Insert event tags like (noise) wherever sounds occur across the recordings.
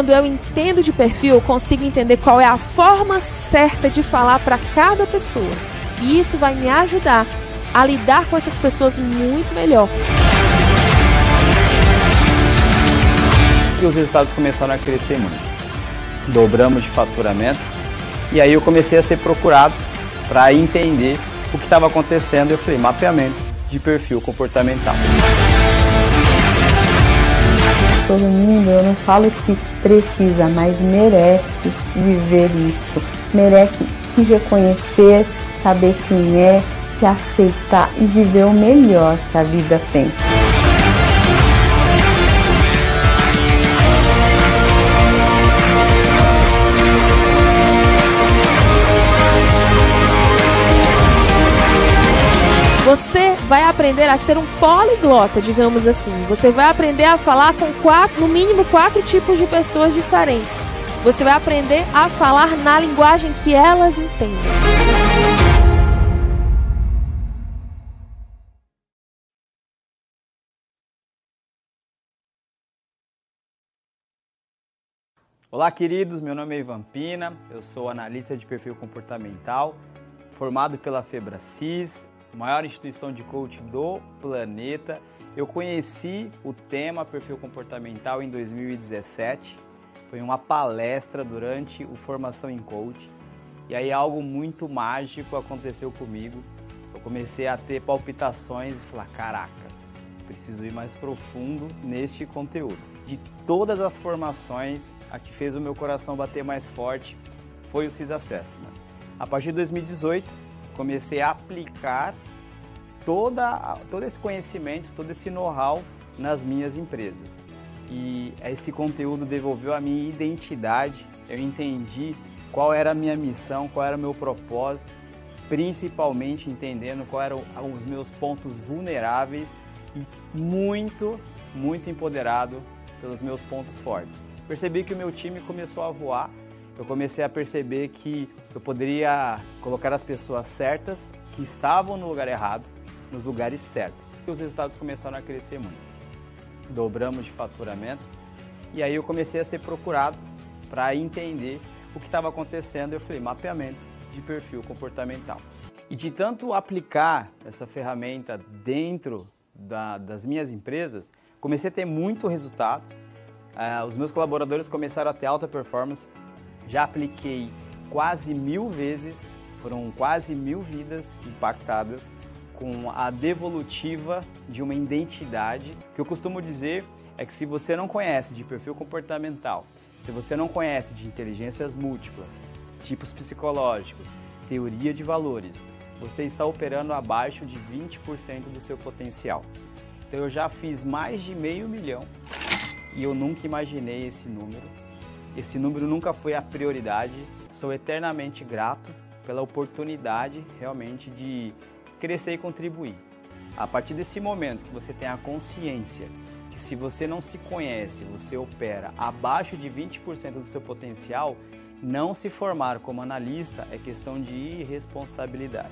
quando eu entendo de perfil, consigo entender qual é a forma certa de falar para cada pessoa. E isso vai me ajudar a lidar com essas pessoas muito melhor. E os resultados começaram a crescer muito. Dobramos de faturamento. E aí eu comecei a ser procurado para entender o que estava acontecendo. Eu falei, mapeamento de perfil comportamental todo mundo, eu não falo que precisa, mas merece viver isso. Merece se reconhecer, saber quem é, se aceitar e viver o melhor que a vida tem. Aprender a ser um poliglota, digamos assim. Você vai aprender a falar com quatro, no mínimo quatro tipos de pessoas diferentes. Você vai aprender a falar na linguagem que elas entendem. Olá, queridos. Meu nome é Ivan Pina. Eu sou analista de perfil comportamental, formado pela Febracis, maior instituição de coaching do planeta. Eu conheci o tema perfil comportamental em 2017. Foi uma palestra durante o Formação em Coach. E aí algo muito mágico aconteceu comigo. Eu comecei a ter palpitações e falar: caracas, preciso ir mais profundo neste conteúdo. De todas as formações, a que fez o meu coração bater mais forte foi o CIS Assessment. A partir de 2018, comecei a aplicar toda, todo esse conhecimento, todo esse know-how nas minhas empresas. E esse conteúdo devolveu a minha identidade, eu entendi qual era a minha missão, qual era o meu propósito, principalmente entendendo quais eram os meus pontos vulneráveis e muito, muito empoderado pelos meus pontos fortes. Percebi que o meu time começou a voar eu comecei a perceber que eu poderia colocar as pessoas certas que estavam no lugar errado nos lugares certos. E os resultados começaram a crescer muito. Dobramos de faturamento e aí eu comecei a ser procurado para entender o que estava acontecendo. Eu falei, mapeamento de perfil comportamental. E de tanto aplicar essa ferramenta dentro da, das minhas empresas, comecei a ter muito resultado. Uh, os meus colaboradores começaram a ter alta performance, já apliquei quase mil vezes, foram quase mil vidas impactadas com a devolutiva de uma identidade. O que eu costumo dizer é que se você não conhece de perfil comportamental, se você não conhece de inteligências múltiplas, tipos psicológicos, teoria de valores, você está operando abaixo de 20% do seu potencial. Então eu já fiz mais de meio milhão e eu nunca imaginei esse número esse número nunca foi a prioridade. Sou eternamente grato pela oportunidade realmente de crescer e contribuir. A partir desse momento que você tem a consciência que se você não se conhece, você opera abaixo de 20% do seu potencial, não se formar como analista é questão de irresponsabilidade.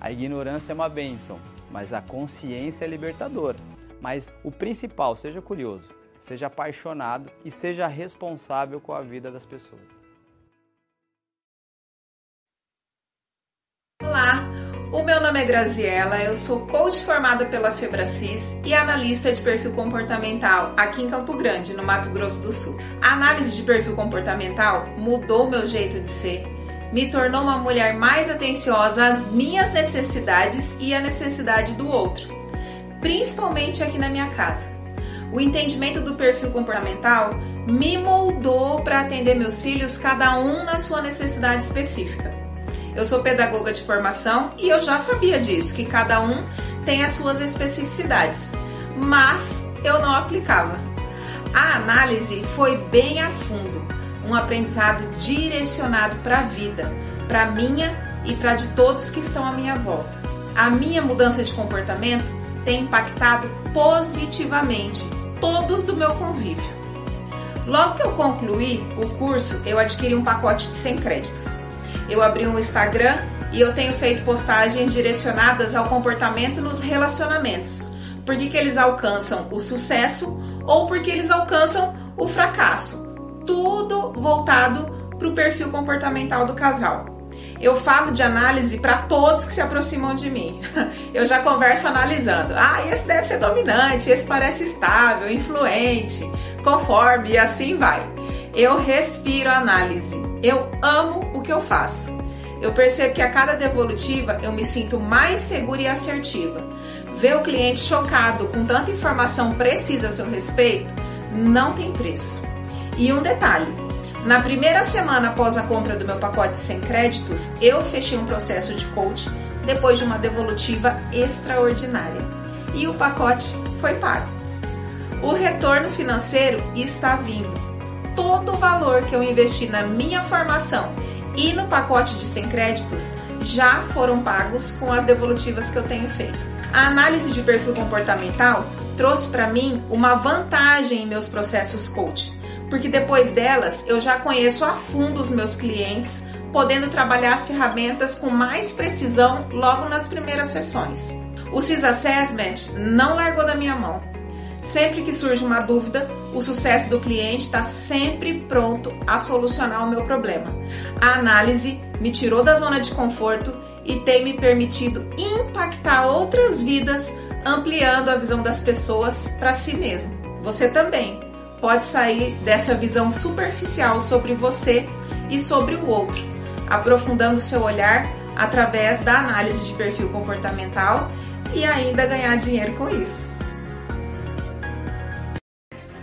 A ignorância é uma bênção, mas a consciência é libertadora. Mas o principal, seja curioso, seja apaixonado e seja responsável com a vida das pessoas. Olá, o meu nome é Graziela, eu sou coach formada pela Febracis e analista de perfil comportamental aqui em Campo Grande, no Mato Grosso do Sul. A análise de perfil comportamental mudou meu jeito de ser, me tornou uma mulher mais atenciosa às minhas necessidades e à necessidade do outro, principalmente aqui na minha casa. O entendimento do perfil comportamental me moldou para atender meus filhos, cada um na sua necessidade específica. Eu sou pedagoga de formação e eu já sabia disso, que cada um tem as suas especificidades, mas eu não aplicava. A análise foi bem a fundo, um aprendizado direcionado para a vida, para minha e para de todos que estão à minha volta. A minha mudança de comportamento tem impactado positivamente todos do meu convívio. Logo que eu concluí o curso, eu adquiri um pacote de 100 créditos. Eu abri um Instagram e eu tenho feito postagens direcionadas ao comportamento nos relacionamentos. Por que, que eles alcançam o sucesso ou porque eles alcançam o fracasso. tudo voltado para o perfil comportamental do casal. Eu falo de análise para todos que se aproximam de mim. (laughs) Eu já converso analisando. Ah, esse deve ser dominante, esse parece estável, influente, conforme e assim vai. Eu respiro análise. Eu amo o que eu faço. Eu percebo que a cada devolutiva eu me sinto mais segura e assertiva. Ver o cliente chocado com tanta informação precisa a seu respeito não tem preço. E um detalhe: na primeira semana após a compra do meu pacote sem créditos, eu fechei um processo de coach depois de uma devolutiva extraordinária. E o pacote foi pago. O retorno financeiro está vindo. Todo o valor que eu investi na minha formação e no pacote de sem créditos já foram pagos com as devolutivas que eu tenho feito. A análise de perfil comportamental trouxe para mim uma vantagem em meus processos coach, porque depois delas eu já conheço a fundo os meus clientes, podendo trabalhar as ferramentas com mais precisão logo nas primeiras sessões. O CIS Assessment não largou da minha mão. Sempre que surge uma dúvida, o sucesso do cliente está sempre pronto a solucionar o meu problema. A análise me tirou da zona de conforto e tem me permitido impactar outras vidas, ampliando a visão das pessoas para si mesmo. Você também pode sair dessa visão superficial sobre você e sobre o outro, aprofundando seu olhar através da análise de perfil comportamental e ainda ganhar dinheiro com isso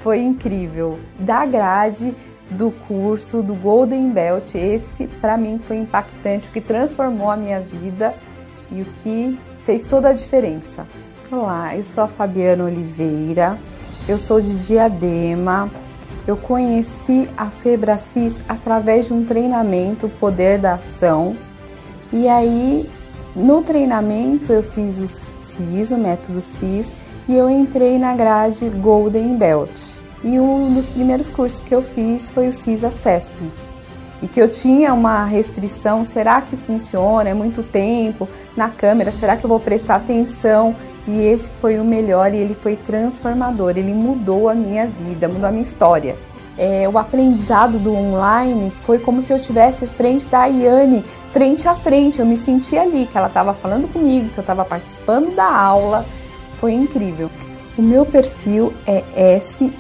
foi incrível. Da grade do curso do Golden Belt, esse para mim foi impactante, o que transformou a minha vida e o que fez toda a diferença. Olá, eu sou a Fabiana Oliveira, eu sou de Diadema. Eu conheci a Febracis através de um treinamento Poder da Ação. E aí, no treinamento, eu fiz o CIS, o método CIS, e eu entrei na grade Golden Belt. E um dos primeiros cursos que eu fiz foi o CIS Assessment. E que eu tinha uma restrição, será que funciona? É muito tempo na câmera, será que eu vou prestar atenção? E esse foi o melhor e ele foi transformador, ele mudou a minha vida, mudou a minha história. É, o aprendizado do online foi como se eu estivesse frente da Ayane, frente a frente. Eu me senti ali, que ela estava falando comigo, que eu estava participando da aula, foi incrível. O meu perfil é SI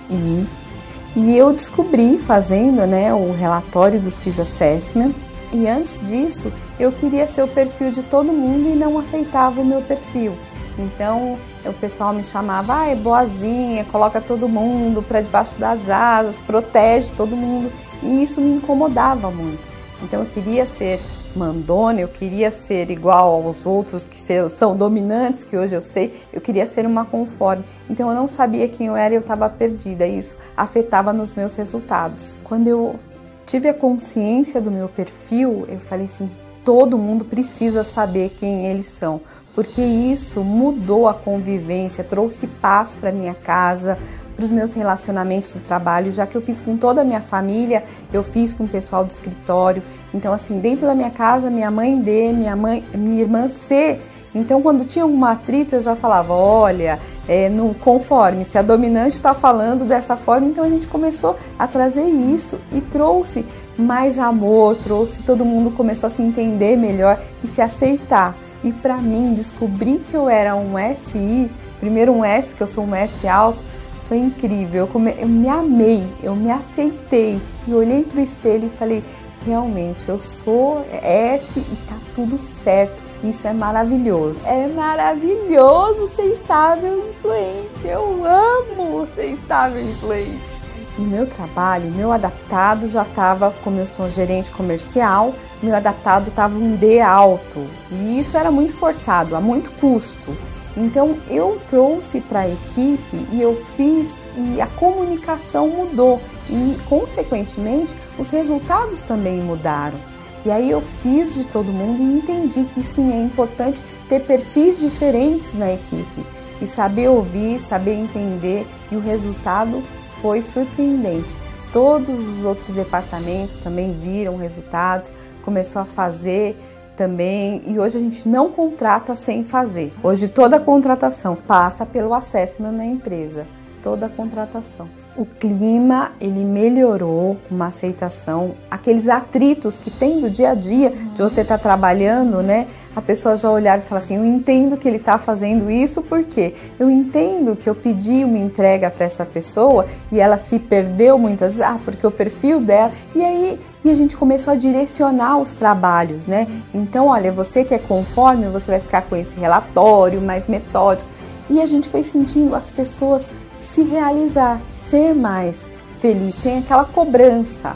e eu descobri fazendo né, o relatório do CIS Assessment e antes disso eu queria ser o perfil de todo mundo e não aceitava o meu perfil. Então o pessoal me chamava, ah, é boazinha, coloca todo mundo para debaixo das asas, protege todo mundo e isso me incomodava muito. Então eu queria ser mandona, eu queria ser igual aos outros que são dominantes, que hoje eu sei, eu queria ser uma conforme. Então eu não sabia quem eu era e eu estava perdida, isso afetava nos meus resultados. Quando eu tive a consciência do meu perfil, eu falei assim: todo mundo precisa saber quem eles são, porque isso mudou a convivência, trouxe paz para minha casa, para os meus relacionamentos no trabalho, já que eu fiz com toda a minha família, eu fiz com o pessoal do escritório. Então, assim, dentro da minha casa, minha mãe D, minha mãe, minha irmã C. Então, quando tinha um atrito, eu já falava: olha, é, no conforme, se a dominante está falando dessa forma, então a gente começou a trazer isso e trouxe mais amor, trouxe todo mundo começou a se entender melhor e se aceitar. E para mim, descobrir que eu era um SI, primeiro um S, que eu sou um S alto, foi incrível. Eu, come... eu me amei, eu me aceitei e olhei pro espelho e falei: realmente, eu sou S e tá tudo certo. Isso é maravilhoso. É maravilhoso ser estável e influente. Eu amo ser estável e influente. No meu trabalho, meu adaptado já estava, como eu sou gerente comercial, meu adaptado estava um D alto. E isso era muito forçado, a muito custo. Então eu trouxe para a equipe e eu fiz e a comunicação mudou e consequentemente os resultados também mudaram. E aí eu fiz de todo mundo e entendi que sim, é importante ter perfis diferentes na equipe e saber ouvir, saber entender e o resultado foi surpreendente. Todos os outros departamentos também viram resultados, começou a fazer também e hoje a gente não contrata sem fazer. Hoje toda contratação passa pelo assessment na empresa. Toda a contratação. O clima ele melhorou, uma aceitação, aqueles atritos que tem do dia a dia de você estar tá trabalhando, né? A pessoa já olhar e falar assim: eu entendo que ele está fazendo isso porque eu entendo que eu pedi uma entrega para essa pessoa e ela se perdeu muitas vezes, ah, porque o perfil dela. E aí e a gente começou a direcionar os trabalhos, né? Então, olha, você que é conforme, você vai ficar com esse relatório mais metódico. E a gente foi sentindo as pessoas se realizar, ser mais feliz, sem aquela cobrança.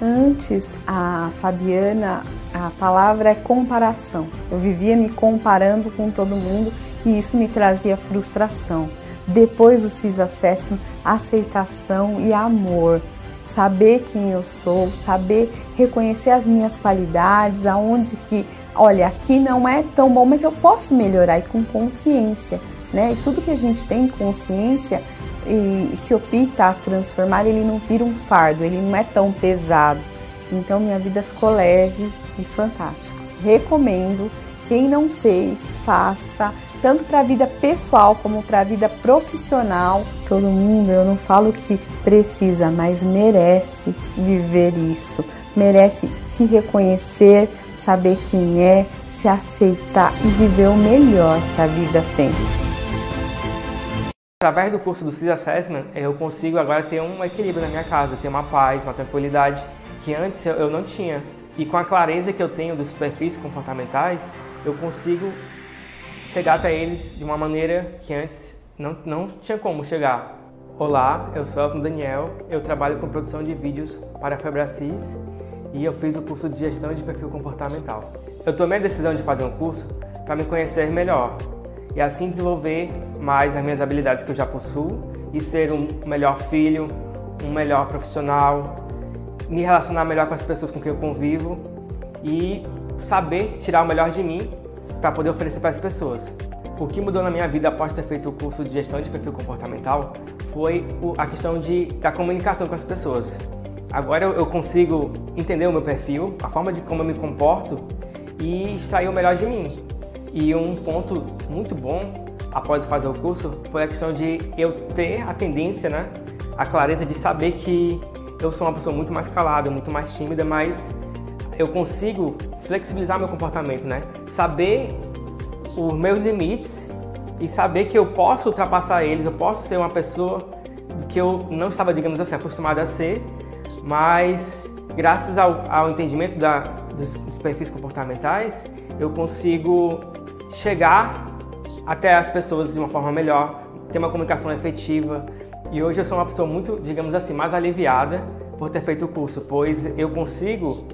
Antes, a Fabiana, a palavra é comparação. Eu vivia me comparando com todo mundo e isso me trazia frustração. Depois do CIS Assessment, aceitação e amor. Saber quem eu sou, saber reconhecer as minhas qualidades, aonde que, olha, aqui não é tão bom, mas eu posso melhorar e com consciência né? E tudo que a gente tem consciência e se opta a transformar, ele não vira um fardo, ele não é tão pesado. Então minha vida ficou leve e fantástica. Recomendo, quem não fez, faça, tanto para a vida pessoal como para a vida profissional. Todo mundo, eu não falo que precisa, mas merece viver isso. Merece se reconhecer, saber quem é, se aceitar e viver o melhor que a vida tem. Através do curso do CIS Assessment, eu consigo agora ter um equilíbrio na minha casa, ter uma paz, uma tranquilidade que antes eu não tinha. E com a clareza que eu tenho dos perfis comportamentais, eu consigo chegar até eles de uma maneira que antes não, não tinha como chegar. Olá, eu sou Elton Daniel, eu trabalho com produção de vídeos para a Febracis e eu fiz o curso de gestão de perfil comportamental. Eu tomei a decisão de fazer um curso para me conhecer melhor, e assim desenvolver mais as minhas habilidades que eu já possuo e ser um melhor filho, um melhor profissional, me relacionar melhor com as pessoas com quem eu convivo e saber tirar o melhor de mim para poder oferecer para as pessoas. O que mudou na minha vida após ter feito o curso de gestão de perfil comportamental foi a questão de, da comunicação com as pessoas. Agora eu consigo entender o meu perfil, a forma de como eu me comporto e extrair o melhor de mim. E um ponto muito bom após fazer o curso foi a questão de eu ter a tendência, né, a clareza de saber que eu sou uma pessoa muito mais calada, muito mais tímida, mas eu consigo flexibilizar meu comportamento, né? Saber os meus limites e saber que eu posso ultrapassar eles, eu posso ser uma pessoa que eu não estava, digamos assim, acostumada a ser, mas graças ao, ao entendimento da, dos, dos perfis comportamentais, eu consigo chegar até as pessoas de uma forma melhor, ter uma comunicação efetiva. E hoje eu sou uma pessoa muito, digamos assim, mais aliviada por ter feito o curso, pois eu consigo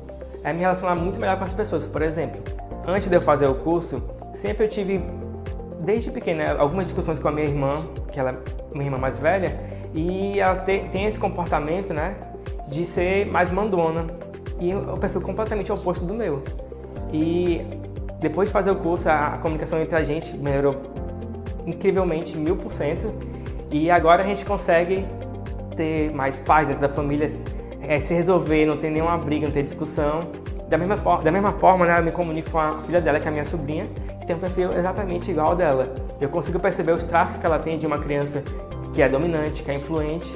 é, me relacionar muito melhor com as pessoas. Por exemplo, antes de eu fazer o curso, sempre eu tive, desde pequena, algumas discussões com a minha irmã, que ela é minha irmã mais velha, e ela tem, tem esse comportamento, né, de ser mais mandona. E o perfil completamente oposto do meu. E depois de fazer o curso, a comunicação entre a gente melhorou incrivelmente, mil por cento. E agora a gente consegue ter mais paz dentro da família, é, se resolver, não ter nenhuma briga, não ter discussão. Da mesma, for da mesma forma, né, eu me comunico com a filha dela, que é a minha sobrinha, que tem um perfil exatamente igual ao dela. Eu consigo perceber os traços que ela tem de uma criança que é dominante, que é influente,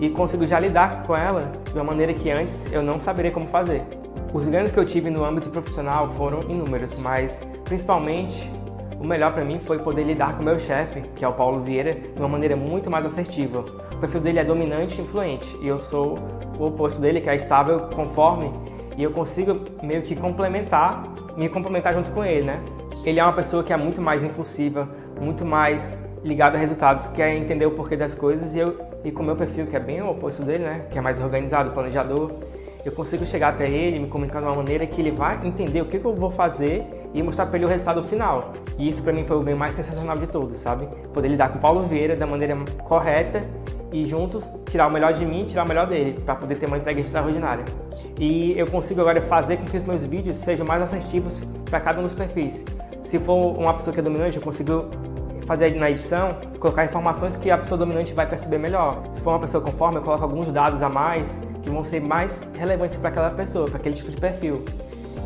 e consigo já lidar com ela de uma maneira que antes eu não saberia como fazer. Os ganhos que eu tive no âmbito profissional foram inúmeros, mas principalmente o melhor para mim foi poder lidar com meu chefe, que é o Paulo Vieira, de uma maneira muito mais assertiva. O perfil dele é dominante e influente, e eu sou o oposto dele, que é estável, conforme, e eu consigo meio que complementar, me complementar junto com ele, né? Ele é uma pessoa que é muito mais impulsiva, muito mais ligada a resultados, quer entender o porquê das coisas, e eu e com o meu perfil, que é bem o oposto dele, né? Que é mais organizado, planejador, eu consigo chegar até ele, me comunicar de uma maneira que ele vai entender o que, que eu vou fazer e mostrar para ele o resultado final. E isso para mim foi o bem mais sensacional de todos, sabe? Poder lidar com o Paulo Vieira da maneira correta e juntos tirar o melhor de mim e tirar o melhor dele, para poder ter uma entrega extraordinária. E eu consigo agora fazer com que os meus vídeos sejam mais assertivos para cada um dos perfis. Se for uma pessoa que é dominante, eu consigo fazer na edição, colocar informações que a pessoa dominante vai perceber melhor. Se for uma pessoa conforme, eu coloco alguns dados a mais que vão ser mais relevantes para aquela pessoa, para aquele tipo de perfil.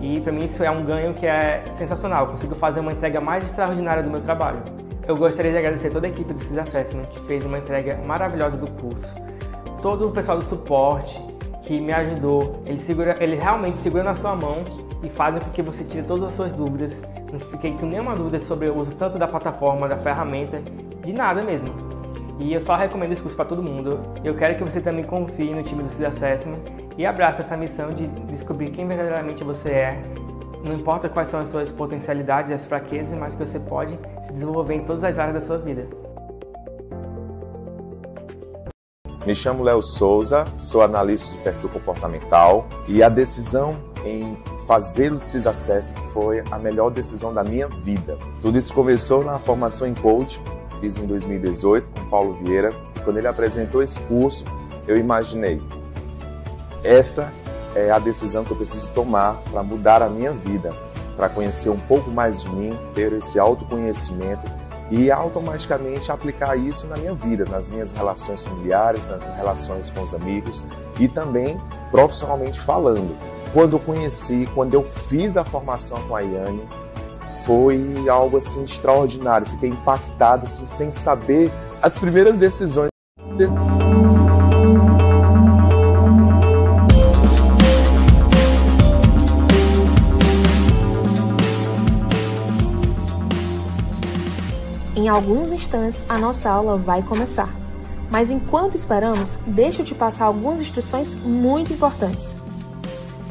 E para mim isso é um ganho que é sensacional. Eu consigo fazer uma entrega mais extraordinária do meu trabalho. Eu gostaria de agradecer toda a equipe do CIS Assessment que fez uma entrega maravilhosa do curso. Todo o pessoal do suporte que me ajudou, ele, segura, ele realmente segura na sua mão e faz com que você tire todas as suas dúvidas. Não fiquei com nenhuma dúvida sobre o uso tanto da plataforma, da ferramenta, de nada mesmo. E eu só recomendo esse curso para todo mundo. Eu quero que você também confie no time do CIS e abrace essa missão de descobrir quem verdadeiramente você é não importa quais são as suas potencialidades as fraquezas, mas que você pode se desenvolver em todas as áreas da sua vida. Me chamo Léo Souza, sou analista de perfil comportamental e a decisão em fazer o CIS Assessment foi a melhor decisão da minha vida. Tudo isso começou na formação em coach, fiz em 2018 com Paulo Vieira. Quando ele apresentou esse curso, eu imaginei, essa é a decisão que eu preciso tomar para mudar a minha vida, para conhecer um pouco mais de mim, ter esse autoconhecimento e automaticamente aplicar isso na minha vida, nas minhas relações familiares, nas relações com os amigos e também profissionalmente falando. Quando conheci, quando eu fiz a formação com a Yane, foi algo assim extraordinário. Fiquei impactado assim, sem saber as primeiras decisões. Em alguns instantes, a nossa aula vai começar. Mas enquanto esperamos, deixa eu te passar algumas instruções muito importantes.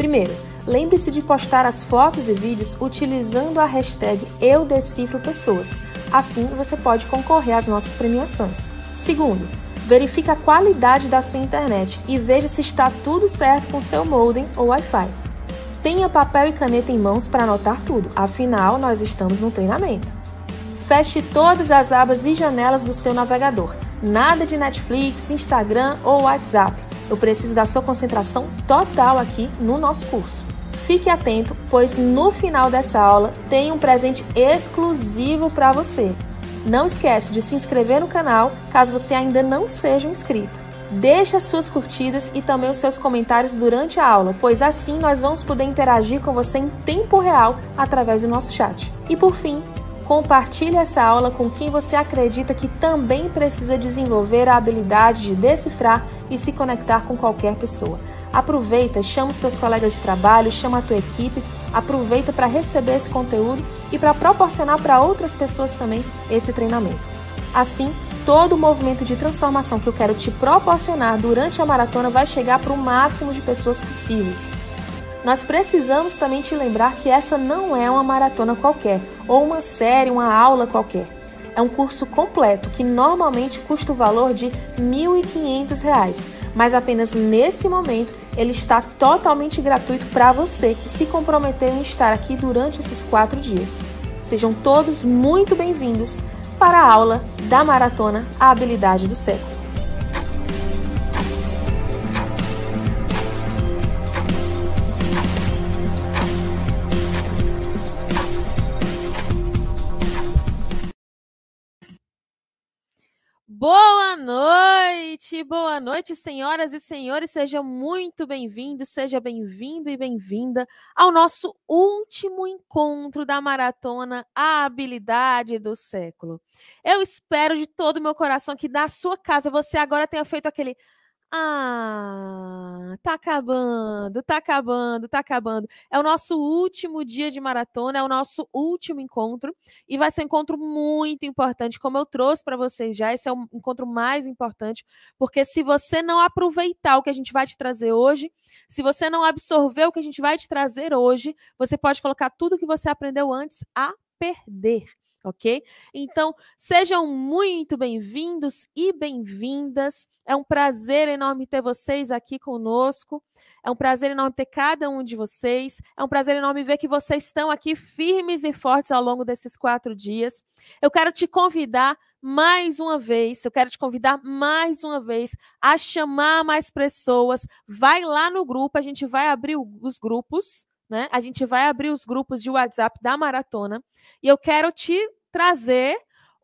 Primeiro, lembre-se de postar as fotos e vídeos utilizando a hashtag EuDecifroPessoas. Assim, você pode concorrer às nossas premiações. Segundo, verifique a qualidade da sua internet e veja se está tudo certo com seu modem ou Wi-Fi. Tenha papel e caneta em mãos para anotar tudo, afinal, nós estamos no treinamento. Feche todas as abas e janelas do seu navegador. Nada de Netflix, Instagram ou WhatsApp. Eu preciso da sua concentração total aqui no nosso curso. Fique atento, pois no final dessa aula tem um presente exclusivo para você. Não esquece de se inscrever no canal caso você ainda não seja um inscrito. Deixe as suas curtidas e também os seus comentários durante a aula, pois assim nós vamos poder interagir com você em tempo real através do nosso chat. E por fim, Compartilhe essa aula com quem você acredita que também precisa desenvolver a habilidade de decifrar e se conectar com qualquer pessoa. Aproveita, chama os teus colegas de trabalho, chama a tua equipe, aproveita para receber esse conteúdo e para proporcionar para outras pessoas também esse treinamento. Assim, todo o movimento de transformação que eu quero te proporcionar durante a maratona vai chegar para o máximo de pessoas possíveis nós precisamos também te lembrar que essa não é uma maratona qualquer, ou uma série, uma aula qualquer. É um curso completo que normalmente custa o valor de R$ 1.500, mas apenas nesse momento ele está totalmente gratuito para você que se comprometeu em estar aqui durante esses quatro dias. Sejam todos muito bem-vindos para a aula da Maratona A Habilidade do Século. Noite, boa noite, senhoras e senhores, seja muito bem-vindo, seja bem-vindo e bem-vinda ao nosso último encontro da maratona A Habilidade do Século. Eu espero de todo o meu coração que da sua casa você agora tenha feito aquele ah, tá acabando, tá acabando, tá acabando. É o nosso último dia de maratona, é o nosso último encontro e vai ser um encontro muito importante, como eu trouxe para vocês já. Esse é o encontro mais importante, porque se você não aproveitar o que a gente vai te trazer hoje, se você não absorver o que a gente vai te trazer hoje, você pode colocar tudo que você aprendeu antes a perder ok? Então, sejam muito bem-vindos e bem-vindas. É um prazer enorme ter vocês aqui conosco. É um prazer enorme ter cada um de vocês. É um prazer enorme ver que vocês estão aqui firmes e fortes ao longo desses quatro dias. Eu quero te convidar mais uma vez, eu quero te convidar mais uma vez a chamar mais pessoas. Vai lá no grupo, a gente vai abrir os grupos né? A gente vai abrir os grupos de WhatsApp da maratona e eu quero te trazer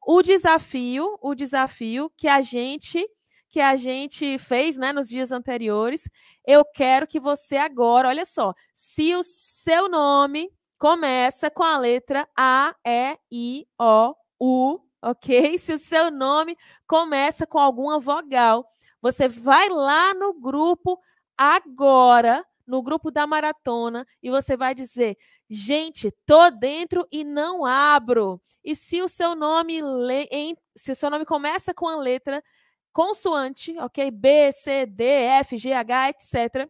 o desafio, o desafio que a gente que a gente fez, né, nos dias anteriores. Eu quero que você agora, olha só, se o seu nome começa com a letra A, E, I, O, U, ok? (laughs) Se o seu nome começa com alguma vogal, você vai lá no grupo agora, no grupo da maratona, e você vai dizer: gente, tô dentro e não abro. E se o seu nome se o seu nome começa com a letra consoante, ok? B, C, D, F, G, H, etc.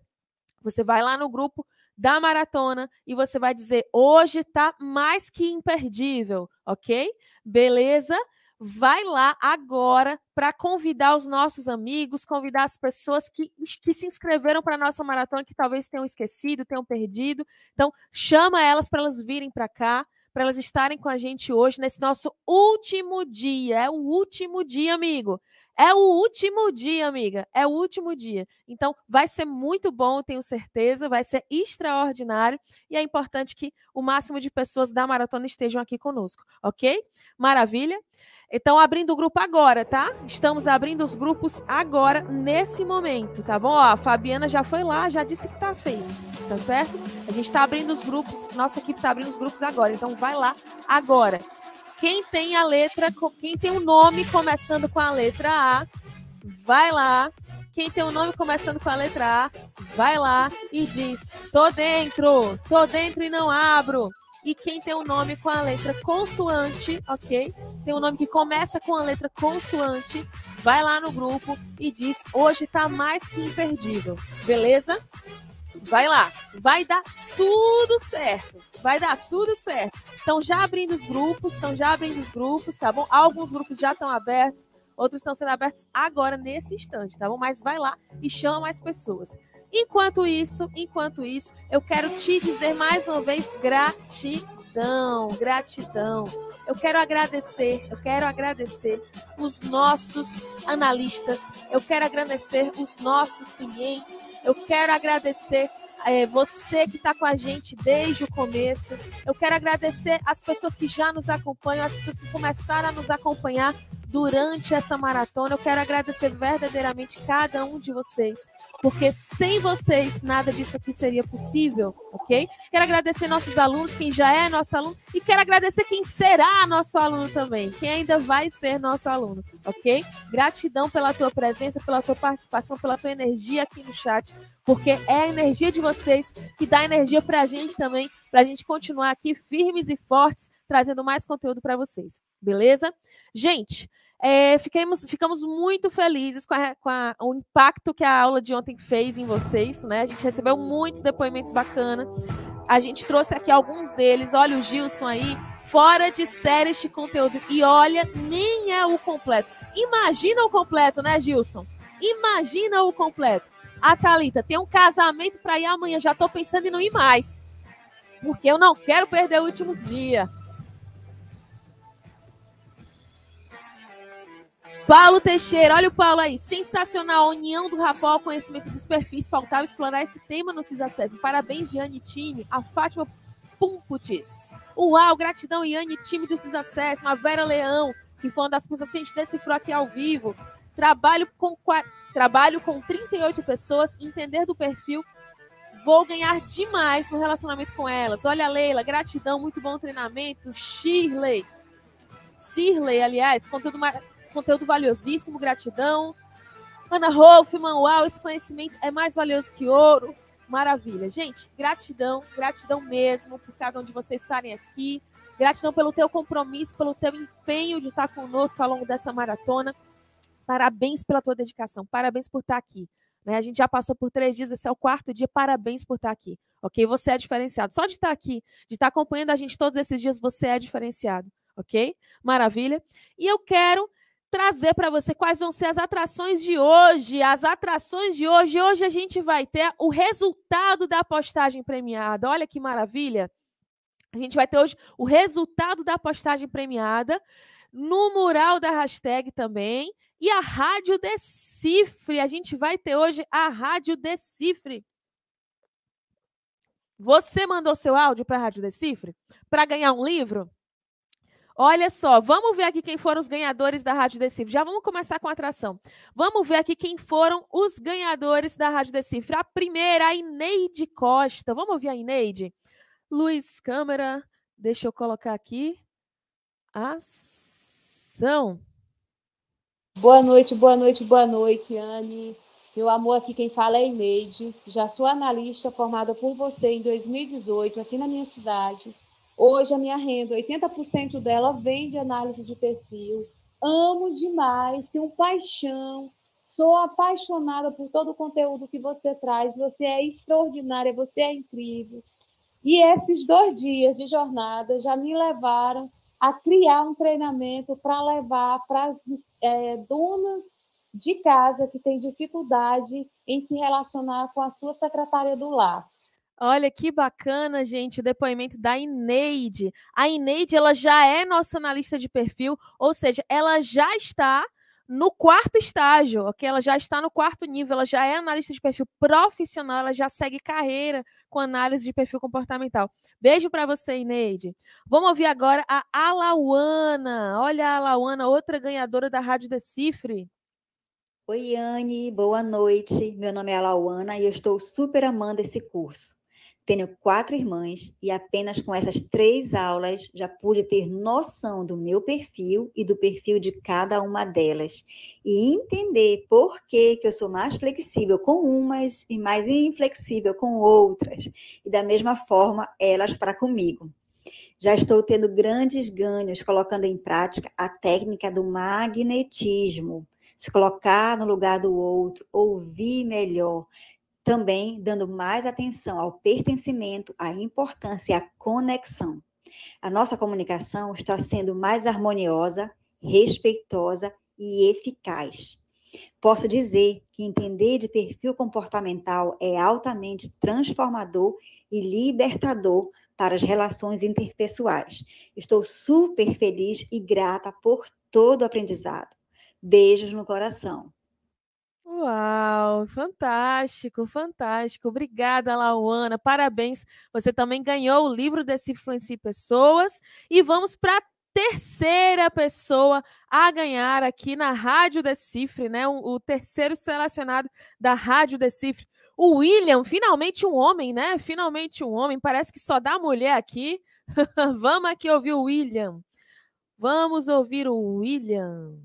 Você vai lá no grupo da maratona e você vai dizer: hoje tá mais que imperdível, ok? Beleza? Vai lá agora para convidar os nossos amigos, convidar as pessoas que, que se inscreveram para a nossa maratona, que talvez tenham esquecido, tenham perdido. Então, chama elas para elas virem para cá, para elas estarem com a gente hoje, nesse nosso último dia. É o último dia, amigo. É o último dia, amiga. É o último dia. Então, vai ser muito bom, tenho certeza. Vai ser extraordinário. E é importante que o máximo de pessoas da maratona estejam aqui conosco, ok? Maravilha? Então, abrindo o grupo agora, tá? Estamos abrindo os grupos agora, nesse momento, tá bom? Ó, a Fabiana já foi lá, já disse que tá feio, tá certo? A gente tá abrindo os grupos, nossa equipe tá abrindo os grupos agora, então vai lá agora. Quem tem a letra, quem tem o um nome começando com a letra A, vai lá. Quem tem o um nome começando com a letra A, vai lá e diz: tô dentro, tô dentro e não abro. E quem tem um nome com a letra consoante, ok? Tem um nome que começa com a letra consoante, vai lá no grupo e diz: hoje tá mais que imperdível. Beleza? Vai lá, vai dar tudo certo. Vai dar tudo certo. Estão já abrindo os grupos, estão já abrindo os grupos, tá bom? Alguns grupos já estão abertos, outros estão sendo abertos agora nesse instante, tá bom? Mas vai lá e chama mais pessoas. Enquanto isso, enquanto isso, eu quero te dizer mais uma vez gratidão, gratidão. Eu quero agradecer, eu quero agradecer os nossos analistas, eu quero agradecer os nossos clientes, eu quero agradecer é, você que está com a gente desde o começo. Eu quero agradecer as pessoas que já nos acompanham, as pessoas que começaram a nos acompanhar durante essa maratona. Eu quero agradecer verdadeiramente cada um de vocês, porque sem vocês nada disso aqui seria possível, ok? Quero agradecer nossos alunos, quem já é nosso aluno, e quero agradecer quem será nosso aluno também, quem ainda vai ser nosso aluno, ok? Gratidão pela tua presença, pela tua participação, pela tua energia aqui no chat, porque é a energia de vocês que dá energia para a gente também, para a gente continuar aqui firmes e fortes, trazendo mais conteúdo para vocês, beleza? Gente, é, fiquemos, ficamos muito felizes com, a, com a, o impacto que a aula de ontem fez em vocês, né? A gente recebeu muitos depoimentos bacanas. A gente trouxe aqui alguns deles. Olha o Gilson aí, fora de série este conteúdo. E olha, nem é o completo. Imagina o completo, né, Gilson? Imagina o completo. A Thalita tem um casamento para ir amanhã. Já estou pensando em não ir mais. Porque eu não quero perder o último dia. Paulo Teixeira, olha o Paulo aí. Sensacional. A união do Rafael ao conhecimento dos perfis. Faltava explorar esse tema no CISACES. Parabéns, Yane Time. A Fátima Pumputis. Uau, gratidão, Yane Time do CISACES. A Vera Leão, que foi uma das pessoas que a gente decifrou aqui ao vivo. Trabalho com, trabalho com 38 pessoas. Entender do perfil. Vou ganhar demais no relacionamento com elas. Olha, Leila, gratidão, muito bom treinamento. Shirley. Shirley, aliás, conteúdo conteúdo valiosíssimo, gratidão. Ana Hoffman, uau, esse conhecimento é mais valioso que ouro. Maravilha. Gente, gratidão, gratidão mesmo por cada um de vocês estarem aqui. Gratidão pelo teu compromisso, pelo teu empenho de estar conosco ao longo dessa maratona. Parabéns pela tua dedicação, parabéns por estar aqui. Né? A gente já passou por três dias, esse é o quarto dia, parabéns por estar aqui. Ok? Você é diferenciado. Só de estar aqui, de estar acompanhando a gente todos esses dias, você é diferenciado. Ok? Maravilha. E eu quero trazer para você quais vão ser as atrações de hoje. As atrações de hoje. Hoje a gente vai ter o resultado da postagem premiada. Olha que maravilha. A gente vai ter hoje o resultado da postagem premiada no mural da hashtag também. E a Rádio Decifre. A gente vai ter hoje a Rádio Decifre. Você mandou seu áudio para a Rádio Decifre para ganhar um livro? Olha só, vamos ver aqui quem foram os ganhadores da Rádio Decifre. Já vamos começar com a atração. Vamos ver aqui quem foram os ganhadores da Rádio Decifre. A primeira, a Ineide Costa. Vamos ouvir a Ineide? Luiz Câmera, deixa eu colocar aqui. Assim. Boa noite, boa noite, boa noite, Anne. Meu amor, aqui quem fala é Ineide. Já sou analista formada por você em 2018 aqui na minha cidade. Hoje a minha renda, 80% dela vem de análise de perfil. Amo demais, tenho paixão, sou apaixonada por todo o conteúdo que você traz. Você é extraordinária, você é incrível. E esses dois dias de jornada já me levaram a criar um treinamento para levar para as é, donas de casa que têm dificuldade em se relacionar com a sua secretária do lar. Olha que bacana, gente, o depoimento da Ineide. A Ineide, ela já é nossa analista de perfil, ou seja, ela já está no quarto estágio, ok? Ela já está no quarto nível, ela já é analista de perfil profissional, ela já segue carreira com análise de perfil comportamental. Beijo para você, Ineide. Vamos ouvir agora a Alauana. Olha a Alauana, outra ganhadora da Rádio Decifre. Oi, Anne, boa noite. Meu nome é Alauana e eu estou super amando esse curso. Tenho quatro irmãs e apenas com essas três aulas já pude ter noção do meu perfil e do perfil de cada uma delas e entender por que, que eu sou mais flexível com umas e mais inflexível com outras, e da mesma forma elas para comigo. Já estou tendo grandes ganhos colocando em prática a técnica do magnetismo. Se colocar no lugar do outro, ouvir melhor, também dando mais atenção ao pertencimento, à importância e à conexão. A nossa comunicação está sendo mais harmoniosa, respeitosa e eficaz. Posso dizer que entender de perfil comportamental é altamente transformador e libertador para as relações interpessoais. Estou super feliz e grata por todo o aprendizado. Beijos no coração. Uau, fantástico, fantástico. Obrigada, Lauana. Parabéns. Você também ganhou o livro desse Influencie Pessoas. E vamos para a terceira pessoa a ganhar aqui na Rádio Decifre, né? O, o terceiro selecionado da Rádio Decifre. O William, finalmente um homem, né? Finalmente um homem. Parece que só dá mulher aqui. (laughs) vamos aqui ouvir o William. Vamos ouvir o William.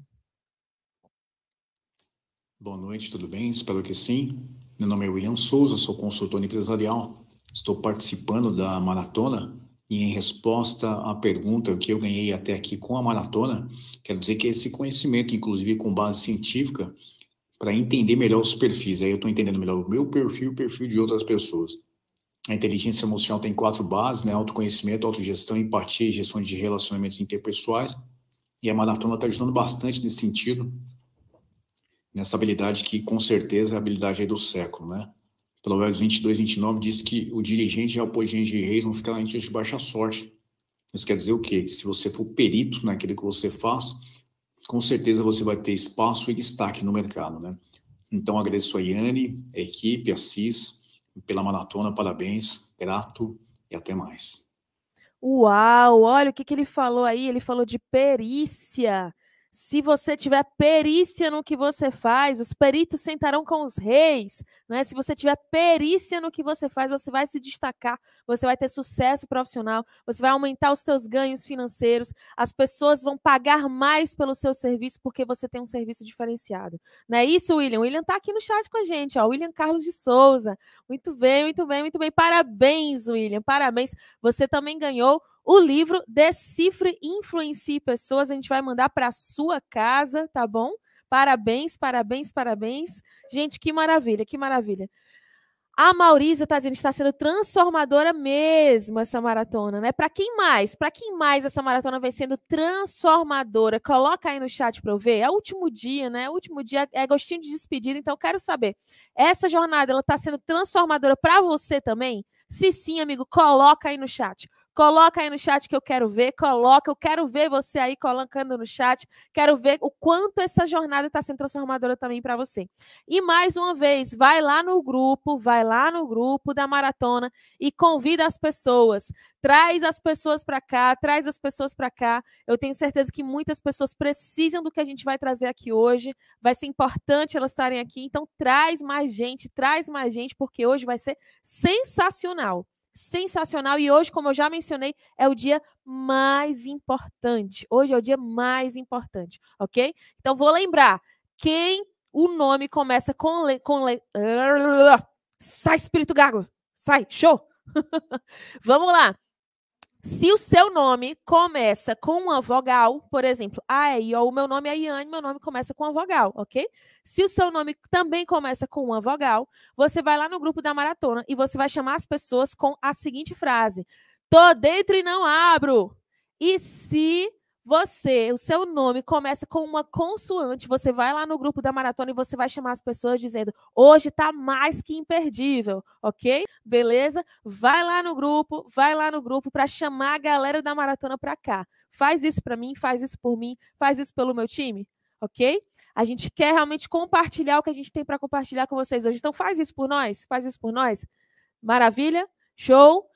Boa noite, tudo bem? Espero que sim. Meu nome é William Souza, sou consultor empresarial. Estou participando da maratona e, em resposta à pergunta que eu ganhei até aqui com a maratona, quero dizer que esse conhecimento, inclusive com base científica, para entender melhor os perfis. Aí eu estou entendendo melhor o meu perfil e o perfil de outras pessoas. A inteligência emocional tem quatro bases, né? Autoconhecimento, autogestão, empatia e gestão de relacionamentos interpessoais. E a maratona está ajudando bastante nesse sentido nessa habilidade que com certeza é a habilidade do século, né? Provérbios 22, 29 diz que o dirigente e o apoiante de reis vão ficar em de baixa sorte. Isso quer dizer o quê? Que se você for perito naquilo que você faz, com certeza você vai ter espaço e destaque no mercado, né? Então agradeço a Yane, a equipe, a CIS, pela maratona, parabéns, grato e até mais. Uau, olha o que, que ele falou aí, ele falou de perícia. Se você tiver perícia no que você faz, os peritos sentarão com os reis. Né? Se você tiver perícia no que você faz, você vai se destacar, você vai ter sucesso profissional, você vai aumentar os seus ganhos financeiros, as pessoas vão pagar mais pelo seu serviço porque você tem um serviço diferenciado. Não é isso, William? William está aqui no chat com a gente, ó. William Carlos de Souza. Muito bem, muito bem, muito bem. Parabéns, William. Parabéns. Você também ganhou o livro Decifre e Influencie Pessoas. A gente vai mandar para sua casa, tá bom? Parabéns, parabéns, parabéns. Gente, que maravilha, que maravilha. A Maurisa está dizendo que está sendo transformadora mesmo essa maratona, né? Para quem mais? Para quem mais essa maratona vai sendo transformadora? Coloca aí no chat para eu ver. É o último dia, né? O último dia é gostinho de despedida, então quero saber. Essa jornada ela está sendo transformadora para você também? Se sim, amigo, coloca aí no chat. Coloca aí no chat que eu quero ver, coloca, eu quero ver você aí colocando no chat, quero ver o quanto essa jornada está sendo transformadora também para você. E mais uma vez, vai lá no grupo, vai lá no grupo da maratona e convida as pessoas. Traz as pessoas para cá, traz as pessoas para cá. Eu tenho certeza que muitas pessoas precisam do que a gente vai trazer aqui hoje. Vai ser importante elas estarem aqui, então traz mais gente, traz mais gente, porque hoje vai ser sensacional. Sensacional e hoje, como eu já mencionei, é o dia mais importante. Hoje é o dia mais importante, ok? Então vou lembrar quem o nome começa com le, com le, sai espírito gago, sai, show. (laughs) Vamos lá. Se o seu nome começa com uma vogal, por exemplo, a e o meu nome é Iane, meu nome começa com uma vogal, ok? Se o seu nome também começa com uma vogal, você vai lá no grupo da maratona e você vai chamar as pessoas com a seguinte frase: Tô dentro e não abro. E se você, o seu nome começa com uma consoante, você vai lá no grupo da maratona e você vai chamar as pessoas dizendo: "Hoje tá mais que imperdível", OK? Beleza? Vai lá no grupo, vai lá no grupo para chamar a galera da maratona para cá. Faz isso para mim, faz isso por mim, faz isso pelo meu time, OK? A gente quer realmente compartilhar o que a gente tem para compartilhar com vocês hoje. Então faz isso por nós, faz isso por nós. Maravilha? Show?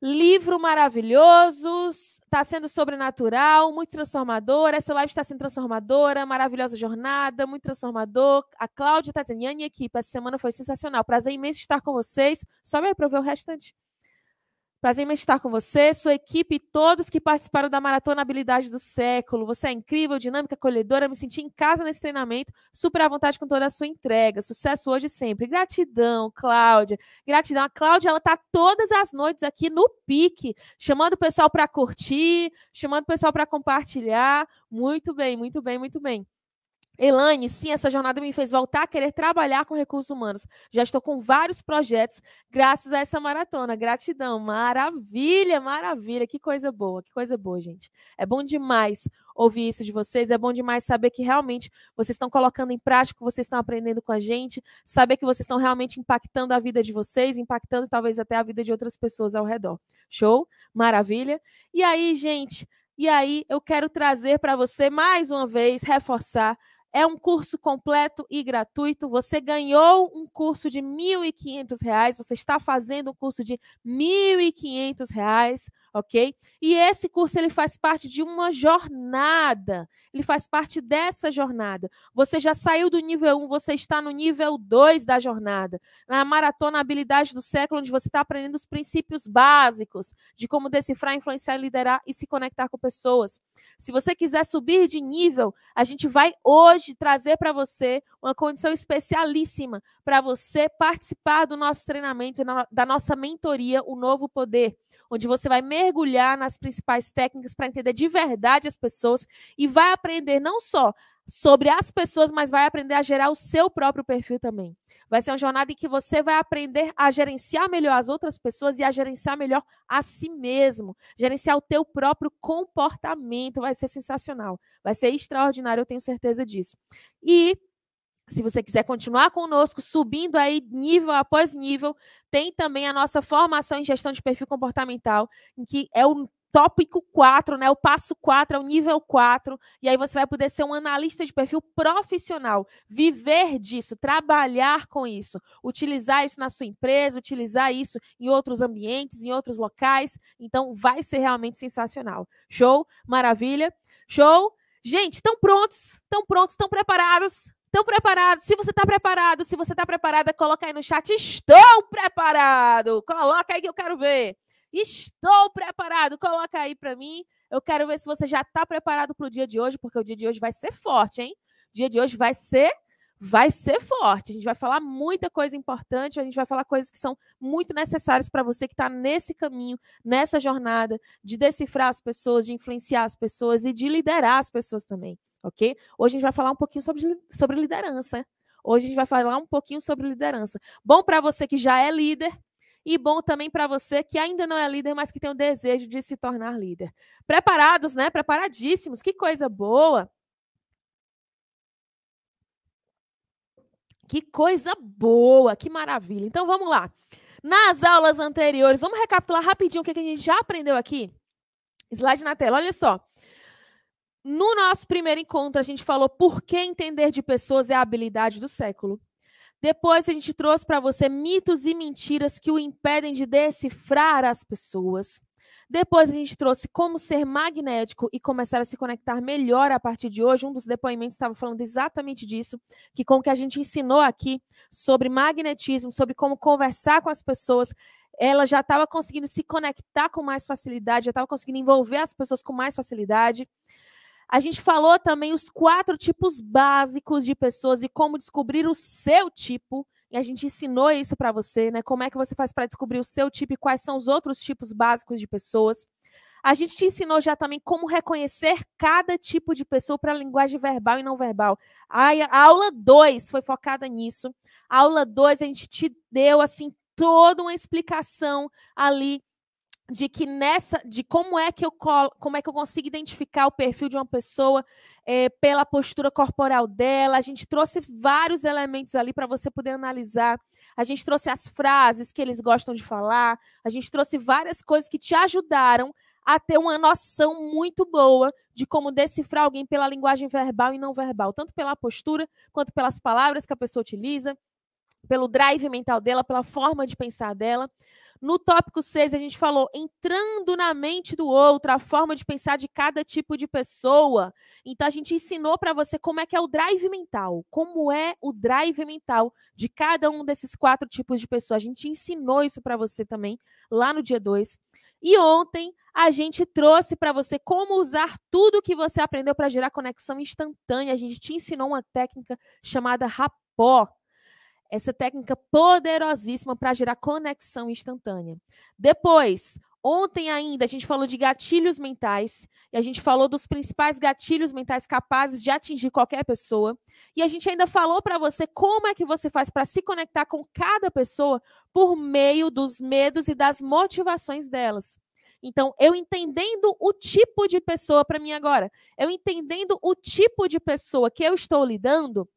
Livro maravilhoso, está sendo sobrenatural, muito transformador. Essa live está sendo transformadora, maravilhosa jornada, muito transformador. A Cláudia está dizendo, Yane equipe, essa semana foi sensacional. Prazer imenso estar com vocês. Só me ver o restante. Prazer em estar com você, sua equipe e todos que participaram da Maratona Habilidade do Século. Você é incrível, dinâmica, acolhedora. Me senti em casa nesse treinamento, super à vontade com toda a sua entrega. Sucesso hoje e sempre. Gratidão, Cláudia. Gratidão. A Cláudia, ela tá todas as noites aqui no pique, chamando o pessoal para curtir, chamando o pessoal para compartilhar. Muito bem, muito bem, muito bem. Elaine, sim, essa jornada me fez voltar a querer trabalhar com recursos humanos. Já estou com vários projetos graças a essa maratona. Gratidão. Maravilha, maravilha. Que coisa boa, que coisa boa, gente. É bom demais ouvir isso de vocês. É bom demais saber que realmente vocês estão colocando em prática, vocês estão aprendendo com a gente, saber que vocês estão realmente impactando a vida de vocês, impactando talvez até a vida de outras pessoas ao redor. Show? Maravilha. E aí, gente, e aí eu quero trazer para você mais uma vez, reforçar é um curso completo e gratuito. Você ganhou um curso de R$ 1.500, você está fazendo um curso de R$ 1.500, ok? E esse curso ele faz parte de uma jornada. Ele faz parte dessa jornada. Você já saiu do nível 1, você está no nível 2 da jornada. Na maratona habilidade do século, onde você está aprendendo os princípios básicos de como decifrar, influenciar, liderar e se conectar com pessoas. Se você quiser subir de nível, a gente vai hoje trazer para você uma condição especialíssima para você participar do nosso treinamento, da nossa mentoria, o Novo Poder onde você vai mergulhar nas principais técnicas para entender de verdade as pessoas e vai aprender não só sobre as pessoas, mas vai aprender a gerar o seu próprio perfil também. Vai ser uma jornada em que você vai aprender a gerenciar melhor as outras pessoas e a gerenciar melhor a si mesmo. Gerenciar o teu próprio comportamento vai ser sensacional. Vai ser extraordinário, eu tenho certeza disso. E se você quiser continuar conosco, subindo aí nível após nível, tem também a nossa formação em gestão de perfil comportamental, em que é o tópico 4, né? O passo 4 é o nível 4, e aí você vai poder ser um analista de perfil profissional, viver disso, trabalhar com isso, utilizar isso na sua empresa, utilizar isso em outros ambientes, em outros locais. Então vai ser realmente sensacional. Show? Maravilha? Show? Gente, estão prontos? Estão prontos? Estão preparados? Estão preparados? Se você está preparado, se você está preparada, coloca aí no chat. Estou preparado. Coloca aí que eu quero ver. Estou preparado. Coloca aí para mim. Eu quero ver se você já está preparado para o dia de hoje, porque o dia de hoje vai ser forte, hein? O dia de hoje vai ser vai ser forte. A gente vai falar muita coisa importante, a gente vai falar coisas que são muito necessárias para você que está nesse caminho, nessa jornada de decifrar as pessoas, de influenciar as pessoas e de liderar as pessoas também ok? Hoje a gente vai falar um pouquinho sobre, sobre liderança. Hoje a gente vai falar um pouquinho sobre liderança. Bom para você que já é líder e bom também para você que ainda não é líder, mas que tem o desejo de se tornar líder. Preparados, né? Preparadíssimos. Que coisa boa. Que coisa boa, que maravilha. Então vamos lá. Nas aulas anteriores, vamos recapitular rapidinho o que a gente já aprendeu aqui? Slide na tela, olha só. No nosso primeiro encontro, a gente falou por que entender de pessoas é a habilidade do século. Depois, a gente trouxe para você mitos e mentiras que o impedem de decifrar as pessoas. Depois, a gente trouxe como ser magnético e começar a se conectar melhor a partir de hoje. Um dos depoimentos estava falando exatamente disso, que com o que a gente ensinou aqui sobre magnetismo, sobre como conversar com as pessoas, ela já estava conseguindo se conectar com mais facilidade, já estava conseguindo envolver as pessoas com mais facilidade. A gente falou também os quatro tipos básicos de pessoas e como descobrir o seu tipo. E a gente ensinou isso para você, né? Como é que você faz para descobrir o seu tipo e quais são os outros tipos básicos de pessoas. A gente te ensinou já também como reconhecer cada tipo de pessoa para linguagem verbal e não verbal. A, a aula 2 foi focada nisso. A aula 2 a gente te deu assim toda uma explicação ali de que nessa, de como é que eu como é que eu consigo identificar o perfil de uma pessoa é, pela postura corporal dela. A gente trouxe vários elementos ali para você poder analisar. A gente trouxe as frases que eles gostam de falar. A gente trouxe várias coisas que te ajudaram a ter uma noção muito boa de como decifrar alguém pela linguagem verbal e não verbal, tanto pela postura quanto pelas palavras que a pessoa utiliza, pelo drive mental dela, pela forma de pensar dela. No tópico 6, a gente falou entrando na mente do outro, a forma de pensar de cada tipo de pessoa. Então, a gente ensinou para você como é que é o drive mental, como é o drive mental de cada um desses quatro tipos de pessoa. A gente ensinou isso para você também lá no dia 2. E ontem a gente trouxe para você como usar tudo que você aprendeu para gerar conexão instantânea. A gente te ensinou uma técnica chamada rapó. Essa técnica poderosíssima para gerar conexão instantânea. Depois, ontem ainda a gente falou de gatilhos mentais e a gente falou dos principais gatilhos mentais capazes de atingir qualquer pessoa. E a gente ainda falou para você como é que você faz para se conectar com cada pessoa por meio dos medos e das motivações delas. Então, eu entendendo o tipo de pessoa para mim agora, eu entendendo o tipo de pessoa que eu estou lidando,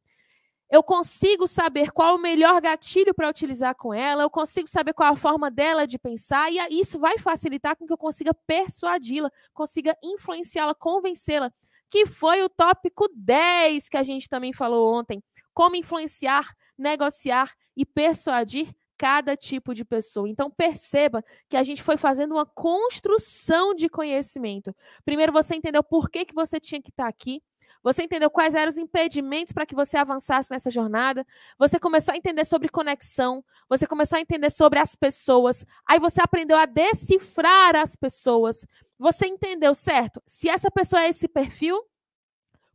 eu consigo saber qual o melhor gatilho para utilizar com ela, eu consigo saber qual a forma dela de pensar, e isso vai facilitar com que eu consiga persuadi-la, consiga influenciá-la, convencê-la, que foi o tópico 10 que a gente também falou ontem. Como influenciar, negociar e persuadir cada tipo de pessoa. Então perceba que a gente foi fazendo uma construção de conhecimento. Primeiro você entendeu por que, que você tinha que estar aqui. Você entendeu quais eram os impedimentos para que você avançasse nessa jornada? Você começou a entender sobre conexão, você começou a entender sobre as pessoas, aí você aprendeu a decifrar as pessoas. Você entendeu, certo? Se essa pessoa é esse perfil,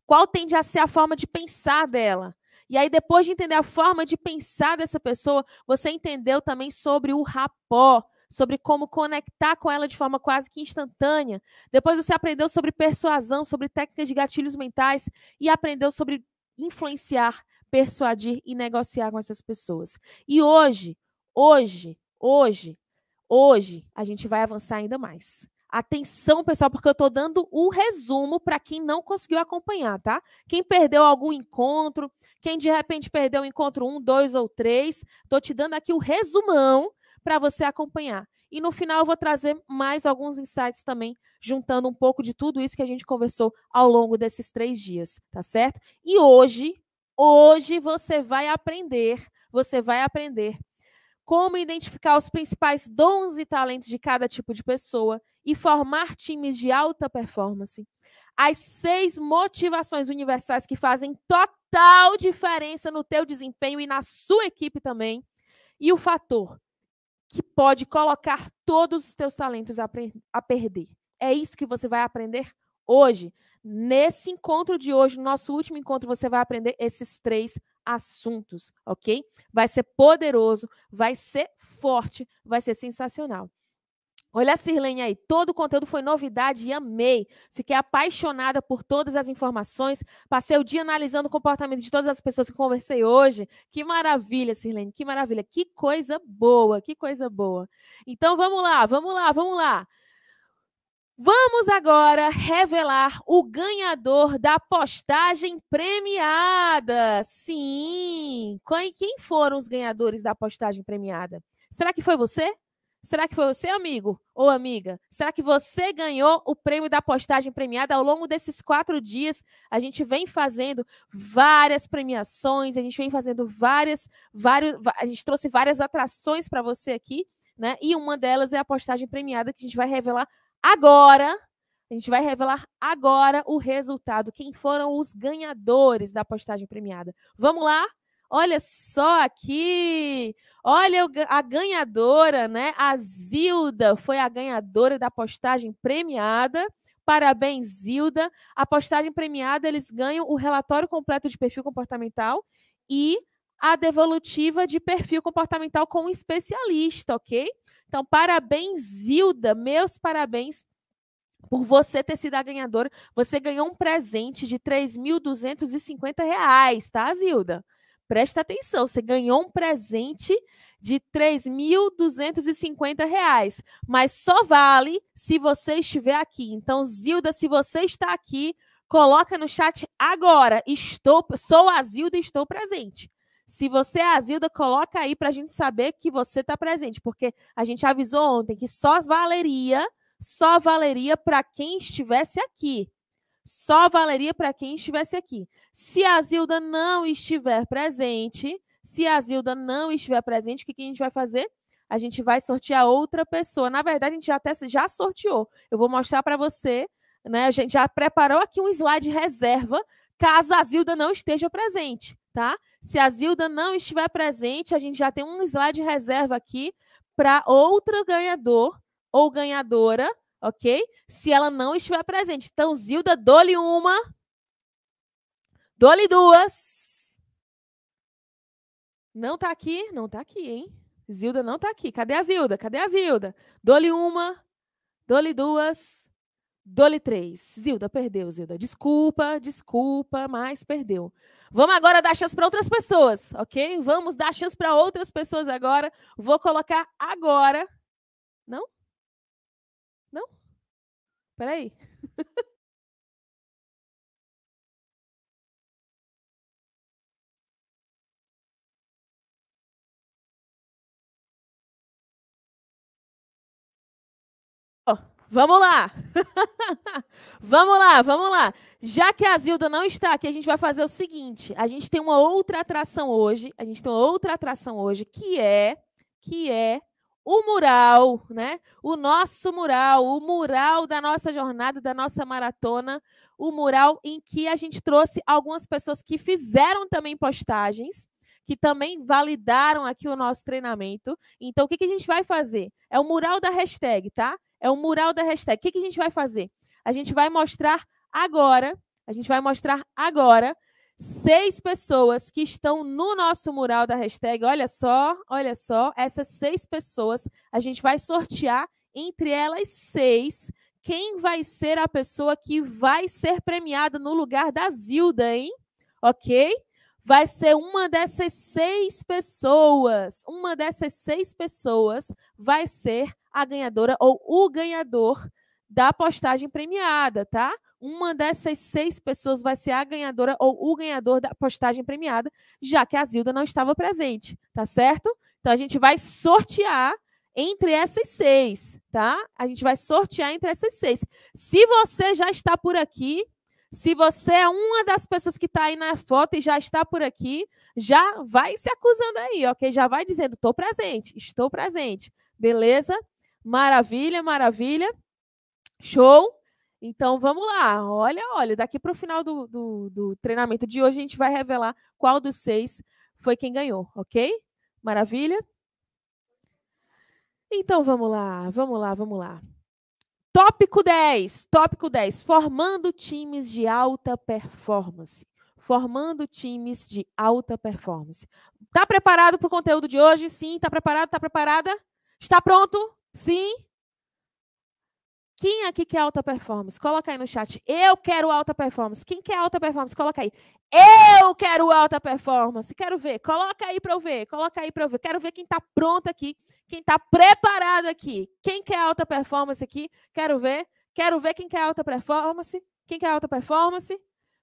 qual tende a ser a forma de pensar dela? E aí, depois de entender a forma de pensar dessa pessoa, você entendeu também sobre o rapó, sobre como conectar com ela de forma quase que instantânea. Depois você aprendeu sobre persuasão, sobre técnicas de gatilhos mentais e aprendeu sobre influenciar, persuadir e negociar com essas pessoas. E hoje, hoje, hoje, hoje, a gente vai avançar ainda mais. Atenção, pessoal, porque eu estou dando o resumo para quem não conseguiu acompanhar, tá? Quem perdeu algum encontro, quem de repente perdeu o encontro um, dois ou três, estou te dando aqui o resumão para você acompanhar. E no final eu vou trazer mais alguns insights também, juntando um pouco de tudo isso que a gente conversou ao longo desses três dias, tá certo? E hoje, hoje você vai aprender, você vai aprender como identificar os principais dons e talentos de cada tipo de pessoa e formar times de alta performance. As seis motivações universais que fazem total diferença no teu desempenho e na sua equipe também. E o fator que pode colocar todos os teus talentos a, a perder. É isso que você vai aprender hoje. Nesse encontro de hoje, no nosso último encontro, você vai aprender esses três assuntos, ok? Vai ser poderoso, vai ser forte, vai ser sensacional. Olha a Sirlene aí, todo o conteúdo foi novidade e amei. Fiquei apaixonada por todas as informações. Passei o dia analisando o comportamento de todas as pessoas que conversei hoje. Que maravilha, Sirlene, que maravilha. Que coisa boa, que coisa boa. Então vamos lá, vamos lá, vamos lá. Vamos agora revelar o ganhador da postagem premiada. Sim! Quem foram os ganhadores da postagem premiada? Será que foi você? Será que foi você, amigo ou amiga? Será que você ganhou o prêmio da postagem premiada ao longo desses quatro dias? A gente vem fazendo várias premiações, a gente vem fazendo várias, vários, a gente trouxe várias atrações para você aqui, né? E uma delas é a postagem premiada que a gente vai revelar agora. A gente vai revelar agora o resultado, quem foram os ganhadores da postagem premiada. Vamos lá? Olha só aqui. Olha a ganhadora, né? A Zilda foi a ganhadora da postagem premiada. Parabéns, Zilda. A postagem premiada, eles ganham o relatório completo de perfil comportamental e a devolutiva de perfil comportamental com um especialista, ok? Então, parabéns, Zilda. Meus parabéns por você ter sido a ganhadora. Você ganhou um presente de R$ 3.250, tá, Zilda? Presta atenção, você ganhou um presente de R$ 3.250, mas só vale se você estiver aqui. Então, Zilda, se você está aqui, coloca no chat agora. Estou, sou a Zilda e estou presente. Se você é a Zilda, coloca aí para a gente saber que você está presente, porque a gente avisou ontem que só valeria, só valeria para quem estivesse aqui só valeria para quem estivesse aqui. Se a Zilda não estiver presente, se a Zilda não estiver presente, o que, que a gente vai fazer? A gente vai sortear outra pessoa. Na verdade, a gente já até já sorteou. Eu vou mostrar para você, né? A gente já preparou aqui um slide reserva, caso a Zilda não esteja presente, tá? Se a Zilda não estiver presente, a gente já tem um slide reserva aqui para outro ganhador ou ganhadora ok? Se ela não estiver presente. Então, Zilda, dole uma. Dole duas. Não tá aqui? Não tá aqui, hein? Zilda não tá aqui. Cadê a Zilda? Cadê a Zilda? Dole uma. Dole duas. Dole três. Zilda, perdeu, Zilda. Desculpa, desculpa, mas perdeu. Vamos agora dar chance para outras pessoas, ok? Vamos dar chance para outras pessoas agora. Vou colocar agora. Não? Peraí. Vamos lá. (laughs) vamos lá, vamos lá. Já que a Zilda não está aqui, a gente vai fazer o seguinte: a gente tem uma outra atração hoje, a gente tem outra atração hoje, que é que é o mural, né? O nosso mural, o mural da nossa jornada, da nossa maratona, o mural em que a gente trouxe algumas pessoas que fizeram também postagens, que também validaram aqui o nosso treinamento. Então, o que, que a gente vai fazer? É o mural da hashtag, tá? É o mural da hashtag. O que, que a gente vai fazer? A gente vai mostrar agora, a gente vai mostrar agora seis pessoas que estão no nosso mural da hashtag. Olha só, olha só, essas seis pessoas a gente vai sortear entre elas seis. Quem vai ser a pessoa que vai ser premiada no lugar da Zilda, hein? Ok? Vai ser uma dessas seis pessoas. Uma dessas seis pessoas vai ser a ganhadora ou o ganhador da postagem premiada, tá? Uma dessas seis pessoas vai ser a ganhadora ou o ganhador da postagem premiada, já que a Zilda não estava presente, tá certo? Então a gente vai sortear entre essas seis, tá? A gente vai sortear entre essas seis. Se você já está por aqui, se você é uma das pessoas que está aí na foto e já está por aqui, já vai se acusando aí, ok? Já vai dizendo, estou presente, estou presente. Beleza? Maravilha, maravilha. Show. Então vamos lá, olha, olha, daqui para o final do, do, do, treinamento de hoje a gente vai revelar qual dos seis foi quem ganhou, ok? Maravilha? Então vamos lá, vamos lá, vamos lá. Tópico 10, tópico 10, formando times de alta performance. Formando times de alta performance. Está preparado para o conteúdo de hoje? Sim, está preparado? Está preparada? Está pronto? Sim? Quem aqui quer alta performance? Coloca aí no chat. Eu quero alta performance. Quem quer alta performance? Coloca aí. Eu quero alta performance. Quero ver. Coloca aí para eu ver. Coloca aí para eu ver. Quero ver quem está pronto aqui. Quem está preparado aqui. Quem quer alta performance aqui? Quero ver. Quero ver quem quer alta performance. Quem quer alta performance?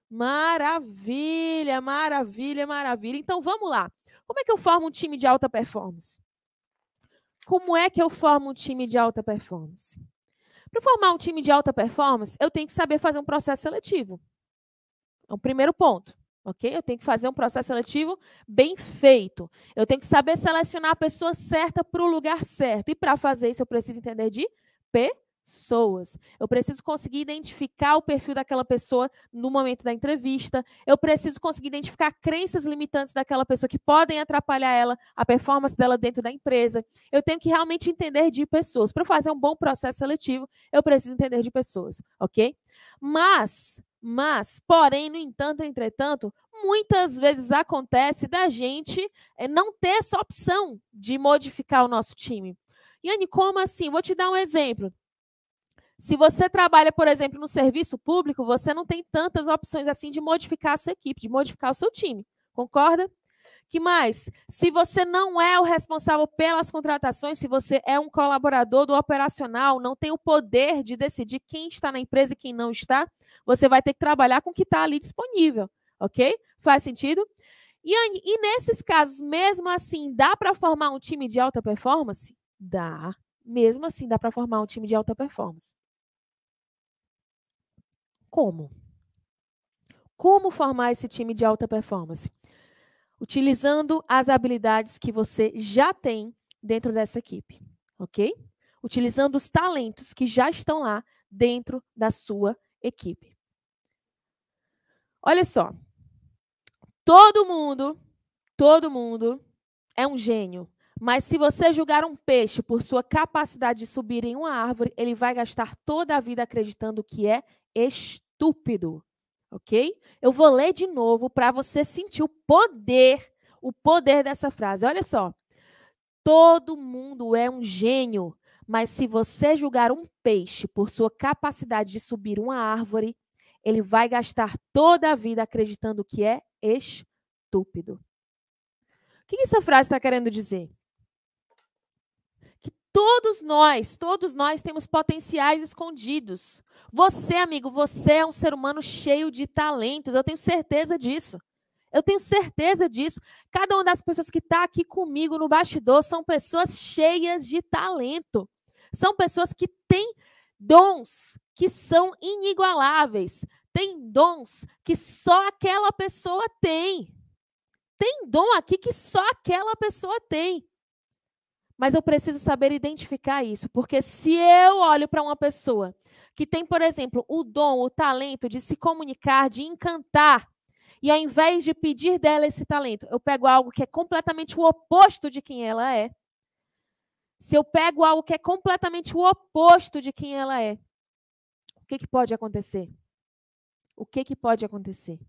Maravilha, maravilha, maravilha. Então vamos lá. Como é que eu formo um time de alta performance? Como é que eu formo um time de alta performance? Para formar um time de alta performance, eu tenho que saber fazer um processo seletivo. É o primeiro ponto. Ok? Eu tenho que fazer um processo seletivo bem feito. Eu tenho que saber selecionar a pessoa certa para o lugar certo. E para fazer isso, eu preciso entender de pessoas. Eu preciso conseguir identificar o perfil daquela pessoa no momento da entrevista. Eu preciso conseguir identificar crenças limitantes daquela pessoa que podem atrapalhar ela, a performance dela dentro da empresa. Eu tenho que realmente entender de pessoas. Para fazer um bom processo seletivo, eu preciso entender de pessoas, ok? Mas, mas, porém, no entanto, entretanto, muitas vezes acontece da gente eh, não ter essa opção de modificar o nosso time. Yane, como assim? Vou te dar um exemplo. Se você trabalha, por exemplo, no serviço público, você não tem tantas opções assim de modificar a sua equipe, de modificar o seu time. Concorda? Que mais? Se você não é o responsável pelas contratações, se você é um colaborador do operacional, não tem o poder de decidir quem está na empresa e quem não está, você vai ter que trabalhar com o que está ali disponível, ok? Faz sentido? E, e nesses casos, mesmo assim, dá para formar um time de alta performance? Dá. Mesmo assim, dá para formar um time de alta performance. Como? Como formar esse time de alta performance? Utilizando as habilidades que você já tem dentro dessa equipe, ok? Utilizando os talentos que já estão lá dentro da sua equipe. Olha só. Todo mundo, todo mundo é um gênio. Mas se você julgar um peixe por sua capacidade de subir em uma árvore, ele vai gastar toda a vida acreditando que é estúpido. Ok? Eu vou ler de novo para você sentir o poder, o poder dessa frase. Olha só. Todo mundo é um gênio, mas se você julgar um peixe por sua capacidade de subir uma árvore, ele vai gastar toda a vida acreditando que é estúpido. O que essa frase está querendo dizer? Todos nós, todos nós temos potenciais escondidos. Você, amigo, você é um ser humano cheio de talentos. Eu tenho certeza disso. Eu tenho certeza disso. Cada uma das pessoas que está aqui comigo no bastidor são pessoas cheias de talento. São pessoas que têm dons que são inigualáveis. Tem dons que só aquela pessoa tem. Tem dom aqui que só aquela pessoa tem. Mas eu preciso saber identificar isso, porque se eu olho para uma pessoa que tem, por exemplo, o dom, o talento de se comunicar, de encantar, e ao invés de pedir dela esse talento, eu pego algo que é completamente o oposto de quem ela é. Se eu pego algo que é completamente o oposto de quem ela é, o que, que pode acontecer? O que, que pode acontecer?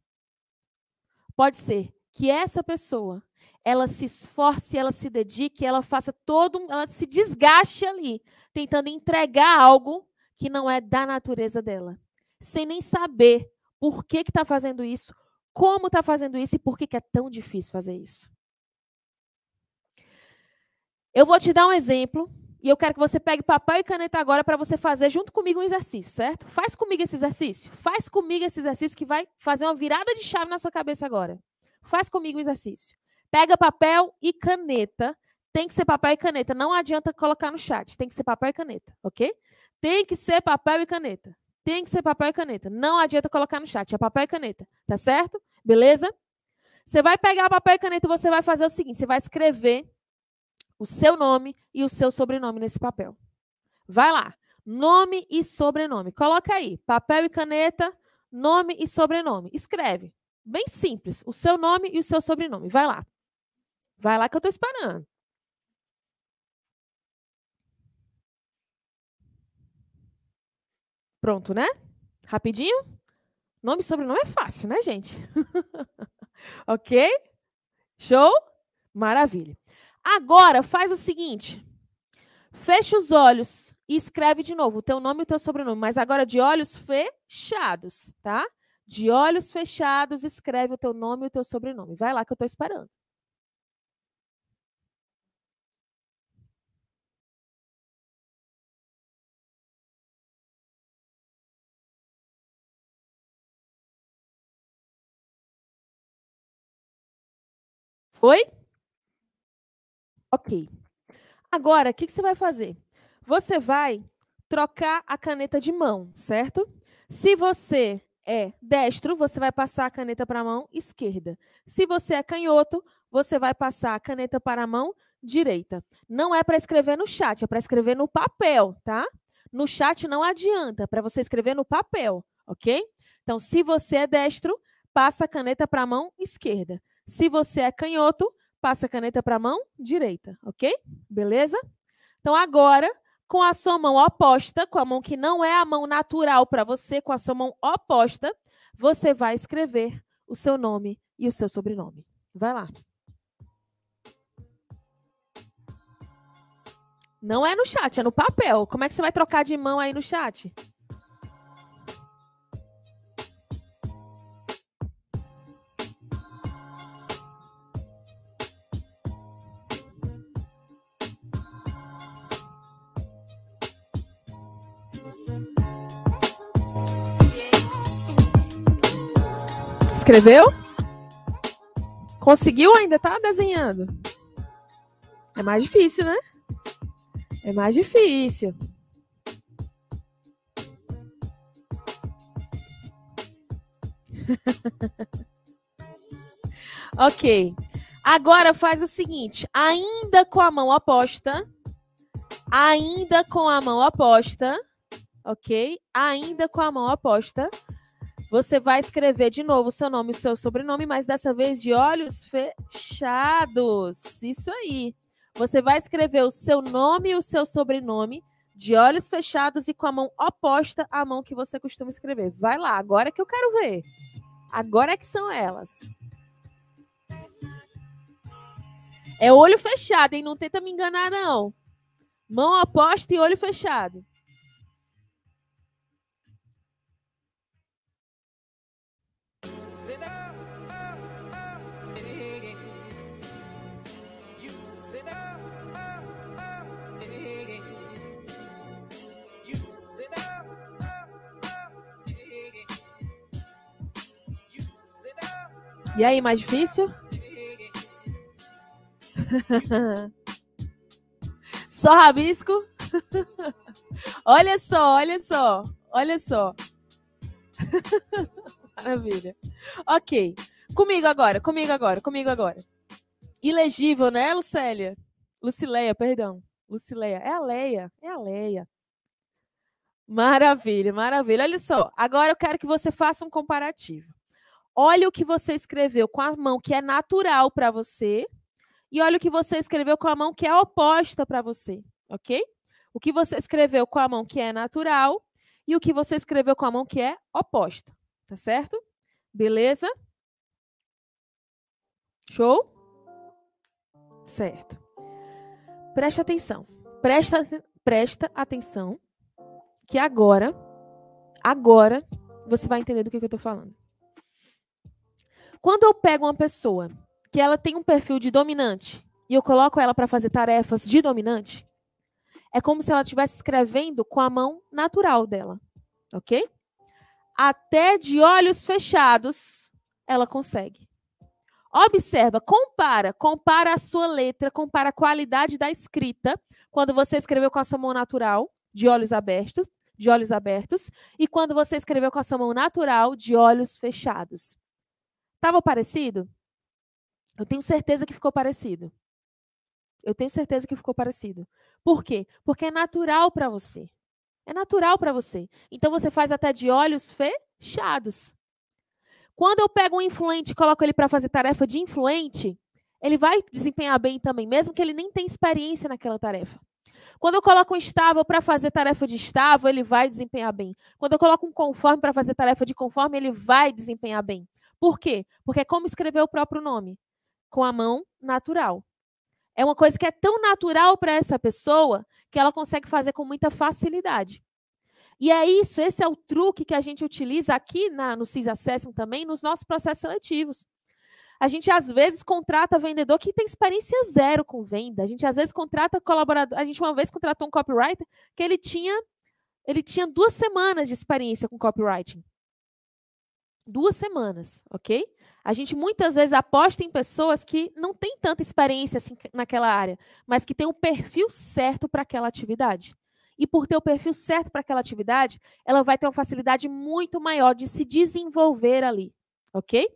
Pode ser que essa pessoa ela se esforce, ela se dedique, ela faça todo, ela se desgaste ali, tentando entregar algo que não é da natureza dela, sem nem saber por que está fazendo isso, como está fazendo isso e por que, que é tão difícil fazer isso. Eu vou te dar um exemplo e eu quero que você pegue papel e caneta agora para você fazer junto comigo um exercício, certo? Faz comigo esse exercício. Faz comigo esse exercício que vai fazer uma virada de chave na sua cabeça agora. Faz comigo o exercício. Pega papel e caneta. Tem que ser papel e caneta. Não adianta colocar no chat. Tem que ser papel e caneta, ok? Tem que ser papel e caneta. Tem que ser papel e caneta. Não adianta colocar no chat. É papel e caneta. Tá certo? Beleza? Você vai pegar papel e caneta e você vai fazer o seguinte: você vai escrever o seu nome e o seu sobrenome nesse papel. Vai lá. Nome e sobrenome. Coloca aí. Papel e caneta, nome e sobrenome. Escreve. Bem simples. O seu nome e o seu sobrenome. Vai lá. Vai lá que eu estou esperando. Pronto, né? Rapidinho? Nome e sobrenome é fácil, né, gente? (laughs) ok? Show? Maravilha. Agora, faz o seguinte. Fecha os olhos e escreve de novo o teu nome e o teu sobrenome, mas agora de olhos fechados, tá? De olhos fechados, escreve o teu nome e o teu sobrenome. Vai lá que eu estou esperando. Foi? Ok. Agora, o que, que você vai fazer? Você vai trocar a caneta de mão, certo? Se você é destro, você vai passar a caneta para a mão esquerda. Se você é canhoto, você vai passar a caneta para a mão direita. Não é para escrever no chat, é para escrever no papel, tá? No chat não adianta, para você escrever no papel, ok? Então, se você é destro, passa a caneta para a mão esquerda. Se você é canhoto, passa a caneta para a mão direita, ok? Beleza? Então, agora, com a sua mão oposta, com a mão que não é a mão natural para você, com a sua mão oposta, você vai escrever o seu nome e o seu sobrenome. Vai lá. Não é no chat, é no papel. Como é que você vai trocar de mão aí no chat? Escreveu? Conseguiu ainda tá desenhando? É mais difícil, né? É mais difícil. (laughs) ok. Agora faz o seguinte: ainda com a mão oposta, ainda com a mão oposta, ok? Ainda com a mão oposta, você vai escrever de novo o seu nome e o seu sobrenome, mas dessa vez de olhos fechados. Isso aí. Você vai escrever o seu nome e o seu sobrenome de olhos fechados e com a mão oposta à mão que você costuma escrever. Vai lá, agora que eu quero ver. Agora é que são elas. É olho fechado, hein? Não tenta me enganar, não. Mão oposta e olho fechado. E aí, mais difícil? (laughs) só rabisco? (laughs) olha só, olha só, olha só. (laughs) Maravilha. Ok. Comigo agora, comigo agora, comigo agora. Ilegível, né, Lucélia? Lucileia, perdão. Lucileia. É a Leia, é a Leia. Maravilha, maravilha. Olha só, agora eu quero que você faça um comparativo. Olha o que você escreveu com a mão que é natural para você e olha o que você escreveu com a mão que é oposta para você, ok? O que você escreveu com a mão que é natural e o que você escreveu com a mão que é oposta, tá certo? Beleza? Show? Certo. Preste atenção. Presta, presta atenção que agora, agora, você vai entender do que, que eu estou falando. Quando eu pego uma pessoa que ela tem um perfil de dominante e eu coloco ela para fazer tarefas de dominante, é como se ela estivesse escrevendo com a mão natural dela, ok? Até de olhos fechados ela consegue. Observa, compara, compara a sua letra, compara a qualidade da escrita quando você escreveu com a sua mão natural, de olhos abertos, de olhos abertos, e quando você escreveu com a sua mão natural, de olhos fechados. Estava parecido? Eu tenho certeza que ficou parecido. Eu tenho certeza que ficou parecido. Por quê? Porque é natural para você. É natural para você. Então você faz até de olhos fechados. Quando eu pego um influente e coloco ele para fazer tarefa de influente, ele vai desempenhar bem também, mesmo que ele nem tenha experiência naquela tarefa. Quando eu coloco um estável para fazer tarefa de estável, ele vai desempenhar bem. Quando eu coloco um conforme para fazer tarefa de conforme, ele vai desempenhar bem. Por quê? Porque é como escrever o próprio nome, com a mão natural. É uma coisa que é tão natural para essa pessoa que ela consegue fazer com muita facilidade. E é isso, esse é o truque que a gente utiliza aqui na, no CIS Assessment também, nos nossos processos seletivos. A gente às vezes contrata vendedor que tem experiência zero com venda. A gente às vezes contrata colaborador. A gente uma vez contratou um copywriter que ele tinha ele tinha duas semanas de experiência com copywriting duas semanas, ok? A gente muitas vezes aposta em pessoas que não têm tanta experiência assim naquela área, mas que têm o perfil certo para aquela atividade. E por ter o perfil certo para aquela atividade, ela vai ter uma facilidade muito maior de se desenvolver ali, ok?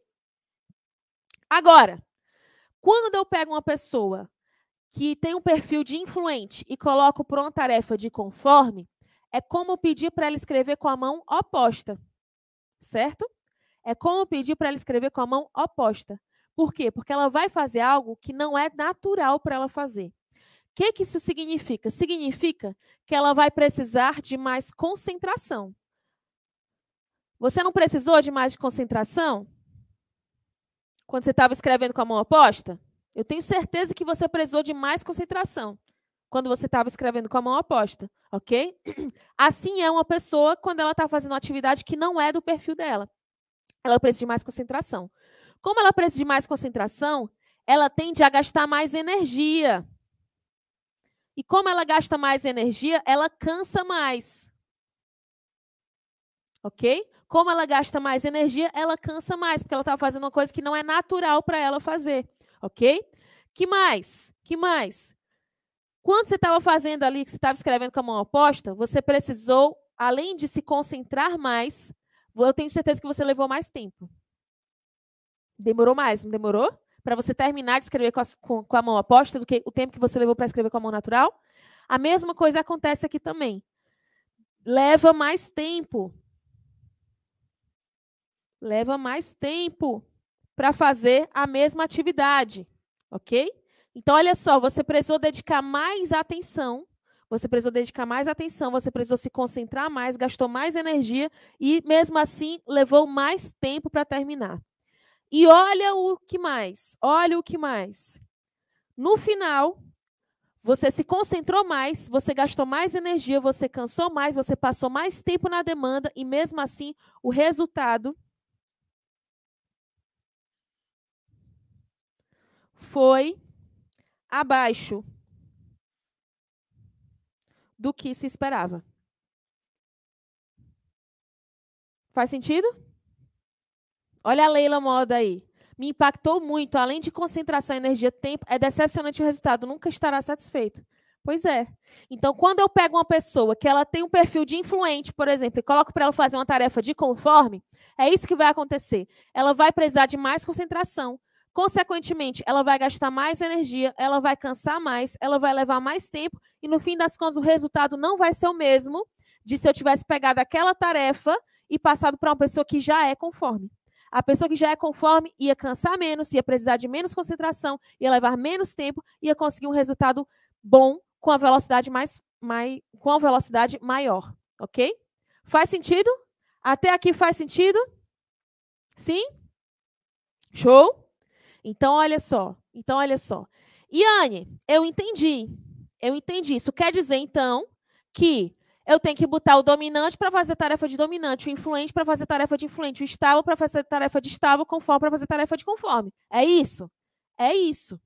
Agora, quando eu pego uma pessoa que tem um perfil de influente e coloco para uma tarefa de conforme, é como pedir para ela escrever com a mão oposta. Certo? É como pedir para ela escrever com a mão oposta. Por quê? Porque ela vai fazer algo que não é natural para ela fazer. O que, que isso significa? Significa que ela vai precisar de mais concentração. Você não precisou de mais concentração? Quando você estava escrevendo com a mão oposta? Eu tenho certeza que você precisou de mais concentração quando você estava escrevendo com a mão oposta, ok? (clears throat) Assim é uma pessoa quando ela está fazendo uma atividade que não é do perfil dela. Ela precisa de mais concentração. Como ela precisa de mais concentração, ela tende a gastar mais energia. E como ela gasta mais energia, ela cansa mais. Ok? Como ela gasta mais energia, ela cansa mais, porque ela está fazendo uma coisa que não é natural para ela fazer. Ok? Que mais? Que mais? Quando você estava fazendo ali, que você estava escrevendo com a mão oposta, você precisou, além de se concentrar mais, eu tenho certeza que você levou mais tempo. Demorou mais, não demorou? Para você terminar de escrever com a, com, com a mão oposta do que o tempo que você levou para escrever com a mão natural? A mesma coisa acontece aqui também. Leva mais tempo. Leva mais tempo para fazer a mesma atividade, ok? Então, olha só, você precisou dedicar mais atenção, você precisou dedicar mais atenção, você precisou se concentrar mais, gastou mais energia e, mesmo assim, levou mais tempo para terminar. E olha o que mais, olha o que mais. No final, você se concentrou mais, você gastou mais energia, você cansou mais, você passou mais tempo na demanda e, mesmo assim, o resultado foi abaixo do que se esperava. Faz sentido? Olha a Leila Moda aí. Me impactou muito, além de concentração, energia, tempo, é decepcionante o resultado, nunca estará satisfeito. Pois é. Então, quando eu pego uma pessoa que ela tem um perfil de influente, por exemplo, e coloco para ela fazer uma tarefa de conforme, é isso que vai acontecer. Ela vai precisar de mais concentração, Consequentemente, ela vai gastar mais energia, ela vai cansar mais, ela vai levar mais tempo e no fim das contas o resultado não vai ser o mesmo de se eu tivesse pegado aquela tarefa e passado para uma pessoa que já é conforme. A pessoa que já é conforme ia cansar menos, ia precisar de menos concentração, ia levar menos tempo, ia conseguir um resultado bom com a velocidade mais, mais com a velocidade maior, OK? Faz sentido? Até aqui faz sentido? Sim? Show? Então, olha só. Então, olha só. Iane, eu entendi. Eu entendi. Isso quer dizer, então, que eu tenho que botar o dominante para fazer tarefa de dominante, o influente para fazer tarefa de influente, o estável para fazer tarefa de estável, conforme para fazer tarefa de conforme. É isso? É isso.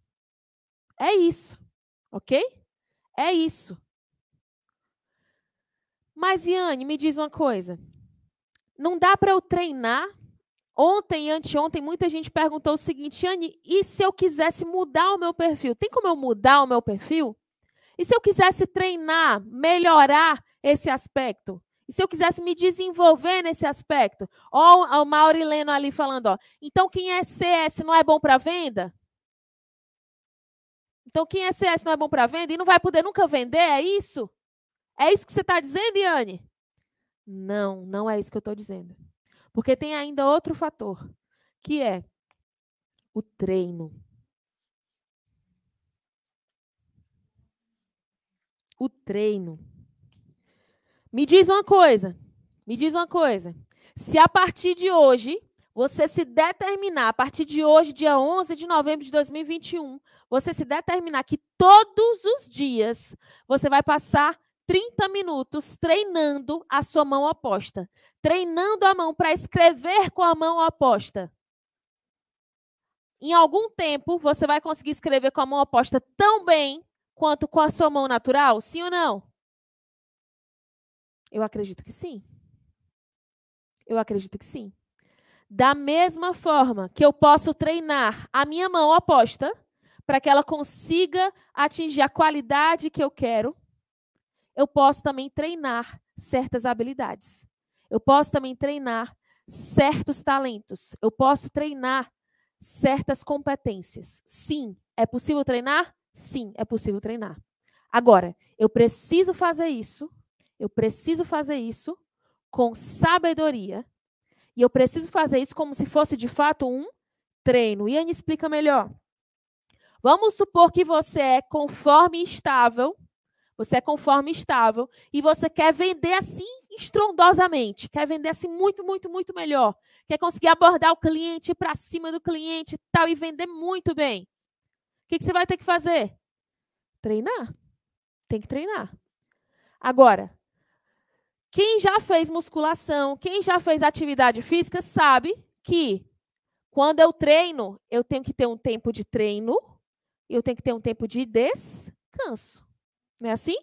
É isso. Ok? É isso. Mas, Iane, me diz uma coisa. Não dá para eu treinar Ontem e anteontem, muita gente perguntou o seguinte, Anne, e se eu quisesse mudar o meu perfil? Tem como eu mudar o meu perfil? E se eu quisesse treinar, melhorar esse aspecto? E se eu quisesse me desenvolver nesse aspecto? Ó, o Maurileno ali falando, ó. Então, quem é CS não é bom para venda? Então, quem é CS não é bom para venda e não vai poder nunca vender? É isso? É isso que você está dizendo, Iane? Não, não é isso que eu estou dizendo. Porque tem ainda outro fator, que é o treino. O treino. Me diz uma coisa, me diz uma coisa. Se a partir de hoje você se determinar, a partir de hoje, dia 11 de novembro de 2021, você se determinar que todos os dias você vai passar 30 minutos treinando a sua mão oposta, treinando a mão para escrever com a mão oposta. Em algum tempo, você vai conseguir escrever com a mão oposta tão bem quanto com a sua mão natural? Sim ou não? Eu acredito que sim. Eu acredito que sim. Da mesma forma que eu posso treinar a minha mão oposta para que ela consiga atingir a qualidade que eu quero, eu posso também treinar certas habilidades. Eu posso também treinar certos talentos. Eu posso treinar certas competências. Sim, é possível treinar? Sim, é possível treinar. Agora, eu preciso fazer isso Eu preciso fazer isso com sabedoria. E eu preciso fazer isso como se fosse de fato um treino. Ian explica melhor. Vamos supor que você é conforme estável, você é conforme estável e você quer vender assim estrondosamente, quer vender assim muito, muito, muito melhor, quer conseguir abordar o cliente para cima do cliente e tal e vender muito bem. O que, que você vai ter que fazer? Treinar. Tem que treinar. Agora, quem já fez musculação, quem já fez atividade física, sabe que quando eu treino, eu tenho que ter um tempo de treino eu tenho que ter um tempo de descanso. Não é assim?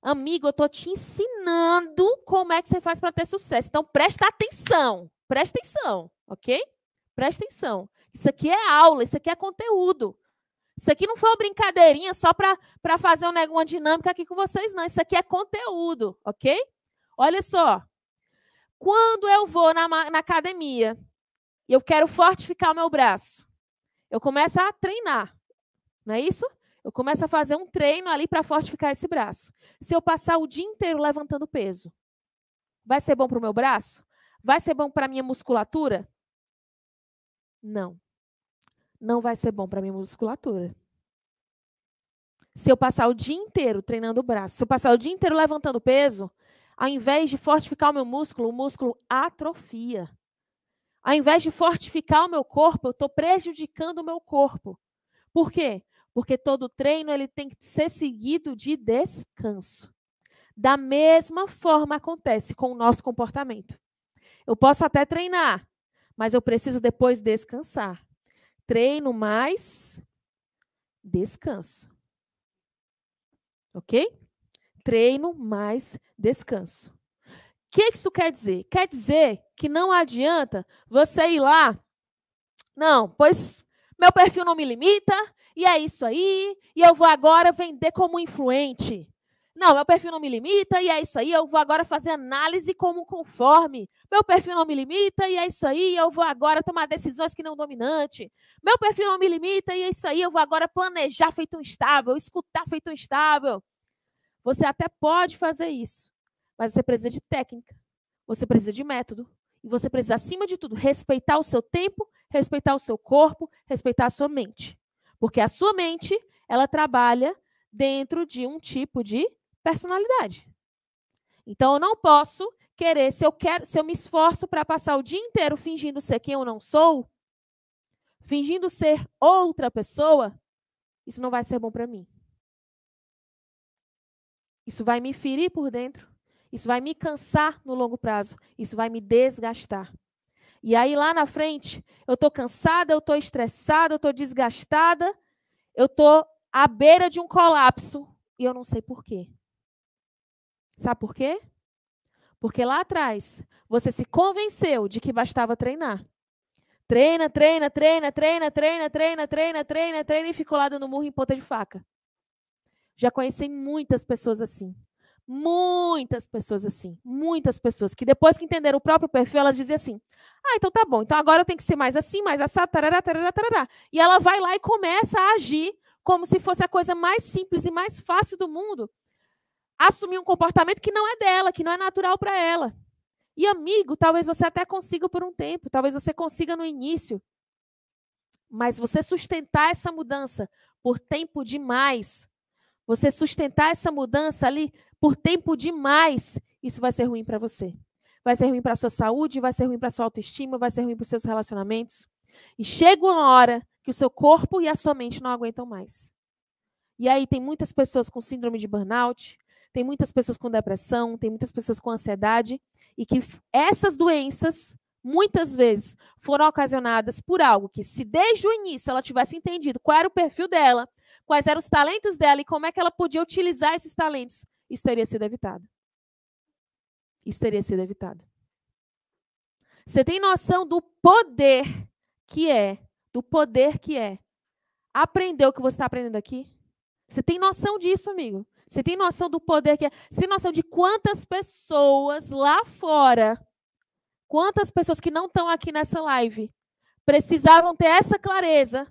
Amigo, eu estou te ensinando como é que você faz para ter sucesso. Então, presta atenção. Presta atenção, ok? Presta atenção. Isso aqui é aula, isso aqui é conteúdo. Isso aqui não foi uma brincadeirinha só para fazer uma dinâmica aqui com vocês, não. Isso aqui é conteúdo, ok? Olha só. Quando eu vou na, na academia e eu quero fortificar o meu braço, eu começo a treinar. Não é isso? Eu começo a fazer um treino ali para fortificar esse braço. Se eu passar o dia inteiro levantando peso, vai ser bom para o meu braço? Vai ser bom para a minha musculatura? Não. Não vai ser bom para a minha musculatura. Se eu passar o dia inteiro treinando o braço, se eu passar o dia inteiro levantando peso, ao invés de fortificar o meu músculo, o músculo atrofia. Ao invés de fortificar o meu corpo, eu estou prejudicando o meu corpo. Por quê? Porque todo treino ele tem que ser seguido de descanso. Da mesma forma acontece com o nosso comportamento. Eu posso até treinar, mas eu preciso depois descansar. Treino mais descanso. Ok? Treino mais descanso que isso quer dizer? Quer dizer que não adianta você ir lá. Não, pois meu perfil não me limita, e é isso aí, e eu vou agora vender como influente. Não, meu perfil não me limita, e é isso aí, eu vou agora fazer análise como conforme. Meu perfil não me limita, e é isso aí, eu vou agora tomar decisões que não dominante. Meu perfil não me limita, e é isso aí, eu vou agora planejar feito um estável, escutar feito um estável. Você até pode fazer isso. Mas você precisa de técnica, você precisa de método. E você precisa, acima de tudo, respeitar o seu tempo, respeitar o seu corpo, respeitar a sua mente. Porque a sua mente, ela trabalha dentro de um tipo de personalidade. Então eu não posso querer, se eu quero, se eu me esforço para passar o dia inteiro fingindo ser quem eu não sou, fingindo ser outra pessoa, isso não vai ser bom para mim. Isso vai me ferir por dentro. Isso vai me cansar no longo prazo. Isso vai me desgastar. E aí lá na frente, eu estou cansada, eu estou estressada, eu estou desgastada, eu estou à beira de um colapso e eu não sei por quê. Sabe por quê? Porque lá atrás você se convenceu de que bastava treinar. Treina, treina, treina, treina, treina, treina, treina, treina, treina e ficou lá dando murro em ponta de faca. Já conheci muitas pessoas assim. Muitas pessoas assim, muitas pessoas que depois que entenderam o próprio perfil, elas dizem assim: "Ah, então tá bom. Então agora eu tenho que ser mais assim, mais assado, tarará, tarará, tarará". E ela vai lá e começa a agir como se fosse a coisa mais simples e mais fácil do mundo. Assumir um comportamento que não é dela, que não é natural para ela. E amigo, talvez você até consiga por um tempo, talvez você consiga no início. Mas você sustentar essa mudança por tempo demais, você sustentar essa mudança ali por tempo demais, isso vai ser ruim para você. Vai ser ruim para a sua saúde, vai ser ruim para sua autoestima, vai ser ruim para os seus relacionamentos. E chega uma hora que o seu corpo e a sua mente não aguentam mais. E aí tem muitas pessoas com síndrome de burnout, tem muitas pessoas com depressão, tem muitas pessoas com ansiedade, e que essas doenças, muitas vezes, foram ocasionadas por algo que, se desde o início ela tivesse entendido qual era o perfil dela, quais eram os talentos dela e como é que ela podia utilizar esses talentos, isso teria sido evitado. Isso teria sido evitado. Você tem noção do poder que é, do poder que é aprender o que você está aprendendo aqui? Você tem noção disso, amigo? Você tem noção do poder que é? Você tem noção de quantas pessoas lá fora, quantas pessoas que não estão aqui nessa live, precisavam ter essa clareza,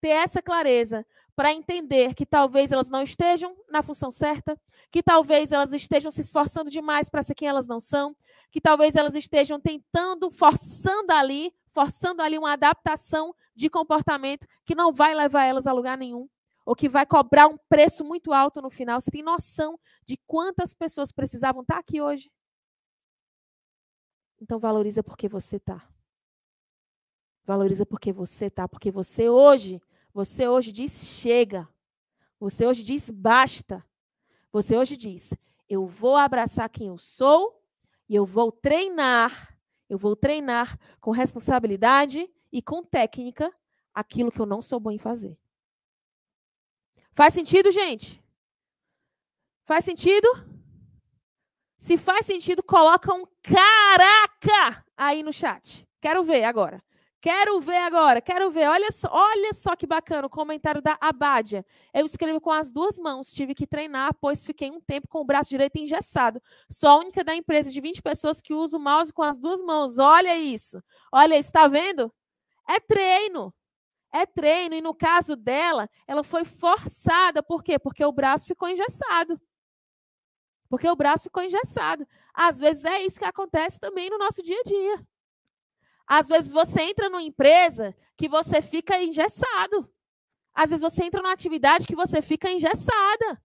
ter essa clareza para entender que talvez elas não estejam na função certa, que talvez elas estejam se esforçando demais para ser quem elas não são, que talvez elas estejam tentando, forçando ali, forçando ali uma adaptação de comportamento que não vai levar elas a lugar nenhum, ou que vai cobrar um preço muito alto no final. Você tem noção de quantas pessoas precisavam estar aqui hoje? Então valoriza porque você está. Valoriza porque você está, porque você hoje você hoje diz chega. Você hoje diz basta. Você hoje diz: eu vou abraçar quem eu sou e eu vou treinar. Eu vou treinar com responsabilidade e com técnica aquilo que eu não sou bom em fazer. Faz sentido, gente? Faz sentido? Se faz sentido, coloca um caraca aí no chat. Quero ver agora. Quero ver agora, quero ver. Olha só, olha só que bacana o comentário da Abádia. Eu escrevo com as duas mãos, tive que treinar, pois fiquei um tempo com o braço direito engessado. Sou a única da empresa de 20 pessoas que usa o mouse com as duas mãos. Olha isso. Olha, está vendo? É treino. É treino. E no caso dela, ela foi forçada. Por quê? Porque o braço ficou engessado. Porque o braço ficou engessado. Às vezes é isso que acontece também no nosso dia a dia. Às vezes você entra numa empresa que você fica engessado. Às vezes você entra numa atividade que você fica engessada,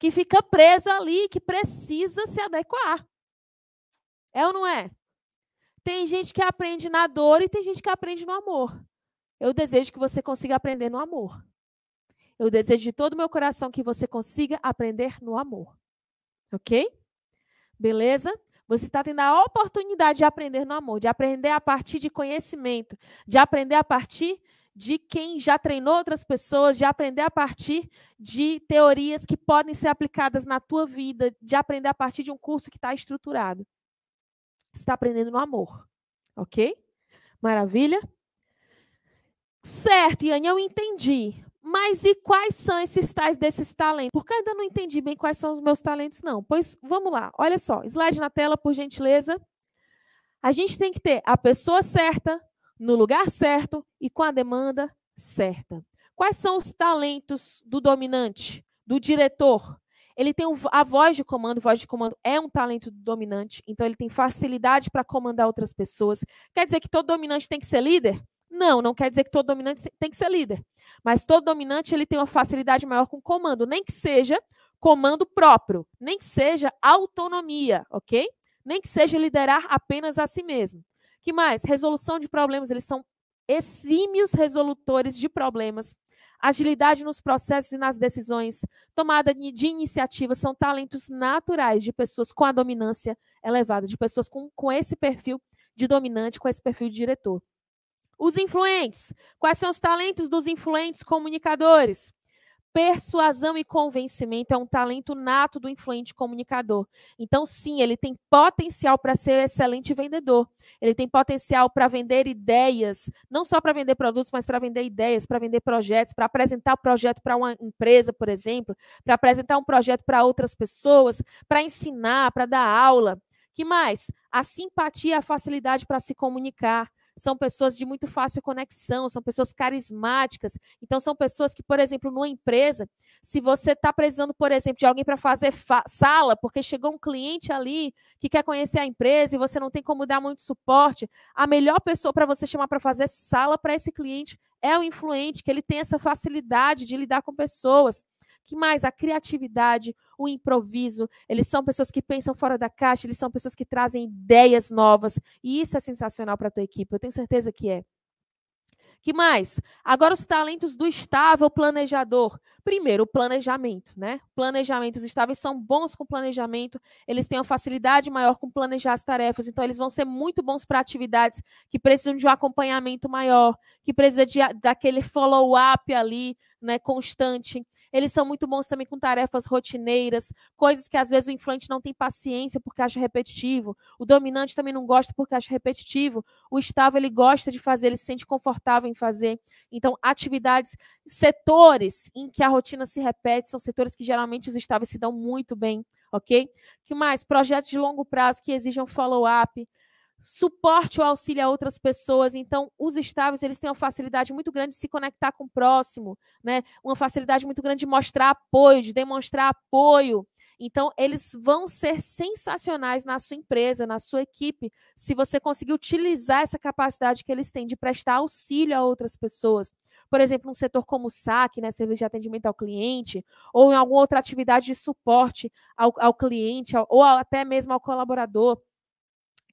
que fica preso ali, que precisa se adequar. É ou não é? Tem gente que aprende na dor e tem gente que aprende no amor. Eu desejo que você consiga aprender no amor. Eu desejo de todo o meu coração que você consiga aprender no amor. Ok? Beleza? Você está tendo a oportunidade de aprender no amor, de aprender a partir de conhecimento, de aprender a partir de quem já treinou outras pessoas, de aprender a partir de teorias que podem ser aplicadas na tua vida, de aprender a partir de um curso que está estruturado. Você está aprendendo no amor, ok? Maravilha? Certo, Iane, eu entendi. Mas e quais são esses tais desses talentos? Porque ainda não entendi bem quais são os meus talentos, não. Pois vamos lá, olha só, slide na tela, por gentileza. A gente tem que ter a pessoa certa, no lugar certo e com a demanda certa. Quais são os talentos do dominante, do diretor? Ele tem a voz de comando, voz de comando é um talento do dominante, então ele tem facilidade para comandar outras pessoas. Quer dizer que todo dominante tem que ser líder? Não, não quer dizer que todo dominante tem que ser líder. Mas todo dominante ele tem uma facilidade maior com comando, nem que seja comando próprio, nem que seja autonomia, ok? Nem que seja liderar apenas a si mesmo. Que mais? Resolução de problemas, eles são exímios resolutores de problemas. Agilidade nos processos e nas decisões, tomada de iniciativa, são talentos naturais de pessoas com a dominância elevada, de pessoas com, com esse perfil de dominante, com esse perfil de diretor. Os influentes. Quais são os talentos dos influentes comunicadores? Persuasão e convencimento é um talento nato do influente comunicador. Então, sim, ele tem potencial para ser excelente vendedor. Ele tem potencial para vender ideias, não só para vender produtos, mas para vender ideias, para vender projetos, para apresentar o projeto para uma empresa, por exemplo, para apresentar um projeto para outras pessoas, para ensinar, para dar aula. Que mais? A simpatia, a facilidade para se comunicar são pessoas de muito fácil conexão, são pessoas carismáticas. Então, são pessoas que, por exemplo, numa empresa, se você está precisando, por exemplo, de alguém para fazer fa sala, porque chegou um cliente ali que quer conhecer a empresa e você não tem como dar muito suporte, a melhor pessoa para você chamar para fazer sala para esse cliente é o influente, que ele tem essa facilidade de lidar com pessoas que mais? A criatividade, o improviso. Eles são pessoas que pensam fora da caixa, eles são pessoas que trazem ideias novas. E isso é sensacional para a tua equipe, eu tenho certeza que é. Que mais? Agora os talentos do estável planejador. Primeiro, o planejamento, né? Planejamentos estáveis são bons com planejamento, eles têm uma facilidade maior com planejar as tarefas, então eles vão ser muito bons para atividades que precisam de um acompanhamento maior, que precisa de, daquele follow-up ali, né, constante. Eles são muito bons também com tarefas rotineiras, coisas que às vezes o influente não tem paciência porque acha repetitivo. O dominante também não gosta porque acha repetitivo. O estável ele gosta de fazer, ele se sente confortável em fazer. Então, atividades, setores em que a rotina se repete, são setores que geralmente os estáveis se dão muito bem, ok? que mais? Projetos de longo prazo que exijam follow-up suporte ou auxílio a outras pessoas. Então, os estáveis, eles têm uma facilidade muito grande de se conectar com o próximo, né? Uma facilidade muito grande de mostrar apoio, de demonstrar apoio. Então, eles vão ser sensacionais na sua empresa, na sua equipe, se você conseguir utilizar essa capacidade que eles têm de prestar auxílio a outras pessoas. Por exemplo, num setor como o SAC, né, serviço de atendimento ao cliente, ou em alguma outra atividade de suporte ao, ao cliente, ao, ou até mesmo ao colaborador.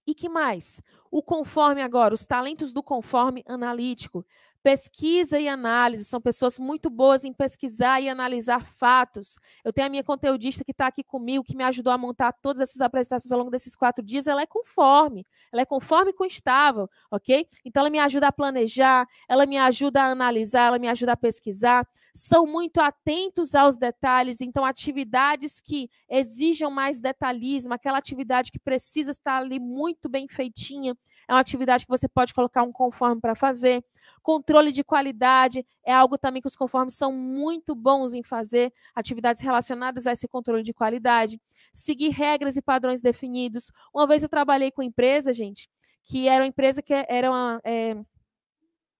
E que mais? O conforme agora, os talentos do conforme analítico. Pesquisa e análise, são pessoas muito boas em pesquisar e analisar fatos. Eu tenho a minha conteudista que está aqui comigo, que me ajudou a montar todas essas apresentações ao longo desses quatro dias. Ela é conforme, ela é conforme com estável, ok? Então, ela me ajuda a planejar, ela me ajuda a analisar, ela me ajuda a pesquisar. São muito atentos aos detalhes, então, atividades que exijam mais detalhismo, aquela atividade que precisa estar ali muito bem feitinha, é uma atividade que você pode colocar um conforme para fazer. Controle de qualidade é algo também que os conformes são muito bons em fazer, atividades relacionadas a esse controle de qualidade. Seguir regras e padrões definidos. Uma vez eu trabalhei com empresa, gente, que era uma empresa que era uma, é,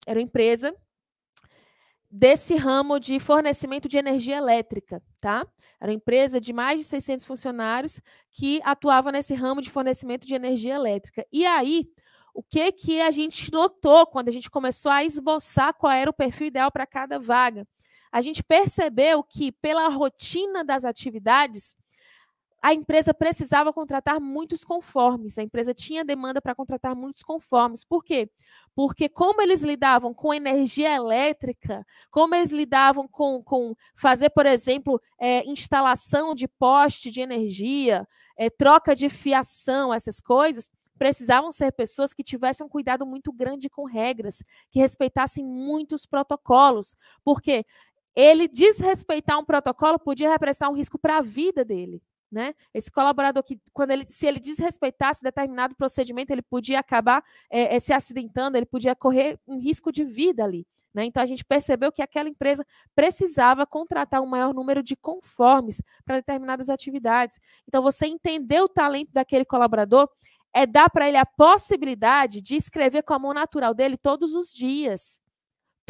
era uma empresa desse ramo de fornecimento de energia elétrica, tá? Era uma empresa de mais de 600 funcionários que atuava nesse ramo de fornecimento de energia elétrica. E aí, o que que a gente notou quando a gente começou a esboçar qual era o perfil ideal para cada vaga? A gente percebeu que, pela rotina das atividades, a empresa precisava contratar muitos conformes. A empresa tinha demanda para contratar muitos conformes. Por quê? Porque como eles lidavam com energia elétrica, como eles lidavam com, com fazer, por exemplo, é, instalação de poste de energia, é, troca de fiação, essas coisas, precisavam ser pessoas que tivessem um cuidado muito grande com regras, que respeitassem muitos protocolos, porque ele desrespeitar um protocolo podia representar um risco para a vida dele. Né? Esse colaborador que, quando ele, se ele desrespeitasse determinado procedimento, ele podia acabar é, é, se acidentando, ele podia correr um risco de vida ali. Né? Então a gente percebeu que aquela empresa precisava contratar um maior número de conformes para determinadas atividades. Então você entender o talento daquele colaborador é dar para ele a possibilidade de escrever com a mão natural dele todos os dias.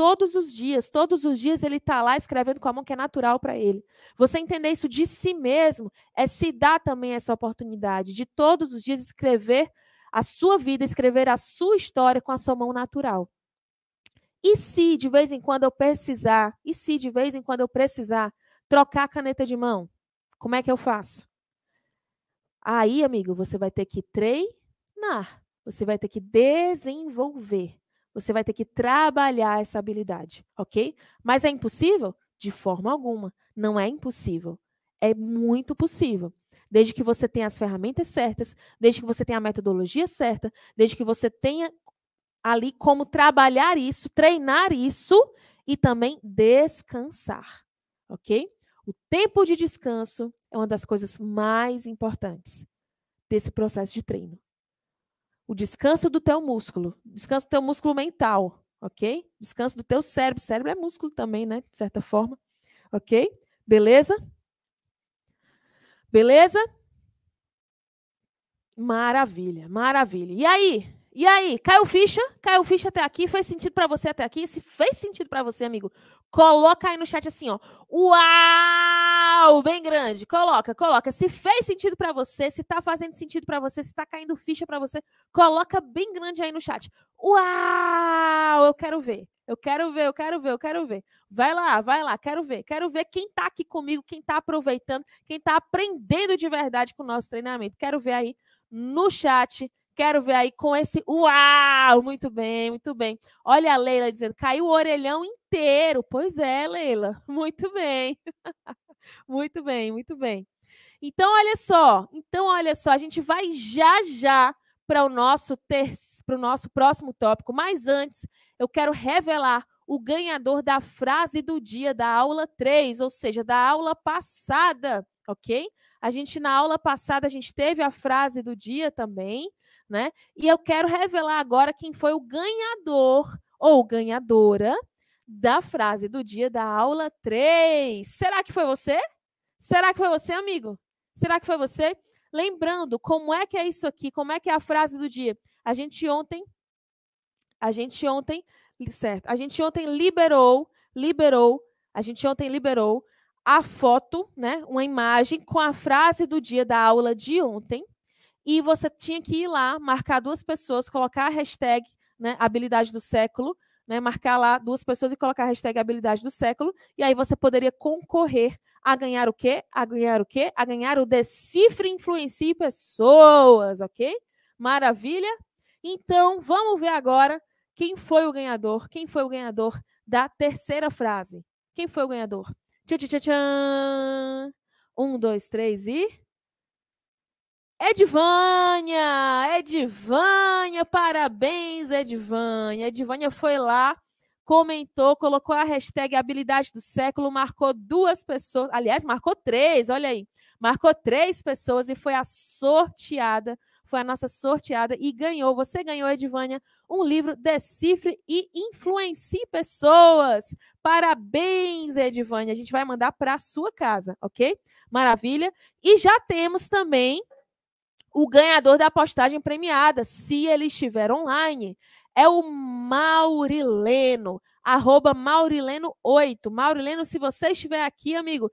Todos os dias, todos os dias ele está lá escrevendo com a mão que é natural para ele. Você entender isso de si mesmo é se dar também essa oportunidade de todos os dias escrever a sua vida, escrever a sua história com a sua mão natural. E se de vez em quando eu precisar, e se de vez em quando eu precisar trocar a caneta de mão, como é que eu faço? Aí, amigo, você vai ter que treinar, você vai ter que desenvolver, você vai ter que trabalhar essa habilidade, ok? Mas é impossível? De forma alguma. Não é impossível. É muito possível. Desde que você tenha as ferramentas certas, desde que você tenha a metodologia certa, desde que você tenha ali como trabalhar isso, treinar isso e também descansar, ok? O tempo de descanso é uma das coisas mais importantes desse processo de treino. O descanso do teu músculo, descanso do teu músculo mental, ok? Descanso do teu cérebro. Cérebro é músculo também, né? De certa forma. Ok? Beleza? Beleza? Maravilha, maravilha. E aí? E aí, caiu ficha? Caiu ficha até aqui? Fez sentido para você até aqui? Se fez sentido para você, amigo, coloca aí no chat assim, ó. Uau! Bem grande. Coloca, coloca. Se fez sentido para você, se tá fazendo sentido para você, se tá caindo ficha para você, coloca bem grande aí no chat. Uau! Eu quero ver. Eu quero ver, eu quero ver, eu quero ver. Vai lá, vai lá, quero ver. Quero ver quem tá aqui comigo, quem tá aproveitando, quem tá aprendendo de verdade com o nosso treinamento. Quero ver aí no chat Quero ver aí com esse uau! Muito bem, muito bem. Olha a Leila dizendo, caiu o orelhão inteiro. Pois é, Leila. (laughs) Muito bem. (laughs) muito bem, muito bem. Então, olha só. Então, olha só, a gente vai já já para o nosso ter... para o nosso próximo tópico. Mas antes, eu quero revelar o ganhador da frase do dia da aula 3, ou seja, da aula passada, ok? A gente, na aula passada, a gente teve a frase do dia também, né? E eu quero revelar agora quem foi o ganhador ou ganhadora da frase do dia da aula 3. Será que foi você? Será que foi você, amigo? Será que foi você? Lembrando, como é que é isso aqui? Como é que é a frase do dia? A gente ontem, a gente ontem, certo? A gente ontem liberou, liberou, a gente ontem liberou a foto, né, uma imagem com a frase do dia da aula de ontem, e você tinha que ir lá, marcar duas pessoas, colocar a hashtag, né, habilidade do século, né, marcar lá duas pessoas e colocar a hashtag habilidade do século, e aí você poderia concorrer a ganhar o quê? A ganhar o quê? A ganhar o Decifre Influencie Pessoas, ok? Maravilha? Então, vamos ver agora quem foi o ganhador, quem foi o ganhador da terceira frase. Quem foi o ganhador? Tchan, tchan, tchan. Um, dois, três e. Edvânia! Edvânia! Parabéns, Edvânia! Edvânia foi lá, comentou, colocou a hashtag habilidade do século, marcou duas pessoas, aliás, marcou três, olha aí. Marcou três pessoas e foi a sorteada, foi a nossa sorteada e ganhou. Você ganhou, Edvânia, um livro Decifre e Influencie Pessoas. Parabéns, Edvânia. A gente vai mandar para a sua casa, ok? Maravilha. E já temos também o ganhador da postagem premiada, se ele estiver online. É o Maurileno, arroba Maurileno8. Maurileno, se você estiver aqui, amigo,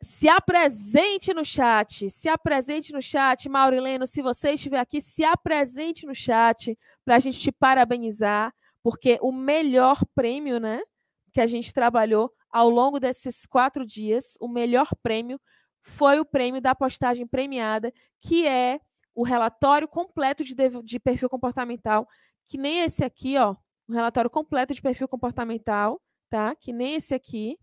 se apresente no chat. Se apresente no chat, Maurileno. Se você estiver aqui, se apresente no chat para a gente te parabenizar, porque o melhor prêmio, né, que a gente trabalhou ao longo desses quatro dias, o melhor prêmio foi o prêmio da postagem premiada, que é o relatório completo de, de perfil comportamental, que nem esse aqui, ó, um relatório completo de perfil comportamental, tá? Que nem esse aqui.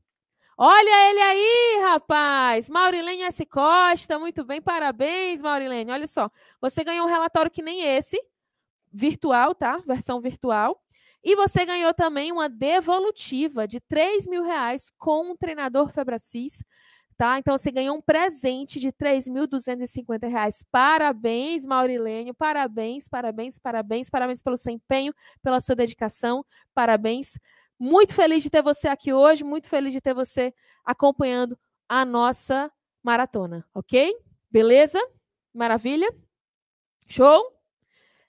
Olha ele aí, rapaz! Maurilene S. Costa, muito bem, parabéns, Maurilene. Olha só, você ganhou um relatório que nem esse, virtual, tá? Versão virtual. E você ganhou também uma devolutiva de 3 mil reais com um treinador Febracis. Tá? Então você ganhou um presente de R$ 3.250. Parabéns, Maurilênio. Parabéns, parabéns, parabéns, parabéns pelo seu empenho, pela sua dedicação. Parabéns. Muito feliz de ter você aqui hoje, muito feliz de ter você acompanhando a nossa maratona, ok? Beleza? Maravilha? Show?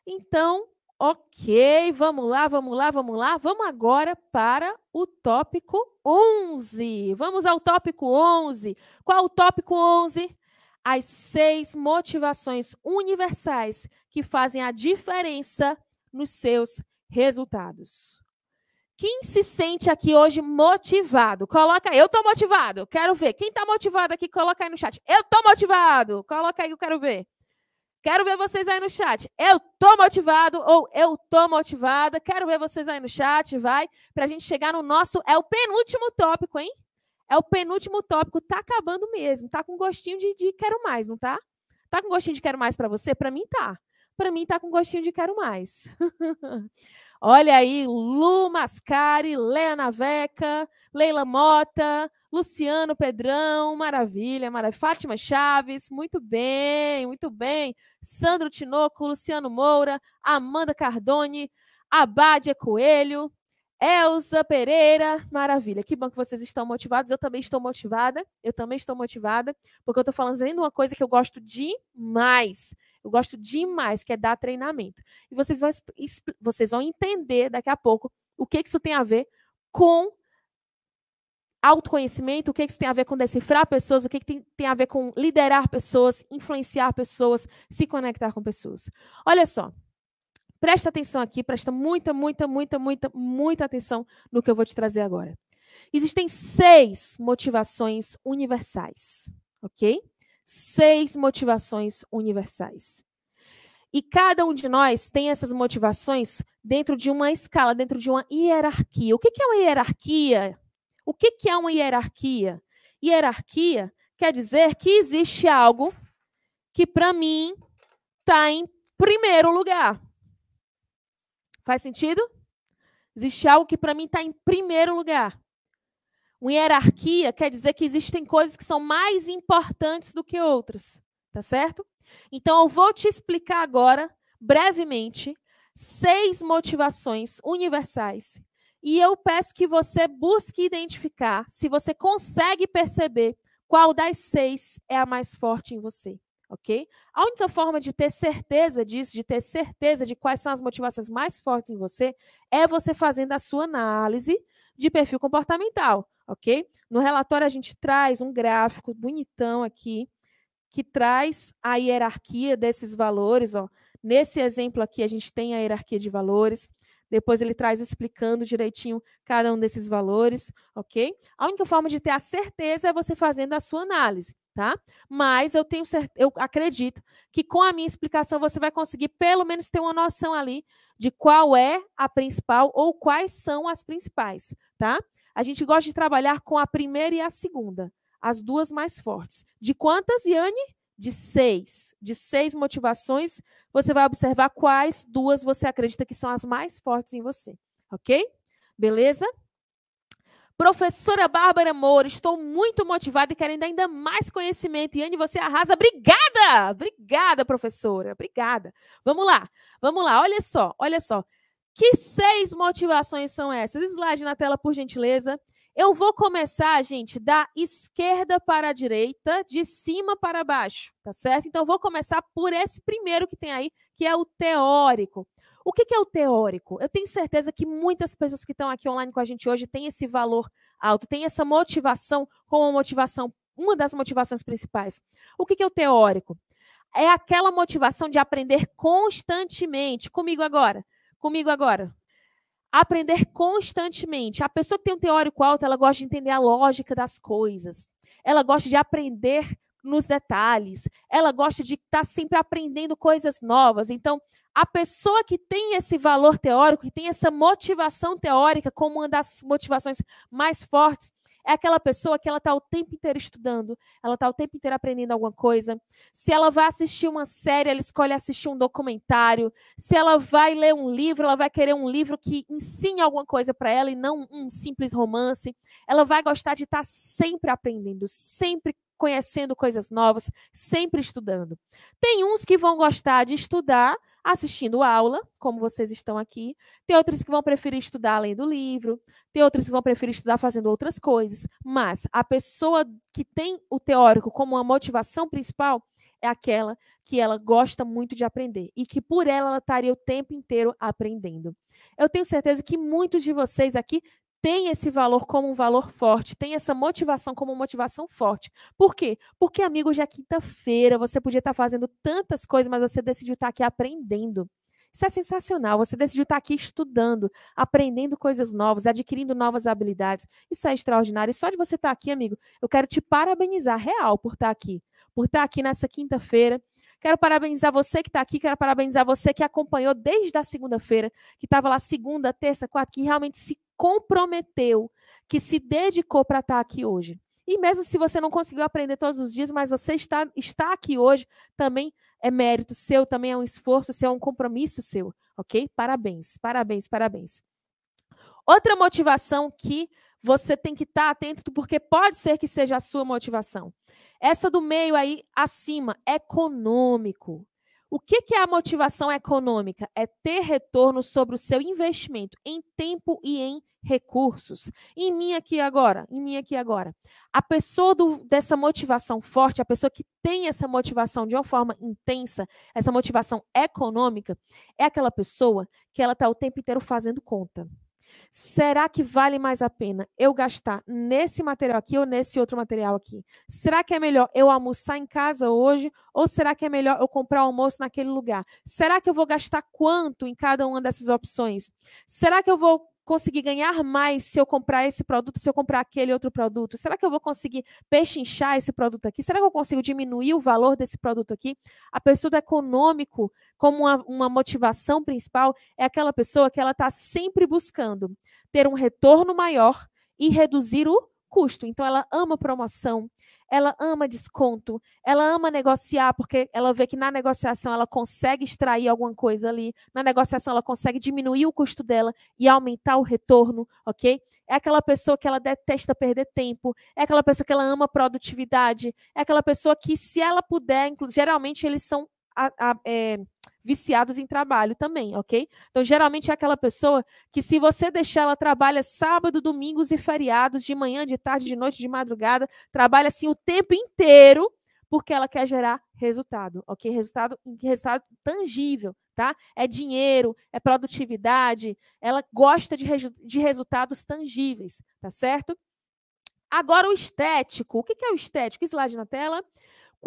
Então, ok, vamos lá, vamos lá, vamos lá. Vamos agora para o tópico 11. Vamos ao tópico 11. Qual o tópico 11? As seis motivações universais que fazem a diferença nos seus resultados. Quem se sente aqui hoje motivado? Coloca aí. Eu estou motivado. Quero ver. Quem está motivado aqui, coloca aí no chat. Eu estou motivado. Coloca aí, eu quero ver. Quero ver vocês aí no chat. Eu tô motivado ou eu tô motivada. Quero ver vocês aí no chat, vai. Pra gente chegar no nosso. É o penúltimo tópico, hein? É o penúltimo tópico. Tá acabando mesmo. Tá com gostinho de, de quero mais, não tá? Tá com gostinho de quero mais para você? Para mim tá. Para mim tá com gostinho de quero mais. (laughs) Olha aí, Lu Mascari, Lea Naveca, Leila Mota, Luciano Pedrão, maravilha, maravilha. Fátima Chaves, muito bem, muito bem. Sandro Tinoco, Luciano Moura, Amanda Cardone, Abádia Coelho, Elza Pereira, maravilha. Que bom que vocês estão motivados. Eu também estou motivada. Eu também estou motivada, porque eu estou falando ainda uma coisa que eu gosto demais. Eu gosto demais, que é dar treinamento. E vocês vão, vocês vão entender daqui a pouco o que isso tem a ver com autoconhecimento, o que isso tem a ver com decifrar pessoas, o que tem, tem a ver com liderar pessoas, influenciar pessoas, se conectar com pessoas. Olha só, presta atenção aqui, presta muita, muita, muita, muita, muita atenção no que eu vou te trazer agora. Existem seis motivações universais, ok? seis motivações universais. E cada um de nós tem essas motivações dentro de uma escala, dentro de uma hierarquia. O que é uma hierarquia? O que é uma hierarquia? Hierarquia quer dizer que existe algo que, para mim, está em primeiro lugar. Faz sentido? Existe algo que, para mim, está em primeiro lugar. Uma hierarquia quer dizer que existem coisas que são mais importantes do que outras, tá certo? Então eu vou te explicar agora, brevemente, seis motivações universais. E eu peço que você busque identificar se você consegue perceber qual das seis é a mais forte em você. ok? A única forma de ter certeza disso, de ter certeza de quais são as motivações mais fortes em você, é você fazendo a sua análise de perfil comportamental, ok? No relatório a gente traz um gráfico bonitão aqui que traz a hierarquia desses valores, ó. Nesse exemplo aqui a gente tem a hierarquia de valores. Depois ele traz explicando direitinho cada um desses valores, ok? A única forma de ter a certeza é você fazendo a sua análise tá? Mas eu tenho eu acredito que com a minha explicação você vai conseguir pelo menos ter uma noção ali de qual é a principal ou quais são as principais, tá? A gente gosta de trabalhar com a primeira e a segunda, as duas mais fortes. De quantas, Yane? De seis. De seis motivações, você vai observar quais duas você acredita que são as mais fortes em você, ok? Beleza? Professora Bárbara Moura, estou muito motivada e querendo ainda mais conhecimento. Yane, você arrasa. Obrigada! Obrigada, professora. Obrigada. Vamos lá, vamos lá. Olha só, olha só. Que seis motivações são essas? Slide na tela, por gentileza. Eu vou começar, gente, da esquerda para a direita, de cima para baixo, tá certo? Então, vou começar por esse primeiro que tem aí, que é o teórico. O que, que é o teórico? Eu tenho certeza que muitas pessoas que estão aqui online com a gente hoje têm esse valor alto, têm essa motivação como motivação, uma das motivações principais. O que, que é o teórico? É aquela motivação de aprender constantemente. Comigo agora. Comigo agora aprender constantemente. A pessoa que tem um teórico alto, ela gosta de entender a lógica das coisas. Ela gosta de aprender nos detalhes. Ela gosta de estar sempre aprendendo coisas novas. Então, a pessoa que tem esse valor teórico, que tem essa motivação teórica como uma das motivações mais fortes, é aquela pessoa que ela está o tempo inteiro estudando, ela está o tempo inteiro aprendendo alguma coisa. Se ela vai assistir uma série, ela escolhe assistir um documentário. Se ela vai ler um livro, ela vai querer um livro que ensine alguma coisa para ela e não um simples romance. Ela vai gostar de estar tá sempre aprendendo, sempre conhecendo coisas novas, sempre estudando. Tem uns que vão gostar de estudar assistindo aula, como vocês estão aqui. Tem outros que vão preferir estudar além do livro. Tem outros que vão preferir estudar fazendo outras coisas. Mas a pessoa que tem o teórico como uma motivação principal é aquela que ela gosta muito de aprender e que por ela ela estaria o tempo inteiro aprendendo. Eu tenho certeza que muitos de vocês aqui tem esse valor como um valor forte, tem essa motivação como motivação forte. Por quê? Porque, amigo, já é quinta-feira, você podia estar fazendo tantas coisas, mas você decidiu estar aqui aprendendo. Isso é sensacional. Você decidiu estar aqui estudando, aprendendo coisas novas, adquirindo novas habilidades. Isso é extraordinário. E só de você estar aqui, amigo, eu quero te parabenizar, real, por estar aqui. Por estar aqui nessa quinta-feira. Quero parabenizar você que está aqui, quero parabenizar você que acompanhou desde a segunda-feira, que estava lá segunda, terça, quarta, que realmente se comprometeu, que se dedicou para estar tá aqui hoje. E mesmo se você não conseguiu aprender todos os dias, mas você está, está aqui hoje, também é mérito seu, também é um esforço seu, é um compromisso seu, ok? Parabéns, parabéns, parabéns. Outra motivação que você tem que estar tá atento, porque pode ser que seja a sua motivação. Essa do meio aí, acima, econômico. O que, que é a motivação econômica? É ter retorno sobre o seu investimento em tempo e em recursos. Em mim aqui agora, em mim aqui agora. A pessoa do, dessa motivação forte, a pessoa que tem essa motivação de uma forma intensa, essa motivação econômica, é aquela pessoa que ela está o tempo inteiro fazendo conta. Será que vale mais a pena eu gastar nesse material aqui ou nesse outro material aqui? Será que é melhor eu almoçar em casa hoje ou será que é melhor eu comprar almoço naquele lugar? Será que eu vou gastar quanto em cada uma dessas opções? Será que eu vou conseguir ganhar mais se eu comprar esse produto, se eu comprar aquele outro produto? Será que eu vou conseguir pechinchar esse produto aqui? Será que eu consigo diminuir o valor desse produto aqui? A pessoa do econômico, como uma, uma motivação principal, é aquela pessoa que ela está sempre buscando ter um retorno maior e reduzir o custo. Então, ela ama promoção, ela ama desconto, ela ama negociar, porque ela vê que na negociação ela consegue extrair alguma coisa ali, na negociação ela consegue diminuir o custo dela e aumentar o retorno, ok? É aquela pessoa que ela detesta perder tempo, é aquela pessoa que ela ama produtividade, é aquela pessoa que, se ela puder, geralmente eles são a, a, é, viciados em trabalho também, ok? Então, geralmente é aquela pessoa que, se você deixar, ela trabalha sábado, domingos e feriados, de manhã, de tarde, de noite, de madrugada, trabalha assim o tempo inteiro Porque ela quer gerar resultado, ok? Resultado, resultado tangível, tá? É dinheiro, é produtividade, ela gosta de, de resultados tangíveis, tá certo? Agora, o estético. O que é o estético? Slide na tela.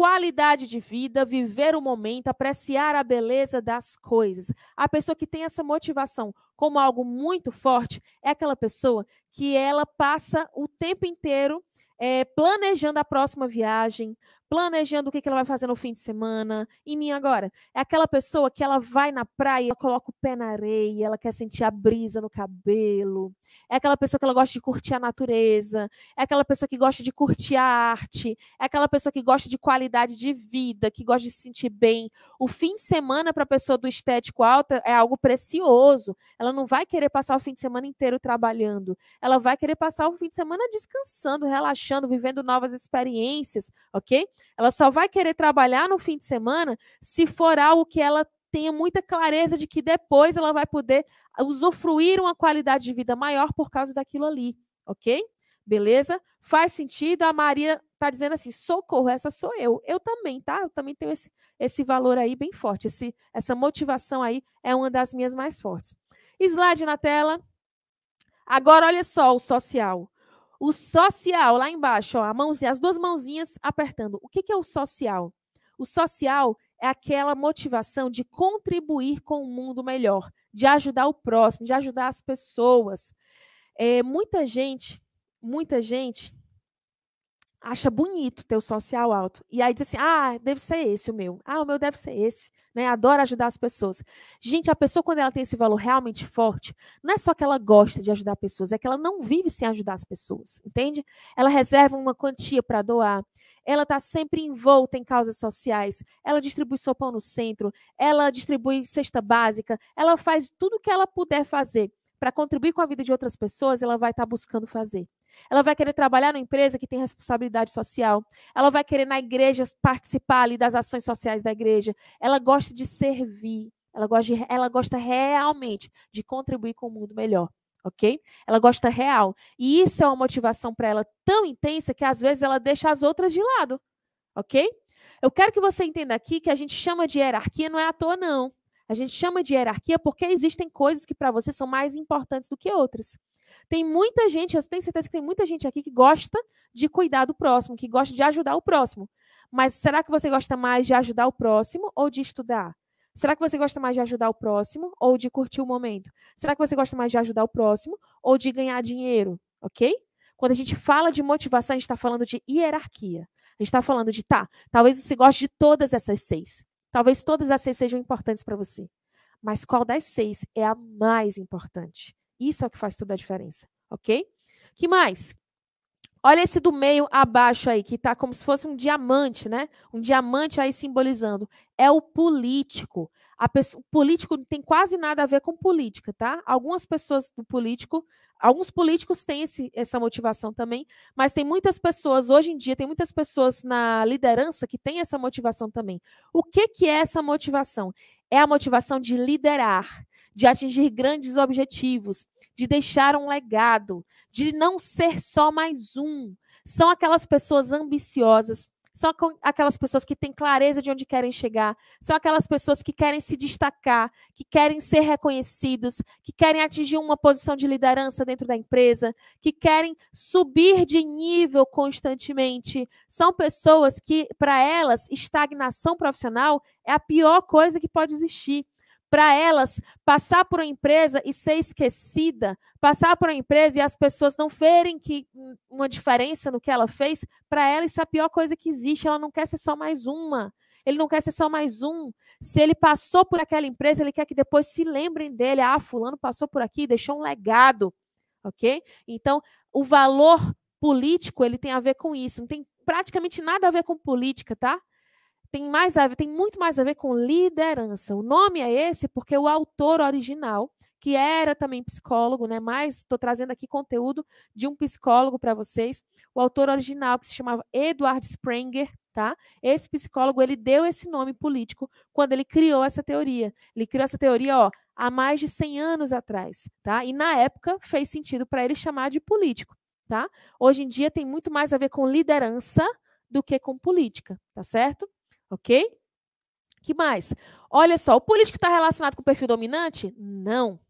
Qualidade de vida, viver o momento, apreciar a beleza das coisas. A pessoa que tem essa motivação como algo muito forte é aquela pessoa que ela passa o tempo inteiro é, planejando a próxima viagem, planejando o que, que ela vai fazer no fim de semana. E mim agora, é aquela pessoa que ela vai na praia, ela coloca o pé na areia, ela quer sentir a brisa no cabelo. É aquela pessoa que ela gosta de curtir a natureza. É aquela pessoa que gosta de curtir a arte. É aquela pessoa que gosta de qualidade de vida, que gosta de se sentir bem. O fim de semana para a pessoa do estético alta é algo precioso. Ela não vai querer passar o fim de semana inteiro trabalhando. Ela vai querer passar o fim de semana descansando, relaxando, vivendo novas experiências, ok? Ela só vai querer trabalhar no fim de semana se for algo que ela tenha muita clareza de que depois ela vai poder usufruir uma qualidade de vida maior por causa daquilo ali, ok? Beleza? Faz sentido? A Maria está dizendo assim: socorro, essa sou eu. Eu também, tá? Eu também tenho esse, esse valor aí bem forte. Esse, essa motivação aí é uma das minhas mais fortes. Slide na tela. Agora, olha só o social. O social, lá embaixo, ó, a mãozinha, as duas mãozinhas apertando. O que, que é o social? O social é aquela motivação de contribuir com um mundo melhor, de ajudar o próximo, de ajudar as pessoas. É, muita gente, muita gente acha bonito ter o social alto. E aí diz assim: ah, deve ser esse o meu. Ah, o meu deve ser esse. Né? Adora ajudar as pessoas. Gente, a pessoa, quando ela tem esse valor realmente forte, não é só que ela gosta de ajudar pessoas, é que ela não vive sem ajudar as pessoas, entende? Ela reserva uma quantia para doar. Ela está sempre envolta em causas sociais. Ela distribui sopão no centro. Ela distribui cesta básica. Ela faz tudo o que ela puder fazer para contribuir com a vida de outras pessoas. Ela vai estar tá buscando fazer. Ela vai querer trabalhar numa empresa que tem responsabilidade social. Ela vai querer na igreja participar ali das ações sociais da igreja. Ela gosta de servir. Ela gosta, de, ela gosta realmente de contribuir com o mundo melhor. Ok? Ela gosta real. E isso é uma motivação para ela tão intensa que às vezes ela deixa as outras de lado. Ok? Eu quero que você entenda aqui que a gente chama de hierarquia não é à toa, não. A gente chama de hierarquia porque existem coisas que para você são mais importantes do que outras. Tem muita gente, eu tenho certeza que tem muita gente aqui que gosta de cuidar do próximo, que gosta de ajudar o próximo. Mas será que você gosta mais de ajudar o próximo ou de estudar? Será que você gosta mais de ajudar o próximo ou de curtir o momento? Será que você gosta mais de ajudar o próximo ou de ganhar dinheiro? Ok? Quando a gente fala de motivação, a gente está falando de hierarquia. A gente está falando de, tá, talvez você goste de todas essas seis. Talvez todas as seis sejam importantes para você. Mas qual das seis é a mais importante? Isso é o que faz toda a diferença, ok? que mais? Olha esse do meio abaixo aí, que está como se fosse um diamante, né? Um diamante aí simbolizando. É o político. O político não tem quase nada a ver com política, tá? Algumas pessoas do político, alguns políticos têm esse, essa motivação também, mas tem muitas pessoas, hoje em dia, tem muitas pessoas na liderança que têm essa motivação também. O que, que é essa motivação? É a motivação de liderar, de atingir grandes objetivos, de deixar um legado, de não ser só mais um. São aquelas pessoas ambiciosas, são aquelas pessoas que têm clareza de onde querem chegar, são aquelas pessoas que querem se destacar, que querem ser reconhecidos, que querem atingir uma posição de liderança dentro da empresa, que querem subir de nível constantemente. São pessoas que, para elas, estagnação profissional é a pior coisa que pode existir para elas passar por uma empresa e ser esquecida, passar por uma empresa e as pessoas não verem que uma diferença no que ela fez, para ela isso é a pior coisa que existe. Ela não quer ser só mais uma. Ele não quer ser só mais um. Se ele passou por aquela empresa, ele quer que depois se lembrem dele. Ah, fulano passou por aqui, deixou um legado, ok? Então, o valor político ele tem a ver com isso. Não tem praticamente nada a ver com política, tá? Tem mais a ver, tem muito mais a ver com liderança. O nome é esse porque o autor original, que era também psicólogo, né? Mas estou trazendo aqui conteúdo de um psicólogo para vocês. O autor original que se chamava Edward Sprenger, tá? Esse psicólogo ele deu esse nome político quando ele criou essa teoria. Ele criou essa teoria, ó, há mais de 100 anos atrás, tá? E na época fez sentido para ele chamar de político, tá? Hoje em dia tem muito mais a ver com liderança do que com política, tá certo? Ok? Que mais? Olha só, o político está relacionado com o perfil dominante? Não,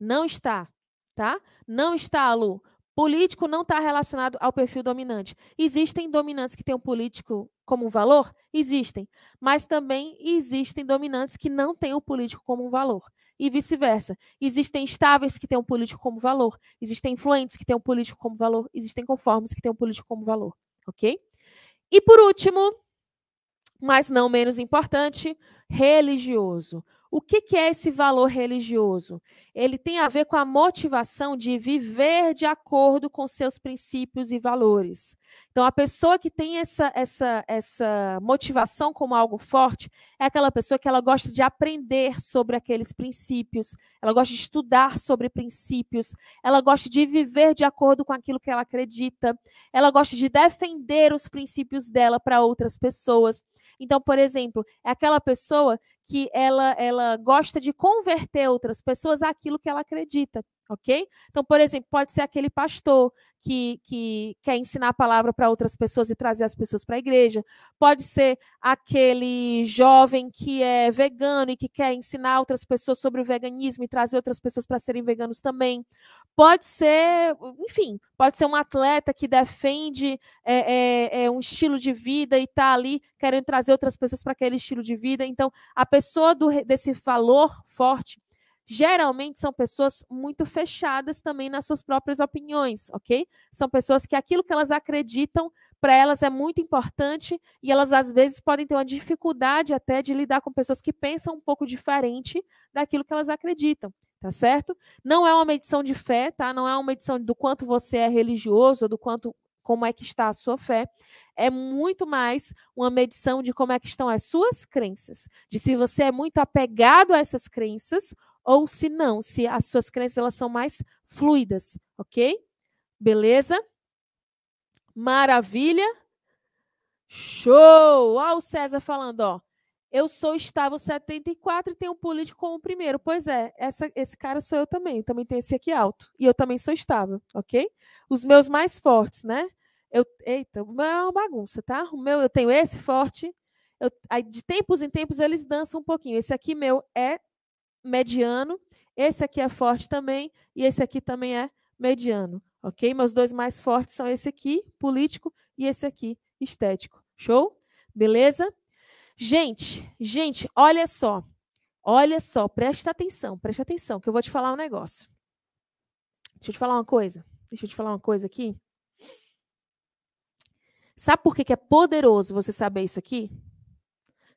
não está, tá? Não está, Lu. Político não está relacionado ao perfil dominante. Existem dominantes que têm um político como um valor? Existem. Mas também existem dominantes que não têm o político como um valor. E vice-versa. Existem estáveis que têm o político como valor. Existem influentes que têm o político como valor. Existem conformes que têm o político como valor. Ok? E por último, mas não menos importante, religioso. O que, que, é esse valor religioso? Ele tem a ver com a motivação de viver de acordo com seus princípios e valores. Então, a pessoa que tem essa, essa, essa motivação como algo forte é aquela pessoa que ela gosta de aprender sobre aqueles princípios, ela gosta de estudar sobre princípios, ela gosta de viver de acordo com aquilo que ela acredita, ela gosta de defender os princípios dela para outras pessoas. Então, por exemplo, é aquela pessoa que ela, ela gosta de converter outras pessoas àquilo que ela acredita, ok? Então, por exemplo, pode ser aquele pastor que, que quer ensinar a palavra para outras pessoas e trazer as pessoas para a igreja. Pode ser aquele jovem que é vegano e que quer ensinar outras pessoas sobre o veganismo e trazer outras pessoas para serem veganos também. Pode ser, enfim, pode ser um atleta que defende é, é, é um estilo de vida e está ali querendo trazer outras pessoas para aquele estilo de vida. Então, a pessoa do, desse valor forte geralmente são pessoas muito fechadas também nas suas próprias opiniões, ok? São pessoas que aquilo que elas acreditam para elas é muito importante e elas às vezes podem ter uma dificuldade até de lidar com pessoas que pensam um pouco diferente daquilo que elas acreditam, tá certo? Não é uma medição de fé, tá? Não é uma medição do quanto você é religioso, ou do quanto como é que está a sua fé, é muito mais uma medição de como é que estão as suas crenças, de se você é muito apegado a essas crenças ou se não, se as suas crenças elas são mais fluidas, ok? Beleza? Maravilha? Show! Olha o César falando, ó. Eu sou estável 74 e tenho um político como primeiro. Pois é, essa, esse cara sou eu também. Eu também tenho esse aqui alto. E eu também sou estável, ok? Os meus mais fortes, né? Eu, eita, o é uma bagunça, tá? O meu, eu tenho esse forte. Eu, aí, de tempos em tempos eles dançam um pouquinho. Esse aqui meu é mediano, esse aqui é forte também, e esse aqui também é mediano, ok? Meus dois mais fortes são esse aqui, político, e esse aqui, estético. Show? Beleza? Gente, gente, olha só. Olha só, presta atenção, presta atenção, que eu vou te falar um negócio. Deixa eu te falar uma coisa. Deixa eu te falar uma coisa aqui. Sabe por que, que é poderoso você saber isso aqui?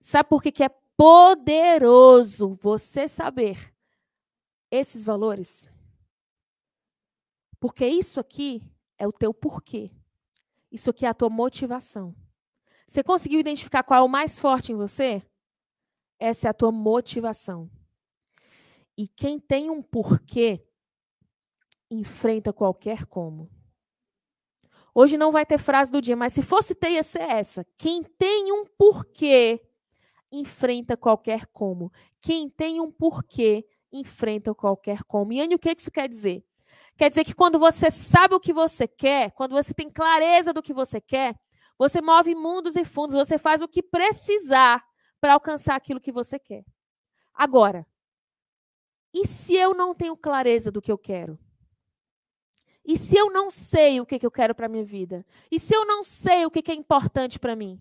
Sabe por que, que é poderoso você saber esses valores. Porque isso aqui é o teu porquê. Isso aqui é a tua motivação. Você conseguiu identificar qual é o mais forte em você? Essa é a tua motivação. E quem tem um porquê enfrenta qualquer como. Hoje não vai ter frase do dia, mas se fosse ter, ia ser essa. Quem tem um porquê enfrenta qualquer como. Quem tem um porquê enfrenta qualquer como. E Anne, o que isso quer dizer? Quer dizer que quando você sabe o que você quer, quando você tem clareza do que você quer, você move mundos e fundos, você faz o que precisar para alcançar aquilo que você quer. Agora, e se eu não tenho clareza do que eu quero? E se eu não sei o que, eu quero para a minha vida? E se eu não sei o que é importante para mim?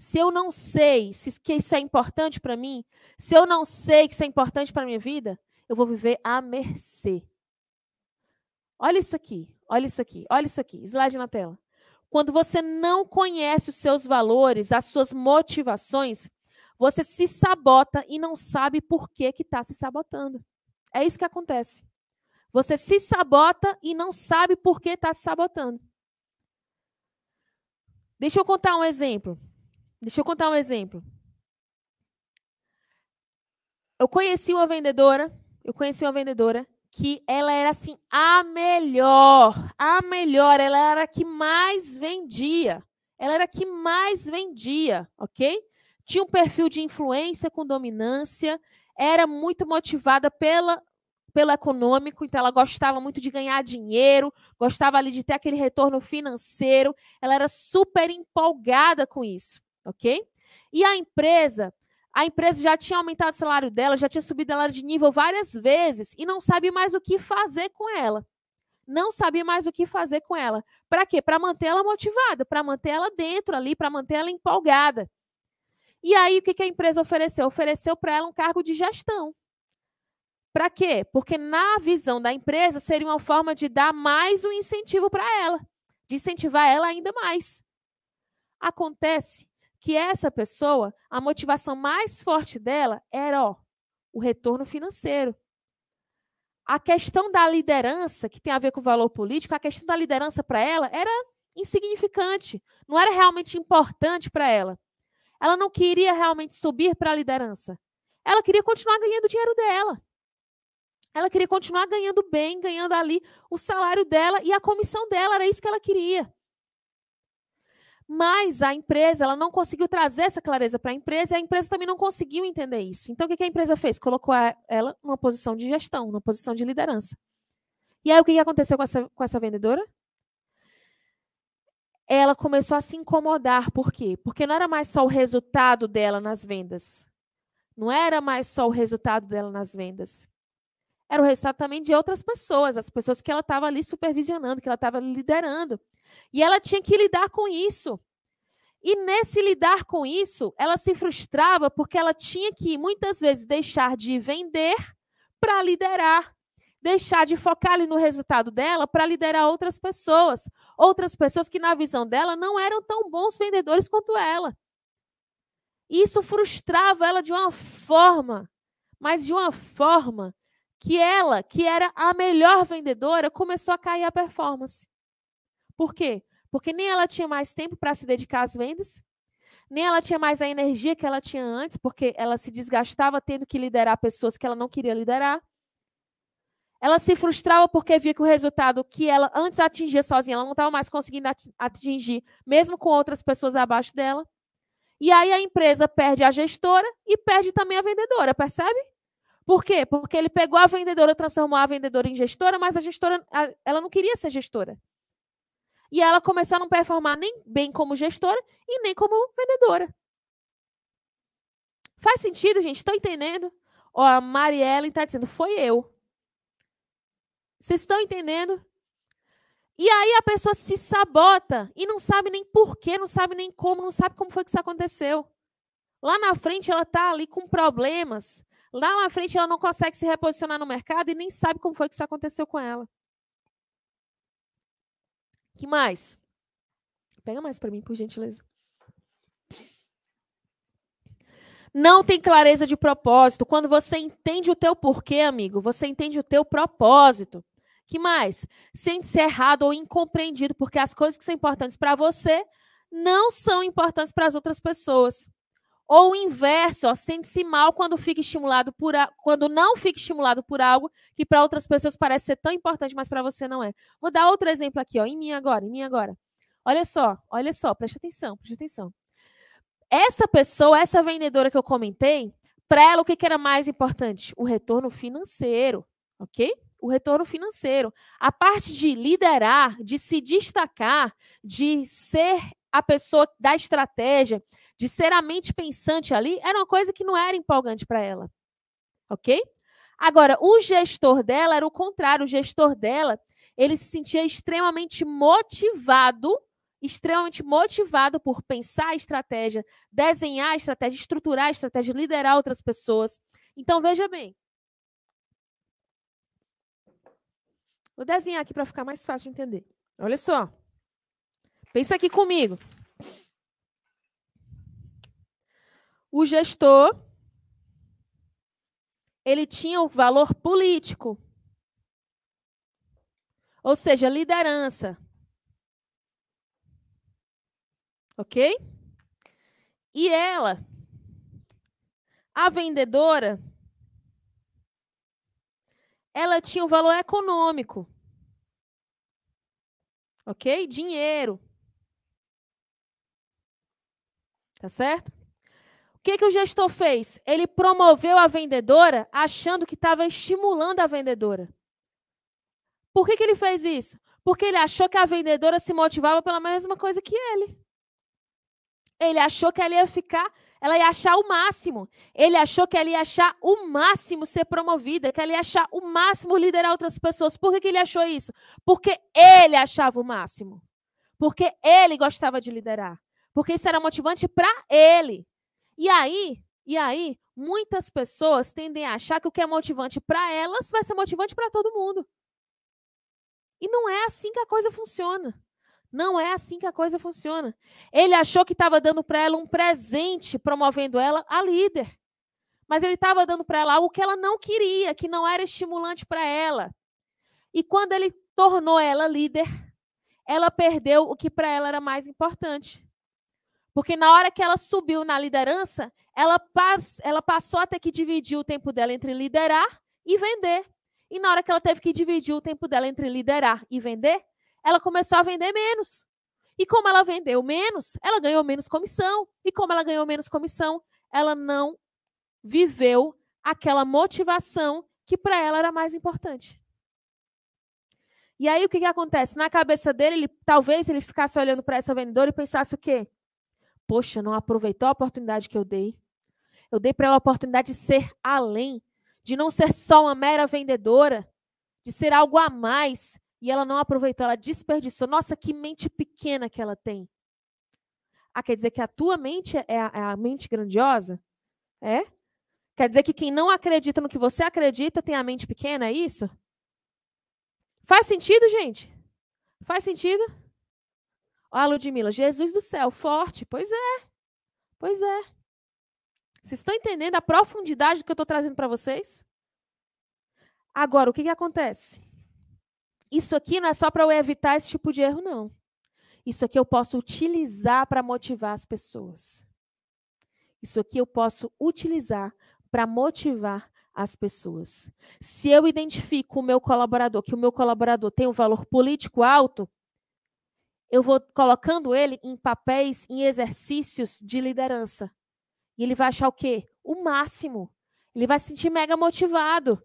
Se eu não sei se que isso é importante para mim, se eu não sei que isso é importante para minha vida, eu vou viver à mercê. Olha isso aqui, olha isso aqui, olha isso aqui, slide na tela. Quando você não conhece os seus valores, as suas motivações, você se sabota e não sabe por que que está se sabotando. É isso que acontece. Você se sabota e não sabe por que está se sabotando. Deixa eu contar um exemplo. Deixa eu contar um exemplo. Eu conheci uma vendedora, eu conheci uma vendedora que ela era assim a melhor, a melhor, ela era a que mais vendia. Ela era a que mais vendia, OK? Tinha um perfil de influência com dominância, era muito motivada pela pelo econômico, então ela gostava muito de ganhar dinheiro, gostava ali de ter aquele retorno financeiro, ela era super empolgada com isso, ok? E a empresa, a empresa já tinha aumentado o salário dela, já tinha subido ela de nível várias vezes e não sabe mais o que fazer com ela. Não sabia mais o que fazer com ela. Para quê? Para manter ela motivada, para manter ela dentro ali, para manter ela empolgada. E aí, o que, que a empresa ofereceu? Ofereceu para ela um cargo de gestão. Para quê? Porque na visão da empresa seria uma forma de dar mais um incentivo para ela, de incentivar ela ainda mais. Acontece que essa pessoa, a motivação mais forte dela era ó, o retorno financeiro. A questão da liderança, que tem a ver com o valor político, a questão da liderança para ela era insignificante, não era realmente importante para ela. Ela não queria realmente subir para a liderança. Ela queria continuar ganhando o dinheiro dela. Ela queria continuar ganhando bem, ganhando ali o salário dela e a comissão dela, era isso que ela queria. Mas a empresa, ela não conseguiu trazer essa clareza para a empresa e a empresa também não conseguiu entender isso. Então, o que a empresa fez? Colocou ela numa posição de gestão, numa posição de liderança. E aí, o que aconteceu com essa, com essa vendedora? Ela começou a se incomodar. Por quê? Porque não era mais só o resultado dela nas vendas. Não era mais só o resultado dela nas vendas era o resultado também de outras pessoas, as pessoas que ela estava ali supervisionando, que ela estava liderando. E ela tinha que lidar com isso. E nesse lidar com isso, ela se frustrava porque ela tinha que muitas vezes deixar de vender para liderar, deixar de focar ali no resultado dela para liderar outras pessoas, outras pessoas que na visão dela não eram tão bons vendedores quanto ela. Isso frustrava ela de uma forma, mas de uma forma que ela, que era a melhor vendedora, começou a cair a performance. Por quê? Porque nem ela tinha mais tempo para se dedicar às vendas, nem ela tinha mais a energia que ela tinha antes, porque ela se desgastava tendo que liderar pessoas que ela não queria liderar. Ela se frustrava porque via que o resultado que ela antes atingia sozinha, ela não estava mais conseguindo atingir, mesmo com outras pessoas abaixo dela. E aí a empresa perde a gestora e perde também a vendedora, percebe? Por quê? Porque ele pegou a vendedora, transformou a vendedora em gestora, mas a gestora, ela não queria ser gestora. E ela começou a não performar nem bem como gestora e nem como vendedora. Faz sentido, gente? Estão entendendo? Ó, a Marielle está dizendo, foi eu. Vocês estão entendendo? E aí a pessoa se sabota e não sabe nem porquê, não sabe nem como, não sabe como foi que isso aconteceu. Lá na frente ela está ali com problemas, Lá na frente ela não consegue se reposicionar no mercado e nem sabe como foi que isso aconteceu com ela. que mais? Pega mais para mim, por gentileza. Não tem clareza de propósito. Quando você entende o teu porquê, amigo, você entende o teu propósito. que mais? Sente-se errado ou incompreendido, porque as coisas que são importantes para você não são importantes para as outras pessoas. Ou o inverso, sente-se mal quando fica estimulado por a... quando não fica estimulado por algo que para outras pessoas parece ser tão importante, mas para você não é. Vou dar outro exemplo aqui, ó, em mim agora, em mim agora. Olha só, olha só, preste atenção, preste atenção. Essa pessoa, essa vendedora que eu comentei, para ela o que, que era mais importante? O retorno financeiro, ok? O retorno financeiro. A parte de liderar, de se destacar, de ser a pessoa da estratégia, de ser a mente pensante ali, era uma coisa que não era empolgante para ela. Ok? Agora, o gestor dela era o contrário. O gestor dela, ele se sentia extremamente motivado, extremamente motivado por pensar a estratégia, desenhar a estratégia, estruturar a estratégia, liderar outras pessoas. Então, veja bem. Vou desenhar aqui para ficar mais fácil de entender. Olha só. Pensa aqui comigo. O gestor ele tinha o valor político. Ou seja, liderança. OK? E ela a vendedora ela tinha um valor econômico. OK? Dinheiro. Tá certo? Que, que o gestor fez? Ele promoveu a vendedora achando que estava estimulando a vendedora. Por que, que ele fez isso? Porque ele achou que a vendedora se motivava pela mesma coisa que ele. Ele achou que ela ia ficar, ela ia achar o máximo. Ele achou que ela ia achar o máximo ser promovida, que ela ia achar o máximo liderar outras pessoas. Por que, que ele achou isso? Porque ele achava o máximo. Porque ele gostava de liderar. Porque isso era motivante para ele. E aí, e aí, muitas pessoas tendem a achar que o que é motivante para elas vai ser motivante para todo mundo. E não é assim que a coisa funciona. Não é assim que a coisa funciona. Ele achou que estava dando para ela um presente, promovendo ela a líder. Mas ele estava dando para ela algo que ela não queria, que não era estimulante para ela. E quando ele tornou ela líder, ela perdeu o que para ela era mais importante. Porque na hora que ela subiu na liderança, ela, pass ela passou a ter que dividir o tempo dela entre liderar e vender. E na hora que ela teve que dividir o tempo dela entre liderar e vender, ela começou a vender menos. E como ela vendeu menos, ela ganhou menos comissão. E como ela ganhou menos comissão, ela não viveu aquela motivação que para ela era mais importante. E aí o que, que acontece? Na cabeça dele, ele, talvez ele ficasse olhando para essa vendedora e pensasse o quê? Poxa, não aproveitou a oportunidade que eu dei. Eu dei para ela a oportunidade de ser além, de não ser só uma mera vendedora, de ser algo a mais. E ela não aproveitou, ela desperdiçou. Nossa, que mente pequena que ela tem. Ah, quer dizer que a tua mente é a, é a mente grandiosa? É? Quer dizer que quem não acredita no que você acredita tem a mente pequena, é isso? Faz sentido, gente? Faz sentido? Ó, Ludmilla, Jesus do céu, forte. Pois é. Pois é. Vocês estão entendendo a profundidade do que eu estou trazendo para vocês? Agora, o que, que acontece? Isso aqui não é só para eu evitar esse tipo de erro, não. Isso aqui eu posso utilizar para motivar as pessoas. Isso aqui eu posso utilizar para motivar as pessoas. Se eu identifico o meu colaborador, que o meu colaborador tem um valor político alto, eu vou colocando ele em papéis, em exercícios de liderança. E ele vai achar o quê? O máximo. Ele vai se sentir mega motivado.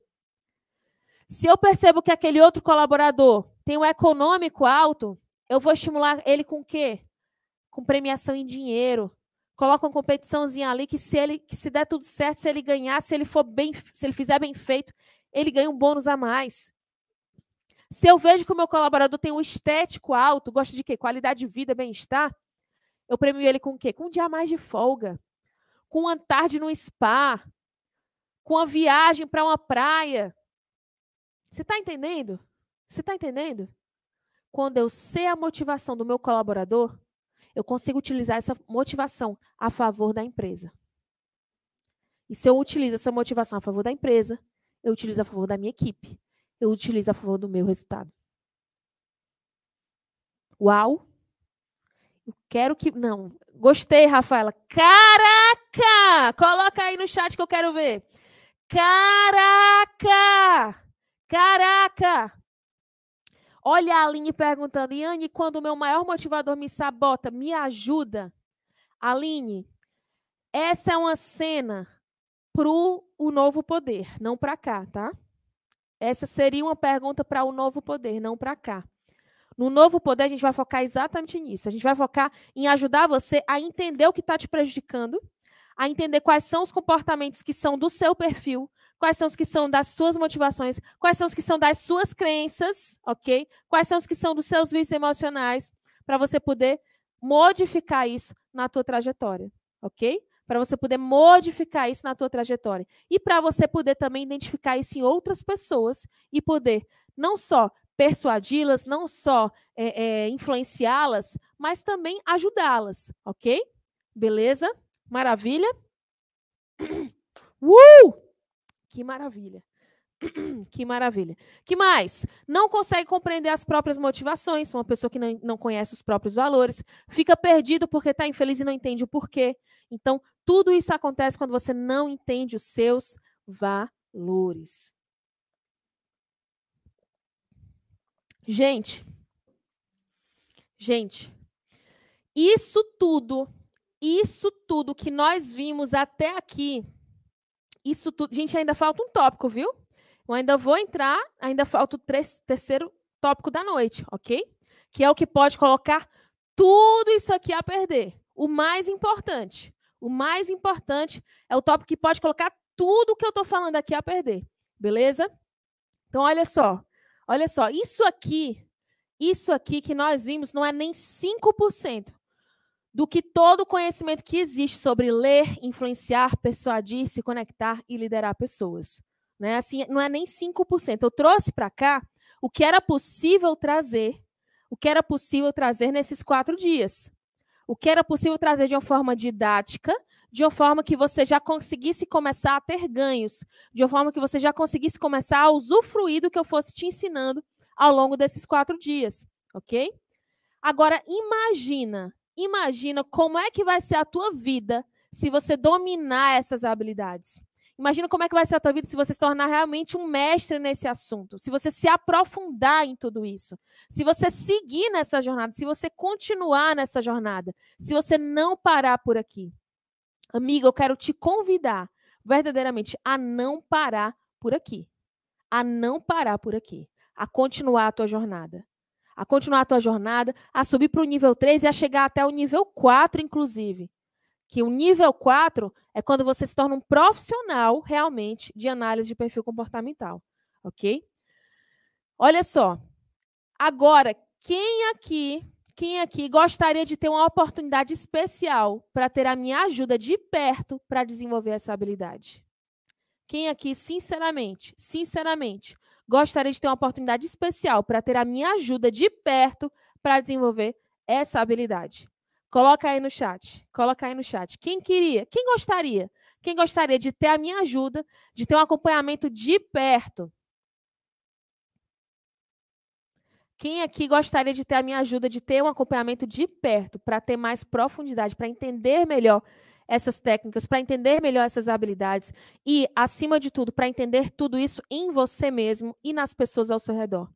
Se eu percebo que aquele outro colaborador tem um econômico alto, eu vou estimular ele com o quê? Com premiação em dinheiro. Coloca uma competiçãozinha ali que se ele que se der tudo certo, se ele ganhar, se ele for bem, se ele fizer bem feito, ele ganha um bônus a mais. Se eu vejo que o meu colaborador tem um estético alto, gosta de quê? Qualidade de vida, bem-estar, eu premio ele com o quê? Com um dia mais de folga, com uma tarde no spa, com uma viagem para uma praia. Você está entendendo? Você está entendendo? Quando eu sei a motivação do meu colaborador, eu consigo utilizar essa motivação a favor da empresa. E se eu utilizo essa motivação a favor da empresa, eu utilizo a favor da minha equipe eu utilizo a favor do meu resultado. Uau! Eu quero que. Não. Gostei, Rafaela. Caraca! Coloca aí no chat que eu quero ver. Caraca! Caraca! Olha a Aline perguntando, Yane, quando o meu maior motivador me sabota, me ajuda? Aline, essa é uma cena pro o novo poder, não para cá, tá? Essa seria uma pergunta para o novo poder, não para cá. No novo poder, a gente vai focar exatamente nisso. A gente vai focar em ajudar você a entender o que está te prejudicando, a entender quais são os comportamentos que são do seu perfil, quais são os que são das suas motivações, quais são os que são das suas crenças, ok? Quais são os que são dos seus vícios emocionais, para você poder modificar isso na tua trajetória, ok? Para você poder modificar isso na tua trajetória e para você poder também identificar isso em outras pessoas e poder não só persuadi-las, não só é, é, influenciá-las, mas também ajudá-las, ok? Beleza? Maravilha? (clears throat) Uh! Que maravilha! (clears throat) Que maravilha. Que mais? Não consegue compreender as próprias motivações, uma pessoa que não, não conhece os próprios valores, fica perdido porque está infeliz e não entende o porquê. Então, tudo isso acontece quando você não entende os seus valores. Gente, gente, isso tudo, isso tudo que nós vimos até aqui, isso tudo. Gente, ainda falta um tópico, viu? Eu ainda vou entrar, ainda falta o terceiro tópico da noite, ok? Que é o que pode colocar tudo isso aqui a perder. O mais importante. O mais importante é o tópico que pode colocar tudo que eu estou falando aqui a perder. Beleza? Então, olha só. Olha só. Isso aqui, isso aqui que nós vimos não é nem 5% do que todo o conhecimento que existe sobre ler, influenciar, persuadir, se conectar e liderar pessoas. Né? Assim, não é nem 5%. Eu trouxe para cá o que era possível trazer, o que era possível trazer nesses quatro dias. O que era possível trazer de uma forma didática, de uma forma que você já conseguisse começar a ter ganhos, de uma forma que você já conseguisse começar a usufruir do que eu fosse te ensinando ao longo desses quatro dias, ok? Agora, imagina, imagina como é que vai ser a tua vida se você dominar essas habilidades. Imagina como é que vai ser a tua vida se você se tornar realmente um mestre nesse assunto, se você se aprofundar em tudo isso, se você seguir nessa jornada, se você continuar nessa jornada, se você não parar por aqui. Amigo, eu quero te convidar verdadeiramente a não parar por aqui. A não parar por aqui. A continuar a tua jornada. A continuar a tua jornada, a subir para o nível 3 e a chegar até o nível 4, inclusive que o nível 4 é quando você se torna um profissional realmente de análise de perfil comportamental, ok? Olha só. Agora, quem aqui, quem aqui gostaria de ter uma oportunidade especial para ter a minha ajuda de perto para desenvolver essa habilidade? Quem aqui, sinceramente, sinceramente, gostaria de ter uma oportunidade especial para ter a minha ajuda de perto para desenvolver essa habilidade? Coloca aí no chat. Coloca aí no chat. Quem queria? Quem gostaria? Quem gostaria de ter a minha ajuda, de ter um acompanhamento de perto? Quem aqui gostaria de ter a minha ajuda, de ter um acompanhamento de perto, para ter mais profundidade, para entender melhor essas técnicas, para entender melhor essas habilidades e, acima de tudo, para entender tudo isso em você mesmo e nas pessoas ao seu redor?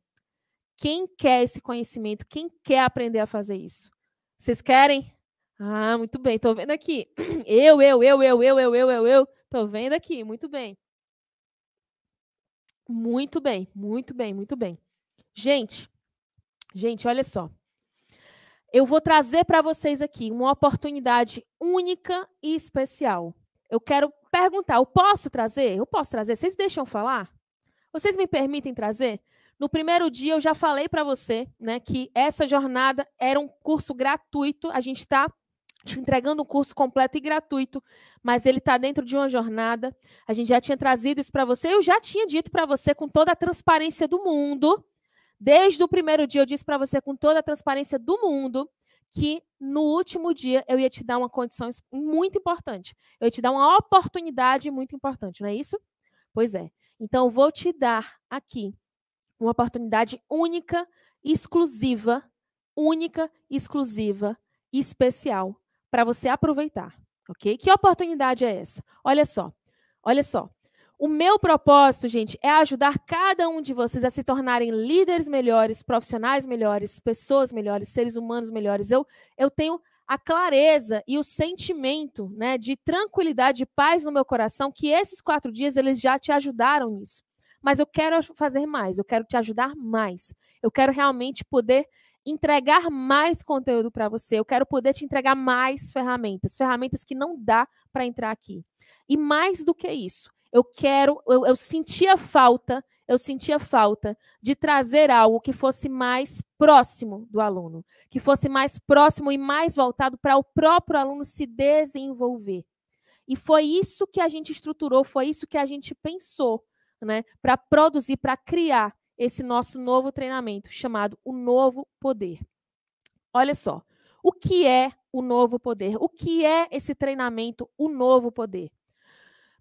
Quem quer esse conhecimento? Quem quer aprender a fazer isso? Vocês querem? Ah, muito bem, estou vendo aqui. (clears throat) Eu, eu, eu, eu, eu, eu, eu, eu, eu. Estou vendo aqui, muito bem. Muito bem, muito bem, muito bem. Gente, gente, olha só. Eu vou trazer para vocês aqui uma oportunidade única e especial. Eu quero perguntar, eu posso trazer? Eu posso trazer? Vocês deixam falar? Vocês me permitem trazer? No primeiro dia eu já falei para você, né, que essa jornada era um curso gratuito. A gente está entregando um curso completo e gratuito, mas ele está dentro de uma jornada. A gente já tinha trazido isso para você. Eu já tinha dito para você com toda a transparência do mundo. Desde o primeiro dia eu disse para você com toda a transparência do mundo que no último dia eu ia te dar uma condição muito importante. Eu ia te dar uma oportunidade muito importante, não é isso? Pois é. Então, vou te dar aqui uma oportunidade única, exclusiva, única, exclusiva e especial para você aproveitar, ok? Que oportunidade é essa? Olha só, olha só. O meu propósito, gente, é ajudar cada um de vocês a se tornarem líderes melhores, profissionais melhores, pessoas melhores, seres humanos melhores. Eu, eu tenho a clareza e o sentimento né, de tranquilidade, de paz no meu coração, que esses quatro dias eles já te ajudaram nisso mas eu quero fazer mais, eu quero te ajudar mais. Eu quero realmente poder entregar mais conteúdo para você, eu quero poder te entregar mais ferramentas, ferramentas que não dá para entrar aqui. E mais do que isso, eu quero, eu, eu sentia falta, eu sentia falta de trazer algo que fosse mais próximo do aluno, que fosse mais próximo e mais voltado para o próprio aluno se desenvolver. E foi isso que a gente estruturou, foi isso que a gente pensou né, para produzir, para criar esse nosso novo treinamento chamado o Novo Poder. Olha só, o que é o Novo Poder? O que é esse treinamento, o Novo Poder?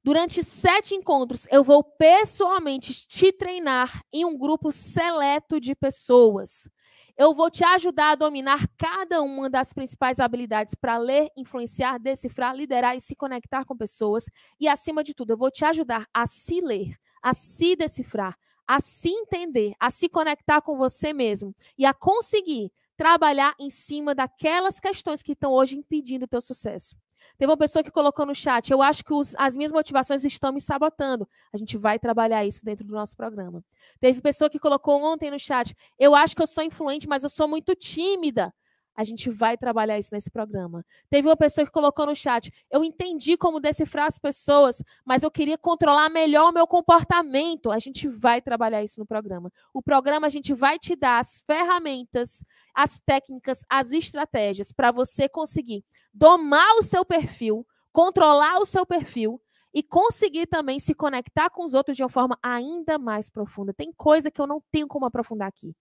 Durante sete encontros, eu vou pessoalmente te treinar em um grupo seleto de pessoas. Eu vou te ajudar a dominar cada uma das principais habilidades para ler, influenciar, decifrar, liderar e se conectar com pessoas. E, acima de tudo, eu vou te ajudar a se ler, a se decifrar, a se entender, a se conectar com você mesmo e a conseguir trabalhar em cima daquelas questões que estão hoje impedindo o teu sucesso. Teve uma pessoa que colocou no chat, eu acho que os, as minhas motivações estão me sabotando. A gente vai trabalhar isso dentro do nosso programa. Teve pessoa que colocou ontem no chat, eu acho que eu sou influente, mas eu sou muito tímida. A gente vai trabalhar isso nesse programa. Teve uma pessoa que colocou no chat: eu entendi como decifrar as pessoas, mas eu queria controlar melhor o meu comportamento. A gente vai trabalhar isso no programa. O programa a gente vai te dar as ferramentas, as técnicas, as estratégias para você conseguir domar o seu perfil, controlar o seu perfil e conseguir também se conectar com os outros de uma forma ainda mais profunda. Tem coisa que eu não tenho como aprofundar aqui.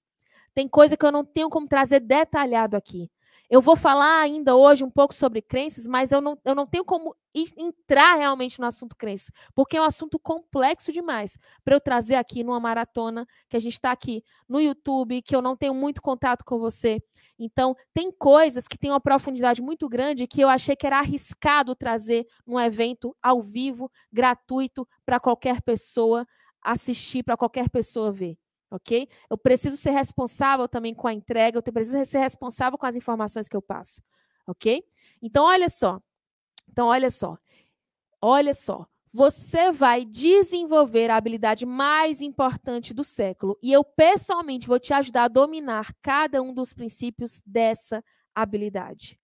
Tem coisa que eu não tenho como trazer detalhado aqui. Eu vou falar ainda hoje um pouco sobre crenças, mas eu não, eu não tenho como entrar realmente no assunto crenças, porque é um assunto complexo demais para eu trazer aqui numa maratona, que a gente está aqui no YouTube, que eu não tenho muito contato com você. Então, tem coisas que têm uma profundidade muito grande que eu achei que era arriscado trazer num evento ao vivo, gratuito, para qualquer pessoa assistir, para qualquer pessoa ver ok? Eu preciso ser responsável também com a entrega, eu preciso ser responsável com as informações que eu passo, ok? Então, olha só. Então, olha só. Olha só. Você vai desenvolver a habilidade mais importante do século e eu pessoalmente vou te ajudar a dominar cada um dos princípios dessa habilidade.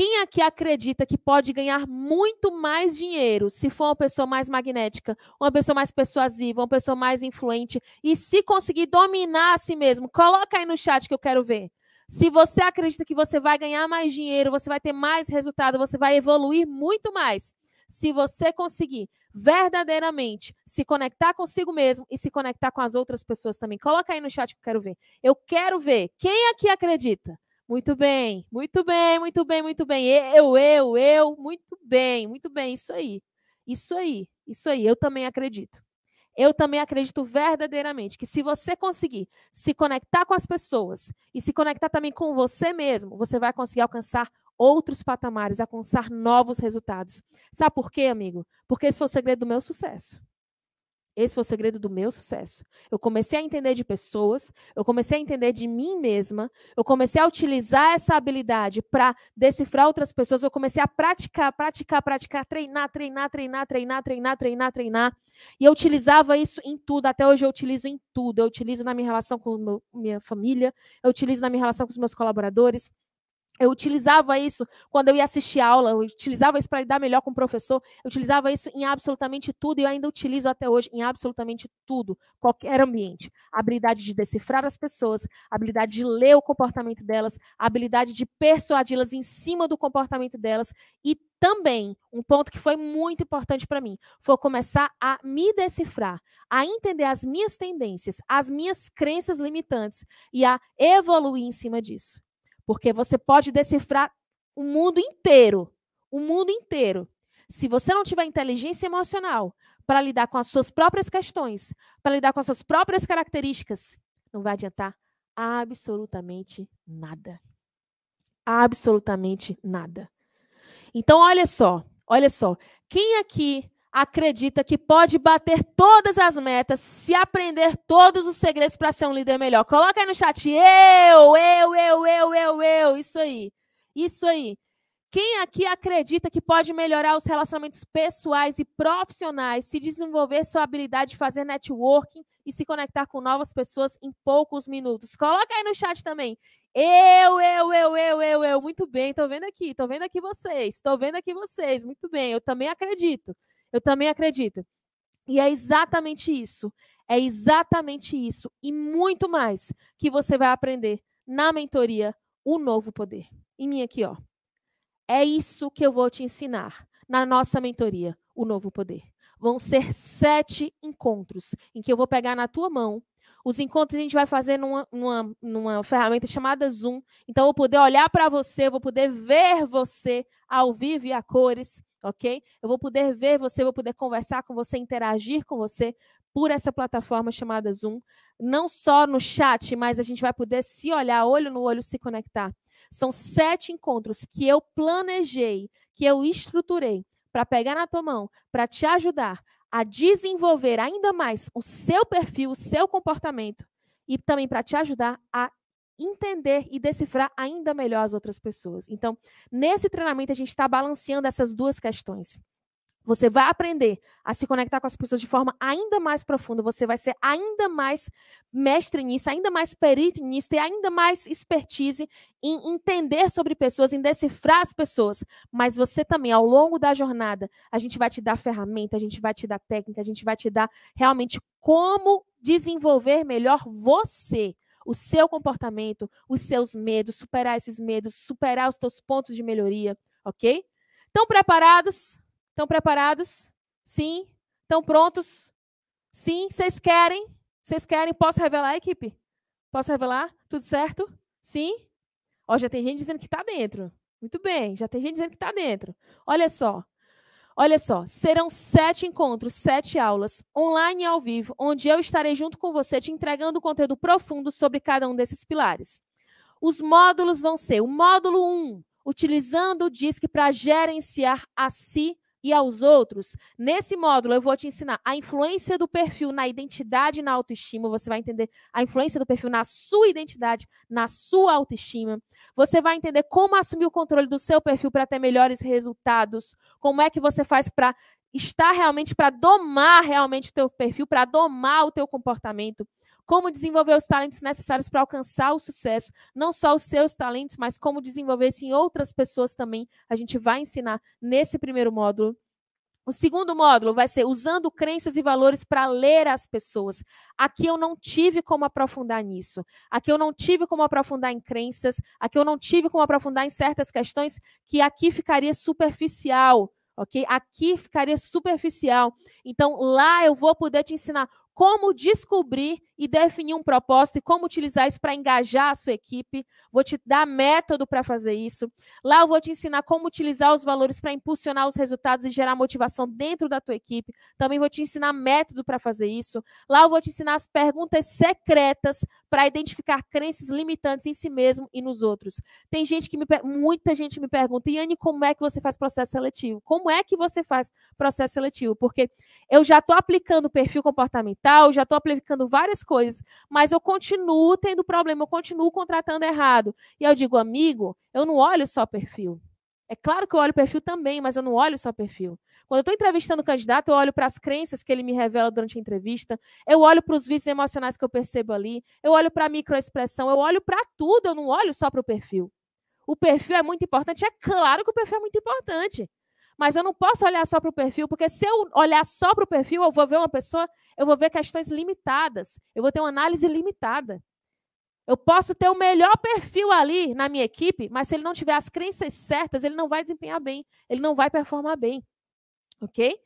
Quem aqui acredita que pode ganhar muito mais dinheiro se for uma pessoa mais magnética, uma pessoa mais persuasiva, uma pessoa mais influente e se conseguir dominar a si mesmo? Coloca aí no chat que eu quero ver. Se você acredita que você vai ganhar mais dinheiro, você vai ter mais resultado, você vai evoluir muito mais. Se você conseguir verdadeiramente se conectar consigo mesmo e se conectar com as outras pessoas também. Coloca aí no chat que eu quero ver. Eu quero ver quem aqui acredita muito bem, muito bem, muito bem, muito bem. Eu, eu, eu, muito bem, muito bem. Isso aí. Isso aí, isso aí. Eu também acredito. Eu também acredito verdadeiramente que se você conseguir se conectar com as pessoas e se conectar também com você mesmo, você vai conseguir alcançar outros patamares, alcançar novos resultados. Sabe por quê, amigo? Porque esse foi o segredo do meu sucesso. Esse foi o segredo do meu sucesso. Eu comecei a entender de pessoas, eu comecei a entender de mim mesma, eu comecei a utilizar essa habilidade para decifrar outras pessoas, eu comecei a praticar, praticar, praticar, treinar, treinar, treinar, treinar, treinar, treinar, treinar. E eu utilizava isso em tudo, até hoje eu utilizo em tudo. Eu utilizo na minha relação com meu, minha família, eu utilizo na minha relação com os meus colaboradores, eu utilizava isso quando eu ia assistir aula, eu utilizava isso para lidar melhor com o professor, eu utilizava isso em absolutamente tudo e eu ainda utilizo até hoje em absolutamente tudo, qualquer ambiente. A habilidade de decifrar as pessoas, a habilidade de ler o comportamento delas, a habilidade de persuadi-las em cima do comportamento delas e também, um ponto que foi muito importante para mim, foi começar a me decifrar, a entender as minhas tendências, as minhas crenças limitantes e a evoluir em cima disso. Porque você pode decifrar o mundo inteiro. O mundo inteiro. Se você não tiver inteligência emocional para lidar com as suas próprias questões, para lidar com as suas próprias características, não vai adiantar absolutamente nada. Absolutamente nada. Então, olha só, olha só. Quem aqui acredita que pode bater todas as metas se aprender todos os segredos para ser um líder melhor. Coloca aí no chat. Eu, eu, eu, eu, eu, eu. Isso aí. Isso aí. Quem aqui acredita que pode melhorar os relacionamentos pessoais e profissionais, se desenvolver sua habilidade de fazer networking e se conectar com novas pessoas em poucos minutos? Coloca aí no chat também. Eu, eu, eu, eu, eu, eu. Muito bem, estou vendo aqui, estou vendo aqui vocês, estou vendo aqui vocês. Muito bem, eu também acredito. Eu também acredito. E é exatamente isso. É exatamente isso e muito mais que você vai aprender na mentoria O Novo Poder. Em mim aqui, ó. É isso que eu vou te ensinar na nossa mentoria O Novo Poder. Vão ser sete encontros em que eu vou pegar na tua mão. Os encontros a gente vai fazer numa, numa, numa ferramenta chamada Zoom. Então, eu vou poder olhar para você, vou poder ver você ao vivo e a cores ok? Eu vou poder ver você, vou poder conversar com você, interagir com você por essa plataforma chamada Zoom. Não só no chat, mas a gente vai poder se olhar olho no olho, se conectar. São sete encontros que eu planejei, que eu estruturei para pegar na tua mão, para te ajudar a desenvolver ainda mais o seu perfil, o seu comportamento e também para te ajudar a entender e decifrar ainda melhor as outras pessoas. Então, nesse treinamento, a gente está balanceando essas duas questões. Você vai aprender a se conectar com as pessoas de forma ainda mais profunda. Você vai ser ainda mais mestre nisso, ainda mais perito nisso, ter ainda mais expertise em entender sobre pessoas, em decifrar as pessoas. Mas você também, ao longo da jornada, a gente vai te dar ferramenta, a gente vai te dar técnica, a gente vai te dar realmente como desenvolver melhor você o seu comportamento, os seus medos, superar esses medos, superar os seus pontos de melhoria, ok? Estão preparados? Estão preparados? Sim? Estão prontos? Sim? Vocês querem? Vocês querem? Posso revelar, equipe? Posso revelar? Tudo certo? Sim? Ó, já tem gente dizendo que está dentro. Muito bem, já tem gente dizendo que está dentro. Olha só. Olha só, serão sete encontros, sete aulas, online e ao vivo, onde eu estarei junto com você te entregando conteúdo profundo sobre cada um desses pilares. Os módulos vão ser o módulo 1, utilizando o DISC para gerenciar a si e aos outros. Nesse módulo, eu vou te ensinar a influência do perfil na identidade e na autoestima. Você vai entender a influência do perfil na sua identidade, na sua autoestima. Você vai entender como assumir o controle do seu perfil para ter melhores resultados. Como é que você faz para estar realmente, para domar realmente o teu perfil, para domar o teu comportamento como desenvolver os talentos necessários para alcançar o sucesso, não só os seus talentos, mas como desenvolver isso em outras pessoas também. A gente vai ensinar nesse primeiro módulo. O segundo módulo vai ser usando crenças e valores para ler as pessoas. Aqui eu não tive como aprofundar nisso. Aqui eu não tive como aprofundar em crenças. Aqui eu não tive como aprofundar em certas questões que aqui ficaria superficial, ok? Aqui ficaria superficial. Então lá eu vou poder te ensinar como descobrir e definir um propósito e como utilizar isso para engajar a sua equipe. Vou te dar método para fazer isso. Lá eu vou te ensinar como utilizar os valores para impulsionar os resultados e gerar motivação dentro da tua equipe. Também vou te ensinar método para fazer isso. Lá eu vou te ensinar as perguntas secretas para identificar crenças limitantes em si mesmo e nos outros. Tem gente que me muita gente me pergunta, Yane, como é que você faz processo seletivo? Como é que você faz processo seletivo? Porque eu já estou aplicando o perfil comportamental, já estou aplicando várias coisas, mas eu continuo tendo problema, eu continuo contratando errado. E eu digo, amigo, eu não olho só perfil. É claro que eu olho perfil também, mas eu não olho só perfil. Quando eu estou entrevistando o candidato, eu olho para as crenças que ele me revela durante a entrevista, eu olho para os vícios emocionais que eu percebo ali, eu olho para a microexpressão, eu olho para tudo, eu não olho só para o perfil. O perfil é muito importante, é claro que o perfil é muito importante. Mas eu não posso olhar só para o perfil, porque se eu olhar só para o perfil, eu vou ver uma pessoa, eu vou ver questões limitadas, eu vou ter uma análise limitada. Eu posso ter o melhor perfil ali na minha equipe, mas se ele não tiver as crenças certas, ele não vai desempenhar bem, ele não vai performar bem. Ok?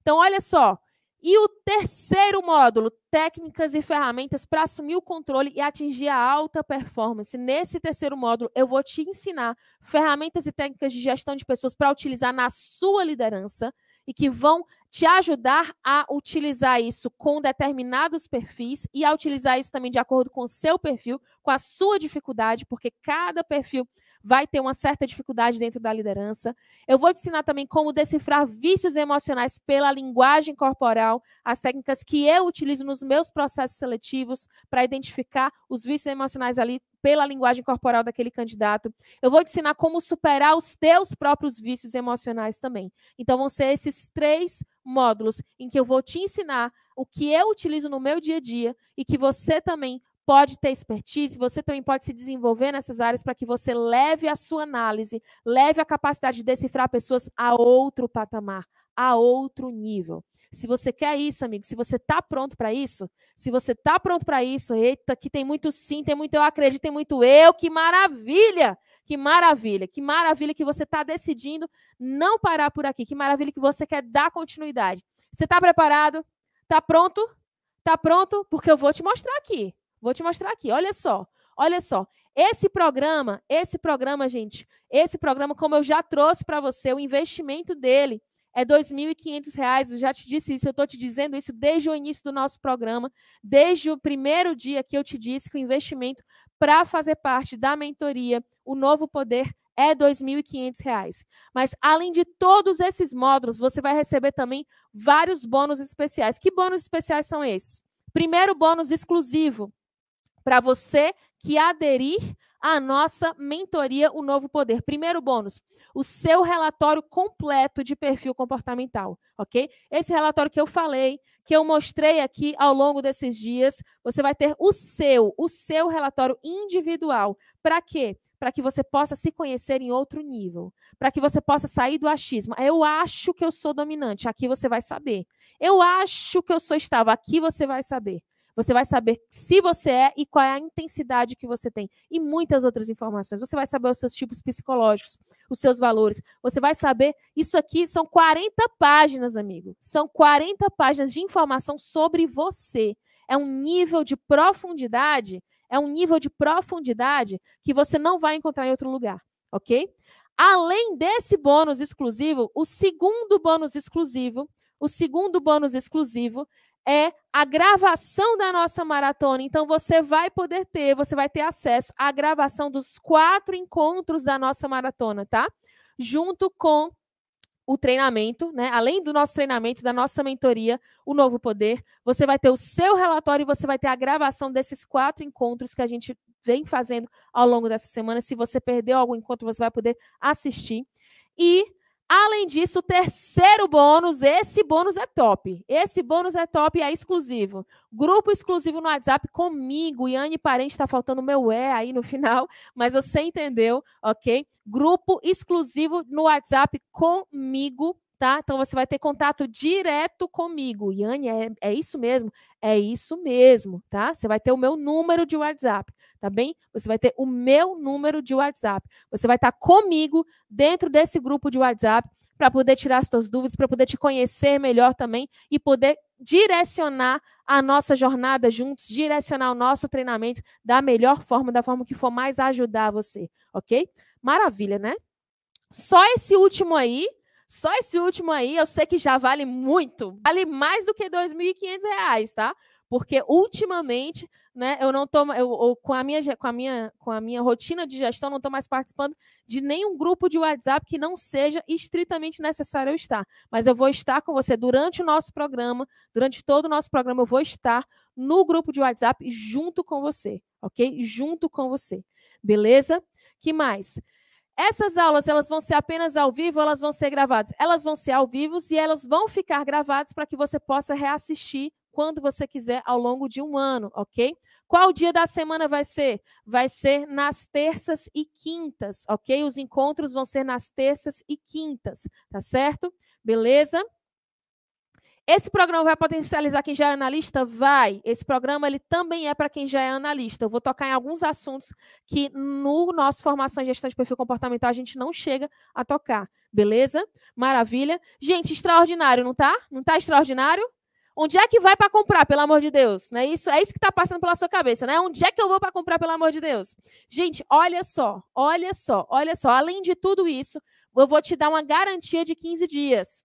Então, olha só, e o terceiro módulo, técnicas e ferramentas para assumir o controle e atingir a alta performance. Nesse terceiro módulo, eu vou te ensinar ferramentas e técnicas de gestão de pessoas para utilizar na sua liderança e que vão te ajudar a utilizar isso com determinados perfis e a utilizar isso também de acordo com o seu perfil, com a sua dificuldade, porque cada perfil vai ter uma certa dificuldade dentro da liderança. Eu vou te ensinar também como decifrar vícios emocionais pela linguagem corporal, as técnicas que eu utilizo nos meus processos seletivos para identificar os vícios emocionais ali pela linguagem corporal daquele candidato. Eu vou te ensinar como superar os teus próprios vícios emocionais também. Então vão ser esses três módulos em que eu vou te ensinar o que eu utilizo no meu dia a dia e que você também pode ter expertise, você também pode se desenvolver nessas áreas para que você leve a sua análise, leve a capacidade de decifrar pessoas a outro patamar, a outro nível. Se você quer isso, amigo, se você está pronto para isso, se você está pronto para isso, eita, que tem muito sim, tem muito eu acredito, tem muito eu, que maravilha! Que maravilha, que maravilha que você está decidindo não parar por aqui, que maravilha que você quer dar continuidade. Você está preparado? Está pronto? Está pronto? Porque eu vou te mostrar aqui. Vou te mostrar aqui. Olha só. Olha só. Esse programa, esse programa, gente, esse programa, como eu já trouxe para você, o investimento dele é R$ 2.500. Eu já te disse isso, eu estou te dizendo isso desde o início do nosso programa, desde o primeiro dia que eu te disse que o investimento para fazer parte da mentoria, o novo poder, é R$ 2.500. Mas, além de todos esses módulos, você vai receber também vários bônus especiais. Que bônus especiais são esses? Primeiro bônus exclusivo para você que aderir à nossa mentoria O Novo Poder. Primeiro bônus, o seu relatório completo de perfil comportamental, ok? Esse relatório que eu falei, que eu mostrei aqui ao longo desses dias, você vai ter o seu, o seu relatório individual. Para quê? Para que você possa se conhecer em outro nível, para que você possa sair do achismo. Eu acho que eu sou dominante, aqui você vai saber. Eu acho que eu sou estável, aqui você vai saber. Você vai saber se você é e qual é a intensidade que você tem. E muitas outras informações. Você vai saber os seus tipos psicológicos, os seus valores. Você vai saber. Isso aqui são 40 páginas, amigo. São 40 páginas de informação sobre você. É um nível de profundidade. É um nível de profundidade que você não vai encontrar em outro lugar. Ok? Além desse bônus exclusivo, o segundo bônus exclusivo, o segundo bônus exclusivo é a gravação da nossa maratona. Então, você vai poder ter, você vai ter acesso à gravação dos quatro encontros da nossa maratona, tá? Junto com o treinamento, né? Além do nosso treinamento, da nossa mentoria, o Novo Poder, você vai ter o seu relatório e você vai ter a gravação desses quatro encontros que a gente vem fazendo ao longo dessa semana. Se você perdeu algum encontro, você vai poder assistir. E Além disso, o terceiro bônus, esse bônus é top. Esse bônus é top e é exclusivo. Grupo exclusivo no WhatsApp comigo. Yane Parente, está faltando meu é aí no final, (laughs) mas você entendeu, ok? Grupo exclusivo no WhatsApp comigo, tá? Então você vai ter contato direto comigo. Yane, é, é isso mesmo? É isso mesmo, tá? Você vai ter o meu número de WhatsApp tá bem? Você vai ter o meu número de WhatsApp. Você vai estar comigo dentro desse grupo de WhatsApp para poder tirar as suas dúvidas, para poder te conhecer melhor também e poder direcionar a nossa jornada juntos, direcionar o nosso treinamento da melhor forma, da forma que for mais ajudar você, ok? Maravilha, né? Só esse último aí, só esse último aí, eu sei que já vale muito, vale mais do que R$ 2.500, tá? Porque ultimamente né? Eu não tô, eu, eu, com a minha com a minha com a minha rotina de gestão não estou mais participando de nenhum grupo de WhatsApp que não seja estritamente necessário eu estar. Mas eu vou estar com você durante o nosso programa, durante todo o nosso programa eu vou estar no grupo de WhatsApp junto com você, ok? Junto com você, beleza? Que mais? Essas aulas elas vão ser apenas ao vivo, elas vão ser gravadas. Elas vão ser ao vivo e elas vão ficar gravadas para que você possa reassistir quando você quiser ao longo de um ano, ok? Qual dia da semana vai ser? Vai ser nas terças e quintas, ok? Os encontros vão ser nas terças e quintas, tá certo? Beleza? Esse programa vai potencializar quem já é analista? Vai. Esse programa ele também é para quem já é analista. Eu vou tocar em alguns assuntos que no nosso formação em gestão de perfil comportamental a gente não chega a tocar. Beleza? Maravilha. Gente, extraordinário, não tá? Não tá extraordinário? Onde é que vai para comprar, pelo amor de Deus? Né? Isso, é isso que está passando pela sua cabeça, né? Onde é que eu vou para comprar, pelo amor de Deus? Gente, olha só, olha só, olha só. Além de tudo isso, eu vou te dar uma garantia de 15 dias.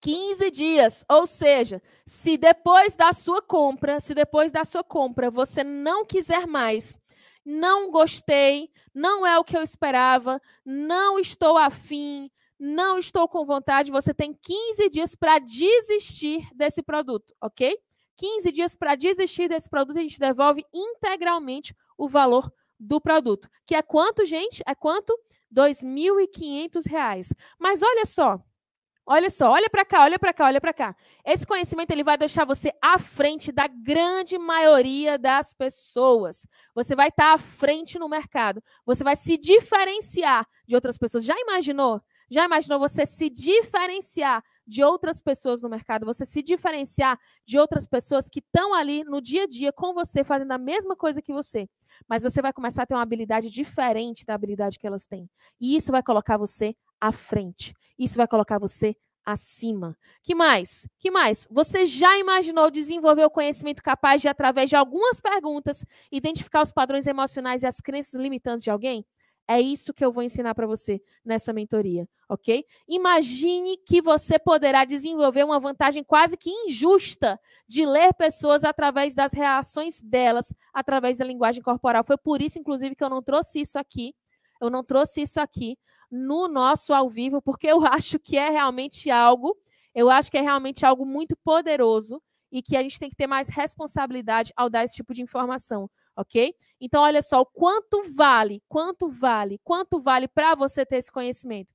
15 dias, ou seja, se depois da sua compra, se depois da sua compra você não quiser mais, não gostei, não é o que eu esperava, não estou afim, não estou com vontade, você tem 15 dias para desistir desse produto, ok? 15 dias para desistir desse produto, a gente devolve integralmente o valor do produto. Que é quanto, gente? É quanto? R$ 2.500. Mas olha só, olha só, olha para cá, olha para cá, olha para cá. Esse conhecimento ele vai deixar você à frente da grande maioria das pessoas. Você vai estar à frente no mercado. Você vai se diferenciar de outras pessoas. Já imaginou? Já imaginou você se diferenciar de outras pessoas no mercado, você se diferenciar de outras pessoas que estão ali no dia a dia com você, fazendo a mesma coisa que você. Mas você vai começar a ter uma habilidade diferente da habilidade que elas têm. E isso vai colocar você à frente. Isso vai colocar você acima. Que mais? Que mais? Você já imaginou desenvolver o conhecimento capaz de, através de algumas perguntas, identificar os padrões emocionais e as crenças limitantes de alguém? É isso que eu vou ensinar para você nessa mentoria, ok? Imagine que você poderá desenvolver uma vantagem quase que injusta de ler pessoas através das reações delas, através da linguagem corporal. Foi por isso, inclusive, que eu não trouxe isso aqui. Eu não trouxe isso aqui no nosso ao vivo, porque eu (laughs) acho que é realmente algo, eu acho que é realmente algo muito poderoso e que a gente tem que ter mais responsabilidade ao dar esse tipo de informação, ok? Então, olha só, quanto vale, quanto vale, quanto vale para você ter esse conhecimento.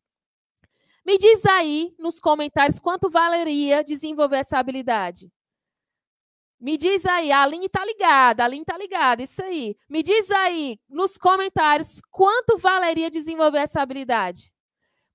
Me diz aí nos comentários quanto valeria desenvolver essa habilidade. Me diz aí, a Aline tá ligada, a Aline tá ligada, isso aí. Me diz aí nos comentários quanto valeria desenvolver essa habilidade.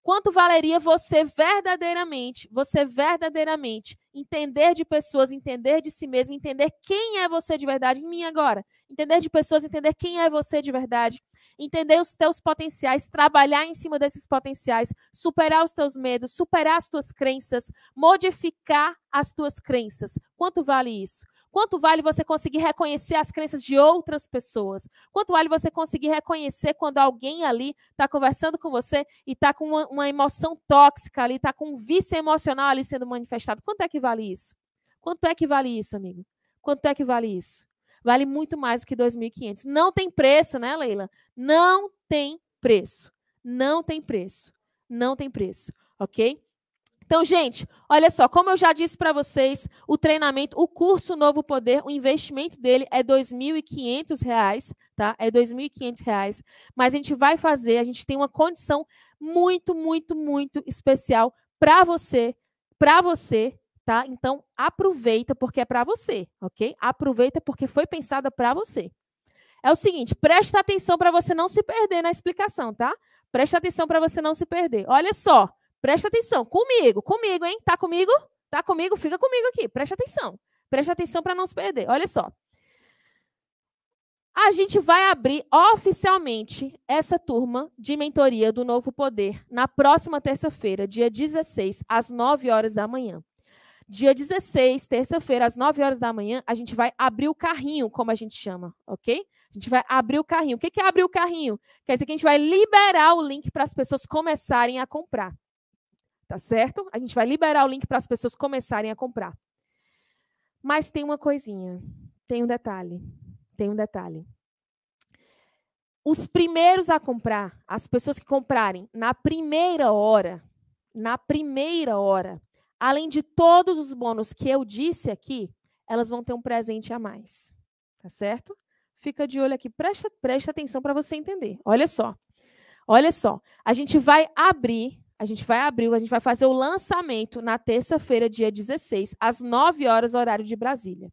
Quanto valeria você verdadeiramente, você verdadeiramente entender de pessoas, entender de si mesmo, entender quem é você de verdade em mim agora. Entender de pessoas, entender quem é você de verdade entender os teus potenciais, trabalhar em cima desses potenciais, superar os teus medos, superar as tuas crenças, modificar as tuas crenças. Quanto vale isso? Quanto vale você conseguir reconhecer as crenças de outras pessoas? Quanto vale você conseguir reconhecer quando alguém ali está conversando com você e está com uma, uma, emoção tóxica ali, está com um vício emocional ali sendo manifestado? Quanto é que vale isso? Quanto é que vale isso, amigo? Quanto é que vale isso? vale muito mais do que 2.500. Não tem preço, né, Leila? Não tem preço. Não tem preço. Não tem preço, ok? Então, gente, olha só, como eu já disse para vocês, o treinamento, o curso Novo Poder, o investimento dele é R$ 2.500, tá? É R$ 2.500, mas a gente vai fazer, a gente tem uma condição muito, muito, muito especial para você, para você tá? Então, aproveita porque é para você, ok? Aproveita porque foi pensada para você. É o seguinte, presta atenção para você não se perder na explicação, tá? Presta atenção para você não se perder. Olha só, presta atenção, comigo, comigo, hein? Tá comigo? Tá comigo? Fica comigo aqui, presta atenção. Presta atenção para não se perder. Olha só. A gente vai abrir oficialmente essa turma de mentoria do Novo Poder na próxima terça-feira, dia 16, às 9 horas da manhã. Dia 16, terça-feira, às 9 horas da manhã, a gente vai abrir o carrinho, como a gente chama, ok? A gente vai abrir o carrinho. O que é abrir o carrinho? Quer dizer que a gente vai liberar o link para as pessoas começarem a comprar. Tá certo? A gente vai liberar o link para as pessoas começarem a comprar. Mas tem uma coisinha, tem um detalhe, tem um detalhe. Os primeiros a comprar, as pessoas que comprarem na primeira hora, na primeira hora, além de todos os bônus que eu disse aqui, elas vão ter um presente a mais. Tá certo? Fica de olho aqui, presta, presta atenção para você entender. Olha só. Olha só. A gente vai abrir, a gente vai abrir, a gente vai fazer o lançamento na terça-feira, dia 16, às 9 horas, horário de Brasília.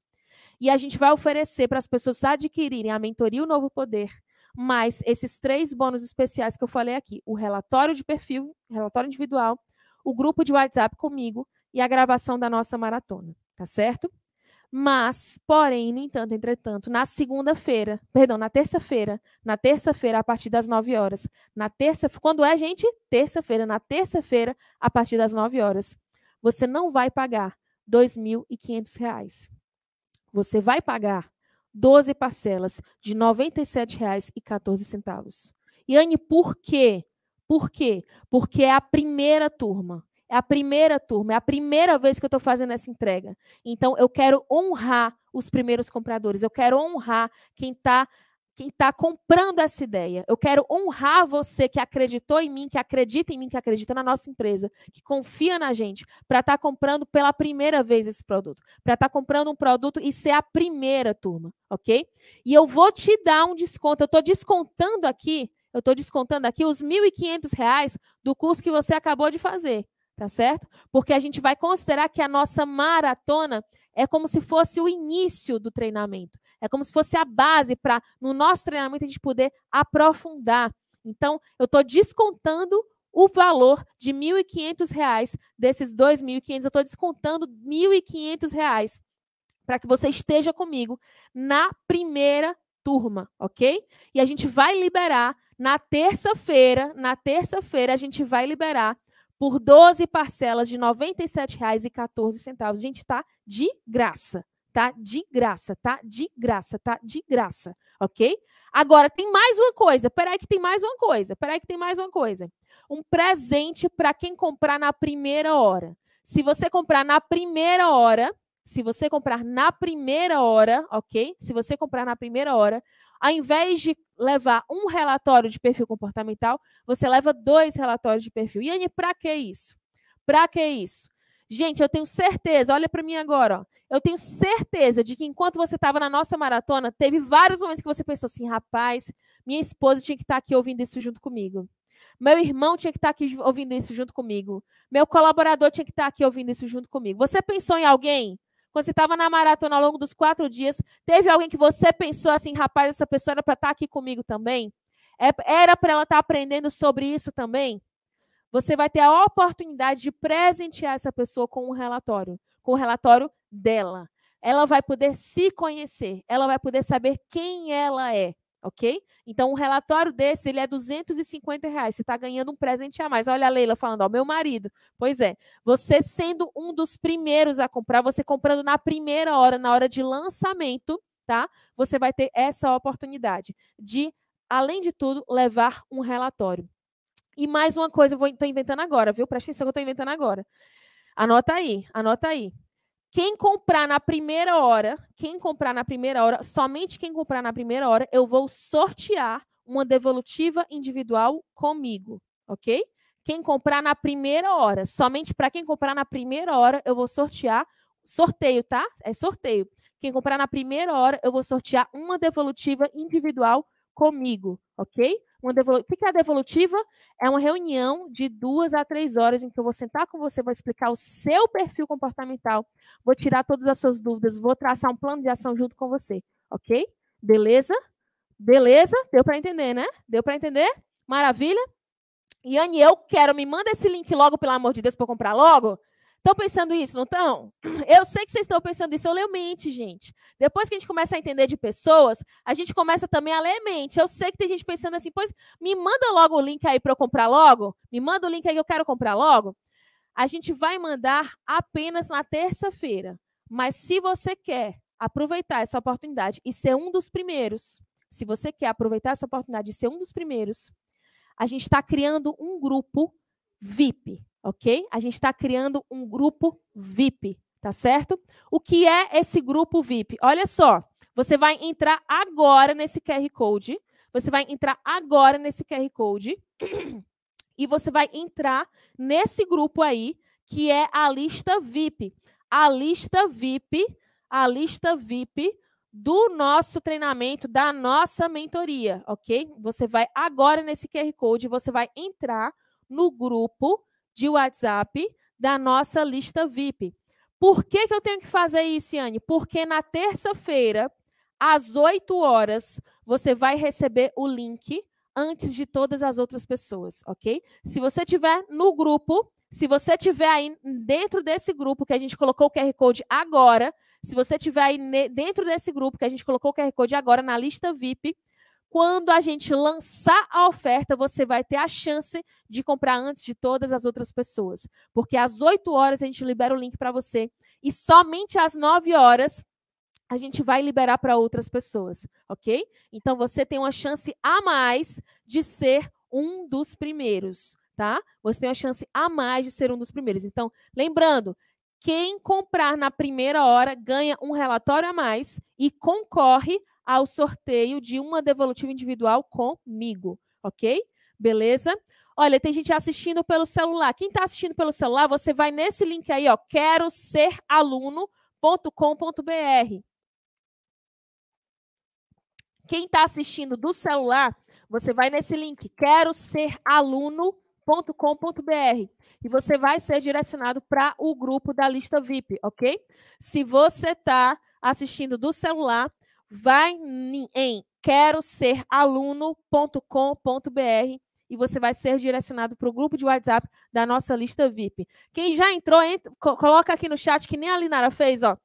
E a gente vai oferecer para as pessoas adquirirem a mentoria O Novo Poder, mais esses três bônus especiais que eu falei aqui: o relatório de perfil, relatório individual, o grupo de WhatsApp comigo e a gravação da nossa maratona, tá certo? Mas, porém, no entanto, entretanto, na segunda-feira, perdão, na terça-feira, na terça-feira, a partir das 9 horas, na terça, quando é, gente? Terça-feira, na terça-feira, a partir das 9 horas, você não vai pagar R$ 2.500. Você vai pagar 12 parcelas de R$ 97,14. E Anne, por quê? Por quê? Porque é a primeira turma. É a primeira turma, é a primeira vez que eu estou fazendo essa entrega. Então, eu quero honrar os primeiros compradores, eu quero honrar quem está quem está comprando essa ideia. Eu quero honrar você que acreditou em mim, que acredita em mim, que acredita na nossa empresa, que confia na gente, para estar tá comprando pela primeira vez esse produto, para estar tá comprando um produto e ser a primeira turma, ok? E eu vou te dar um desconto. Eu estou descontando aqui, eu estou descontando aqui os R$ 1.500 do curso que você acabou de fazer tá certo? Porque a gente vai considerar que a nossa maratona é como se fosse o início do treinamento. É como se fosse a base para, no nosso treinamento, a gente poder aprofundar. Então, eu estou descontando o valor de R$ 1.500 desses R$ 2.500. Eu estou descontando R$ 1.500 para que você esteja comigo na primeira turma, ok? E a gente vai liberar na terça-feira, na terça-feira a gente vai liberar por 12 parcelas de R$ 97,14. Gente, tá de graça. Tá de graça, tá de graça, tá de graça, ok? Agora, tem mais uma coisa. Peraí que tem mais uma coisa. Peraí que tem mais uma coisa. Um presente para quem comprar na primeira hora. Se você comprar na primeira hora, se você comprar na primeira hora, ok? Se você comprar na primeira hora, ao invés de levar um relatório de perfil comportamental, você leva dois relatórios de perfil. E aí, para que isso? Para que isso? Gente, eu tenho certeza, olha para mim agora, ó. Eu tenho certeza de que enquanto você estava na nossa maratona, teve vários momentos que você pensou assim, rapaz, minha esposa tinha que estar tá aqui ouvindo isso junto comigo. Meu irmão tinha que estar tá aqui ouvindo isso junto comigo. Meu colaborador tinha que estar tá aqui ouvindo isso junto comigo. Você pensou em alguém? Quando você estava na maratona ao longo dos quatro dias, teve alguém que você pensou assim, rapaz, essa pessoa era para estar aqui comigo também? É, era para ela estar aprendendo sobre isso também? você vai ter a oportunidade de presentear essa pessoa com um relatório, com o relatório dela. Ela vai poder se conhecer, ela vai poder saber quem ela é, ok? Então, um relatório desse, ele é 250 reais. Você está ganhando um presente a mais. Olha a Leila falando, ó, meu marido. Pois é, você sendo um dos primeiros a comprar, você comprando na primeira hora, na hora de lançamento, tá? Você vai ter essa oportunidade de, além de tudo, levar um relatório. E mais uma coisa, eu estou inventando agora, viu? Presta atenção que eu estou inventando agora. Anota aí, anota aí. Quem comprar na primeira hora, quem comprar na primeira hora, somente quem comprar na primeira hora, eu vou sortear uma devolutiva individual comigo, ok? Quem comprar na primeira hora, somente para quem comprar na primeira hora, eu vou sortear sorteio, tá? É sorteio. Quem comprar na primeira hora, eu vou sortear uma devolutiva individual comigo, ok? Uma devolu... O que é a devolutiva? É uma reunião de duas a três horas em que eu vou sentar com você, vou explicar o seu perfil comportamental, vou tirar todas as suas dúvidas, vou traçar um plano de ação junto com você, ok? Beleza? Beleza? Deu para entender, né? Deu para entender? Maravilha? Yane, eu quero, me manda esse link logo, pelo amor de Deus, para comprar logo. Estão pensando isso, não estão? Eu sei que vocês estão pensando isso, eu leio mente, gente. Depois que a gente começa a entender de pessoas, a gente começa também a ler mente. Eu sei que tem gente pensando assim, pois me manda logo o link aí para eu comprar logo. Me manda o link aí que eu quero comprar logo. A gente vai mandar apenas na terça-feira. Mas se você quer aproveitar essa oportunidade e ser um dos primeiros, se você quer aproveitar essa oportunidade e ser um dos primeiros, a gente está criando um grupo VIP ok? A gente está criando um grupo VIP, tá certo? O que é esse grupo VIP? Olha só, você vai entrar agora nesse QR Code, você vai entrar agora nesse QR Code (clears throat) e você vai entrar nesse grupo aí, que é a lista VIP. A lista VIP, a lista VIP do nosso treinamento, da nossa mentoria, ok? Você vai agora nesse QR Code, você vai entrar no grupo de WhatsApp da nossa lista VIP. Por que, que eu tenho que fazer isso, Yane? Porque na terça-feira, às 8 horas, você vai receber o link antes de todas as outras pessoas, ok? Se você tiver no grupo, se você tiver aí dentro desse grupo que a gente colocou o QR Code agora, se você tiver aí dentro desse grupo que a gente colocou o QR Code agora na lista VIP, quando a gente lançar a oferta, você vai ter a chance de comprar antes de todas as outras pessoas. Porque às 8 horas a gente libera o link para você e somente às 9 horas a gente vai liberar para outras pessoas, ok? Então você tem uma chance a mais de ser um dos primeiros, tá? Você tem uma chance a mais de ser um dos primeiros. Então, lembrando, quem comprar na primeira hora ganha um relatório a mais e concorre ao sorteio de uma devolutiva individual comigo, ok? Beleza? Olha, tem gente assistindo pelo celular. Quem está assistindo pelo celular, você vai nesse link aí, ó, quero ser aluno.com.br. Quem está assistindo do celular, você vai nesse link, quero ser aluno.com.br e você vai ser direcionado para o grupo da lista VIP, ok? Se você está assistindo do celular, vai em quero ser aluno.com.br e você vai ser direcionado para o grupo de WhatsApp da nossa lista VIP. Quem já entrou, entra, coloca aqui no chat que nem a Linara fez, ó.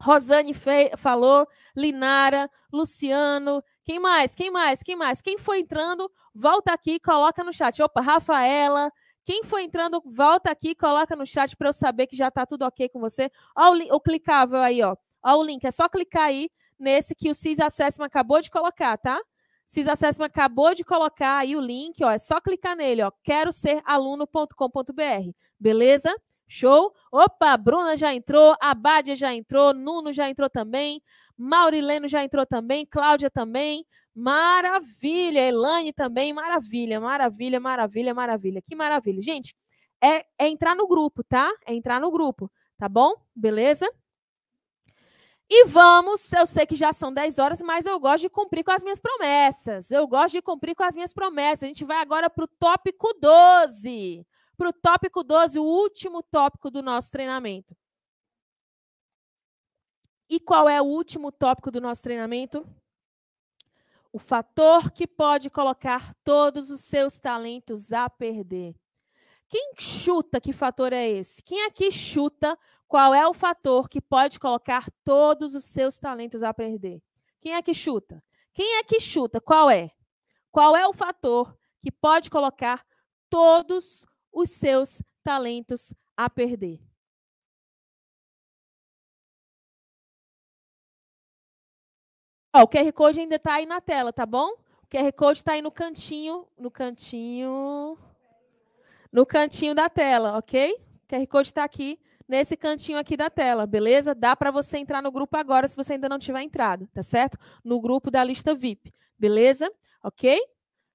Rosane fei, falou, Linara, Luciano, quem mais? Quem mais? Quem mais? Quem foi entrando, volta aqui, coloca no chat. Opa, Rafaela, quem foi entrando, volta aqui, coloca no chat para eu saber que já está tudo ok com você. Olha o, o clicável aí, ó. Olha o link, é só clicar aí nesse que o CIS Assessment acabou de colocar, tá? CIS Assessment acabou de colocar aí o link, ó, é só clicar nele, ó, quero ser aluno.com.br, beleza? Show? Opa, Bruna já entrou, Abádia já entrou, Nuno já entrou também, Maurileno já entrou também, Cláudia também, maravilha, Elane também, maravilha, maravilha, maravilha, maravilha, que maravilha. Gente, é, é entrar no grupo, tá? É entrar no grupo, tá bom? Beleza? E vamos, eu sei que já são 10 horas, mas eu gosto de cumprir com as minhas promessas. Eu gosto de cumprir com as minhas promessas. A gente vai agora para o tópico 12. Para o tópico 12, o último tópico do nosso treinamento. E qual é o último tópico do nosso treinamento? O fator que pode colocar todos os seus talentos a perder. Quem chuta que fator é esse? Quem aqui chuta qual é o fator que pode colocar todos os seus talentos a perder? Quem é que chuta? Quem é que chuta? Qual é? Qual é o fator que pode colocar todos os seus talentos a perder? Ó, o QR Code ainda está aí na tela, tá bom? O QR Code está aí no cantinho, no cantinho, no cantinho da tela, ok? O QR Code está aqui nesse cantinho aqui da tela, beleza? Dá para você entrar no grupo agora se você ainda não tiver entrado, tá certo? No grupo da lista VIP, beleza? Ok?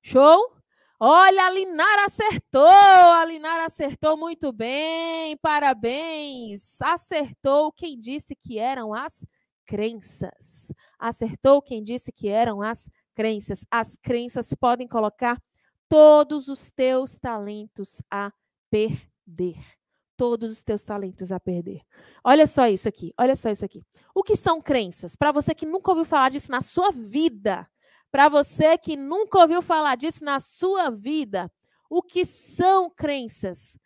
Show? Olha, a Linara acertou! A Linara acertou muito bem, parabéns! Acertou quem disse que eram as crenças. Acertou quem disse que eram as crenças. As crenças podem colocar todos os teus talentos a perder todos os teus talentos a perder. Olha só isso aqui, olha só isso aqui. O que são crenças? Para você que nunca ouviu falar disso na sua vida, para você que nunca ouviu falar disso na sua vida, o que são crenças?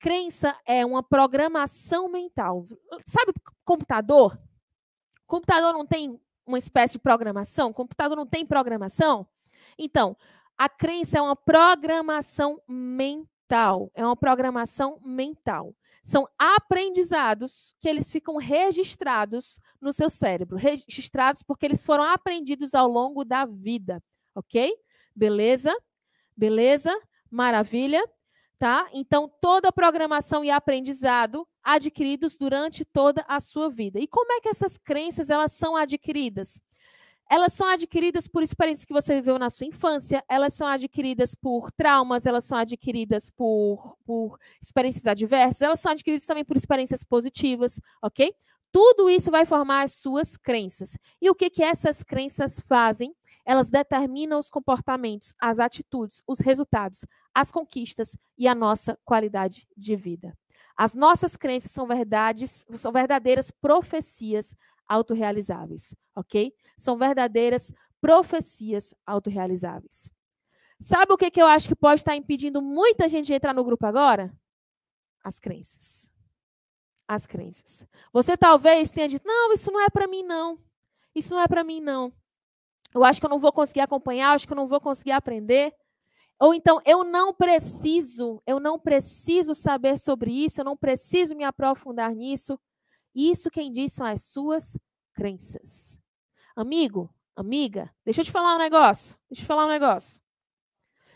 Crença é uma programação mental. Sabe computador? Computador não tem uma espécie de programação? Computador não tem programação? Então, a crença é uma programação mental mental, é uma programação mental. São aprendizados que eles ficam registrados no seu cérebro, registrados porque eles foram aprendidos ao longo da vida, ok? Beleza? Beleza? Maravilha? Tá? Então, toda programação e aprendizado adquiridos durante toda a sua vida. E como é que essas crenças elas são adquiridas? Elas são adquiridas por experiências que você viveu na sua infância, elas são adquiridas por traumas, elas são adquiridas por, por experiências adversas, elas são adquiridas também por experiências positivas, ok? Tudo isso vai formar as suas crenças. E o que, que essas crenças fazem? Elas determinam os comportamentos, as atitudes, os resultados, as conquistas e a nossa qualidade de vida. As nossas crenças são verdades, são verdadeiras profecias autorrealizáveis, ok? São verdadeiras profecias autorrealizáveis. Sabe o que, que eu acho que pode estar impedindo muita gente de entrar no grupo agora? As crenças. As crenças. Você talvez tenha dito: não, isso não é para mim, não. Isso não é para mim, não. Eu acho que eu não vou conseguir acompanhar, acho que eu não vou conseguir aprender. Ou então, eu não preciso, eu não preciso saber sobre isso, eu não preciso me aprofundar nisso. Isso quem diz são as suas crenças. Amigo, amiga, deixa eu te falar um negócio. Deixa eu te falar um negócio.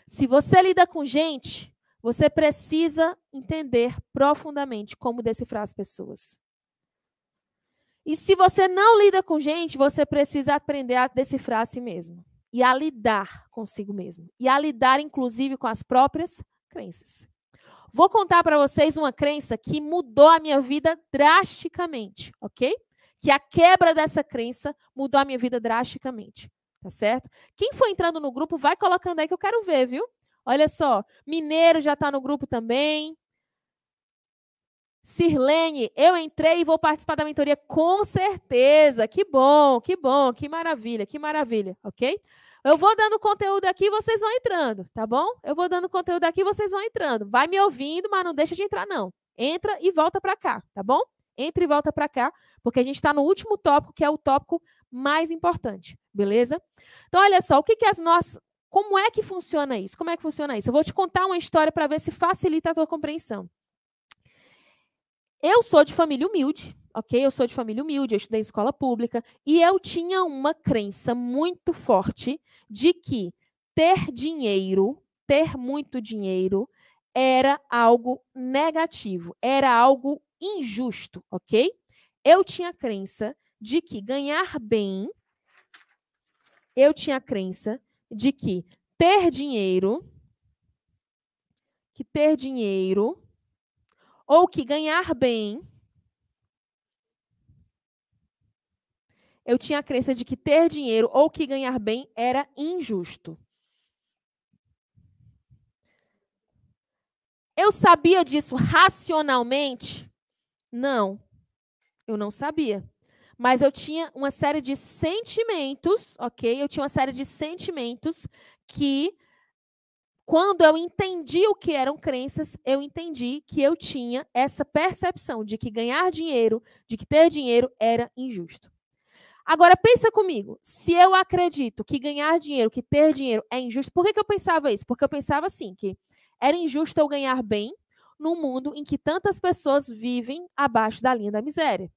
Se você lida com gente, você precisa entender profundamente como decifrar as pessoas. E se você não lida com gente, você precisa aprender a decifrar a si mesmo. E a lidar consigo mesmo. E a lidar, inclusive, com as próprias crenças. Vou contar para vocês uma crença que mudou a minha vida drasticamente, ok? Que a quebra dessa crença mudou a minha vida drasticamente, tá certo? Quem for entrando no grupo, vai colocando aí que eu quero ver, viu? Olha só, Mineiro já está no grupo também. Sirlene, eu entrei e vou participar da mentoria com certeza. Que bom, que bom, que maravilha, que maravilha, ok? Eu vou dando conteúdo aqui, vocês vão entrando, tá bom? Eu vou dando conteúdo aqui, vocês vão entrando. Vai me ouvindo, mas não deixa de entrar, não. Entra e volta para cá, tá bom? Entra e volta para cá, porque a gente está no último tópico, que é o tópico mais importante, beleza? Então, olha só, o que, que as nossas. Como é que funciona isso? Como é que funciona isso? Eu vou te contar uma história para ver se facilita a tua compreensão. Eu sou de família humilde, ok? Eu sou de família humilde, eu estudei em escola pública e eu tinha uma crença muito forte de que ter dinheiro, ter muito dinheiro, era algo negativo, era algo injusto, ok? Eu tinha a crença de que ganhar bem, eu tinha a crença de que ter dinheiro, que ter dinheiro ou que ganhar bem. Eu tinha a crença de que ter dinheiro ou que ganhar bem era injusto. Eu sabia disso racionalmente? Não, eu não sabia. Mas eu tinha uma série de sentimentos, ok? Eu tinha uma série de sentimentos que quando eu entendi o que eram crenças, eu entendi que eu tinha essa percepção de que ganhar dinheiro, de que ter dinheiro era injusto. Agora pensa comigo, se eu acredito que ganhar dinheiro, que ter dinheiro é injusto, por que, que eu pensava isso? Porque eu pensava assim, que era injusto eu ganhar bem num mundo em que tantas pessoas vivem abaixo da linha da miséria.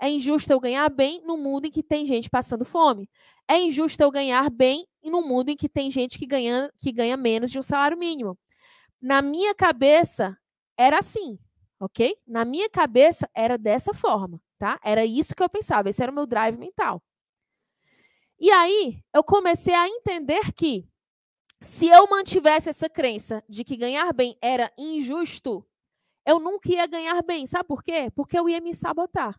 É injusto eu ganhar bem num mundo em que tem gente passando fome. É injusto eu ganhar bem num mundo em que tem gente que ganha, que ganha menos de um salário mínimo. Na minha cabeça, era assim, ok? Na minha cabeça, era dessa forma, tá? Era isso que eu pensava, esse era o meu drive mental. E aí, eu comecei a entender que se eu mantivesse essa crença de que ganhar bem era injusto, eu nunca ia ganhar bem. Sabe por quê? Porque eu ia me sabotar.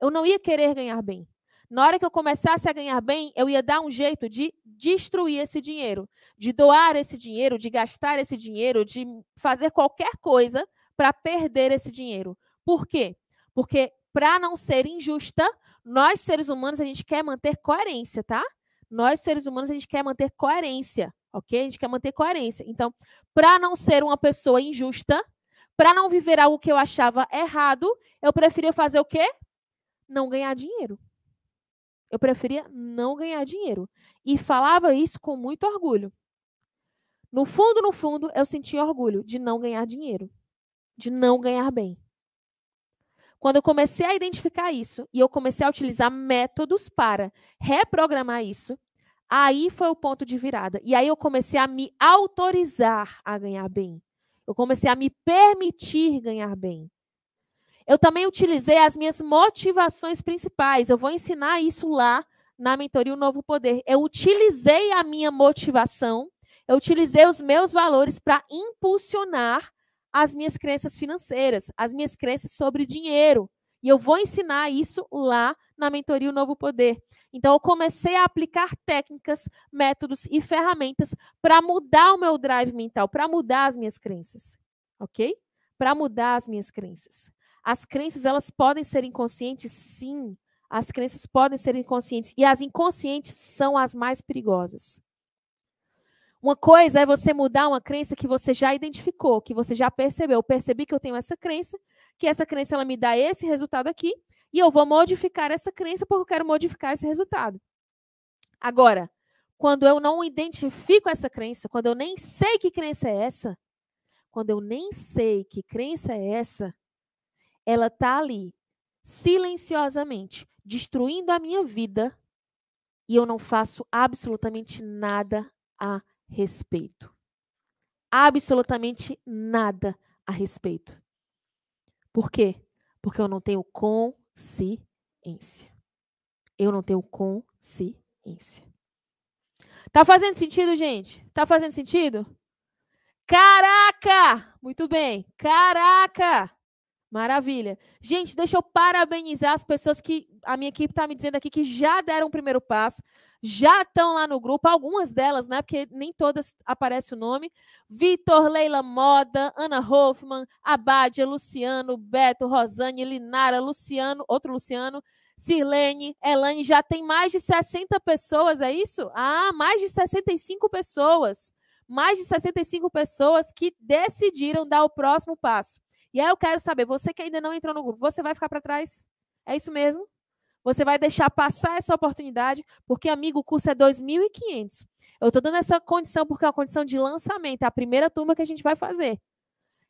Eu não ia querer ganhar bem. Na hora que eu começasse a ganhar bem, eu ia dar um jeito de destruir esse dinheiro, de doar esse dinheiro, de gastar esse dinheiro, de fazer qualquer coisa para perder esse dinheiro. Por quê? Porque para não ser injusta, nós seres humanos a gente quer manter coerência, tá? Nós seres humanos a gente quer manter coerência, ok? A gente quer manter coerência. Então, para não ser uma pessoa injusta, para não viver algo que eu achava errado, eu preferia fazer o quê? Não ganhar dinheiro. Eu preferia não ganhar dinheiro. E falava isso com muito orgulho. No fundo, no fundo, eu sentia orgulho de não ganhar dinheiro, de não ganhar bem. Quando eu comecei a identificar isso e eu comecei a utilizar métodos para reprogramar isso, aí foi o ponto de virada. E aí eu comecei a me autorizar a ganhar bem. Eu comecei a me permitir ganhar bem. Eu também utilizei as minhas motivações principais. Eu vou ensinar isso lá na mentoria O Novo Poder. Eu utilizei a minha motivação, eu utilizei os meus valores para impulsionar as minhas crenças financeiras, as minhas crenças sobre dinheiro. E eu vou ensinar isso lá na mentoria O Novo Poder. Então, eu comecei a aplicar técnicas, métodos e ferramentas para mudar o meu drive mental, para mudar as minhas crenças. Ok? Para mudar as minhas crenças. As crenças, elas podem ser inconscientes? Sim. As crenças podem ser inconscientes. E as inconscientes são as mais perigosas. Uma coisa é você mudar uma crença que você já identificou, que você já percebeu. Eu percebi que eu tenho essa crença, que essa crença ela me dá esse resultado aqui, e eu vou modificar essa crença porque eu quero modificar esse resultado. Agora, quando eu não identifico essa crença, quando eu nem sei que crença é essa, quando eu nem sei que crença é essa, ela está ali, silenciosamente, destruindo a minha vida e eu não faço absolutamente nada a respeito. Absolutamente nada a respeito. Por quê? Porque eu não tenho consciência. Eu não tenho consciência. Tá fazendo sentido, gente? Tá fazendo sentido? Caraca! Muito bem. Caraca! Maravilha. Gente, deixa eu parabenizar as pessoas que a minha equipe está me dizendo aqui que já deram o primeiro passo, já estão lá no grupo, algumas delas, né? Porque nem todas aparece o nome. Vitor, Leila Moda, Ana Hoffman, Abadia, Luciano, Beto, Rosane, Linara, Luciano, outro Luciano, Sirlene, Elane, já tem mais de 60 pessoas, é isso? Ah, mais de 65 pessoas. Mais de 65 pessoas que decidiram dar o próximo passo. E aí eu quero saber, você que ainda não entrou no grupo, você vai ficar para trás? É isso mesmo? Você vai deixar passar essa oportunidade? Porque, amigo, o curso é 2.500. Eu estou dando essa condição porque é uma condição de lançamento. É a primeira turma que a gente vai fazer.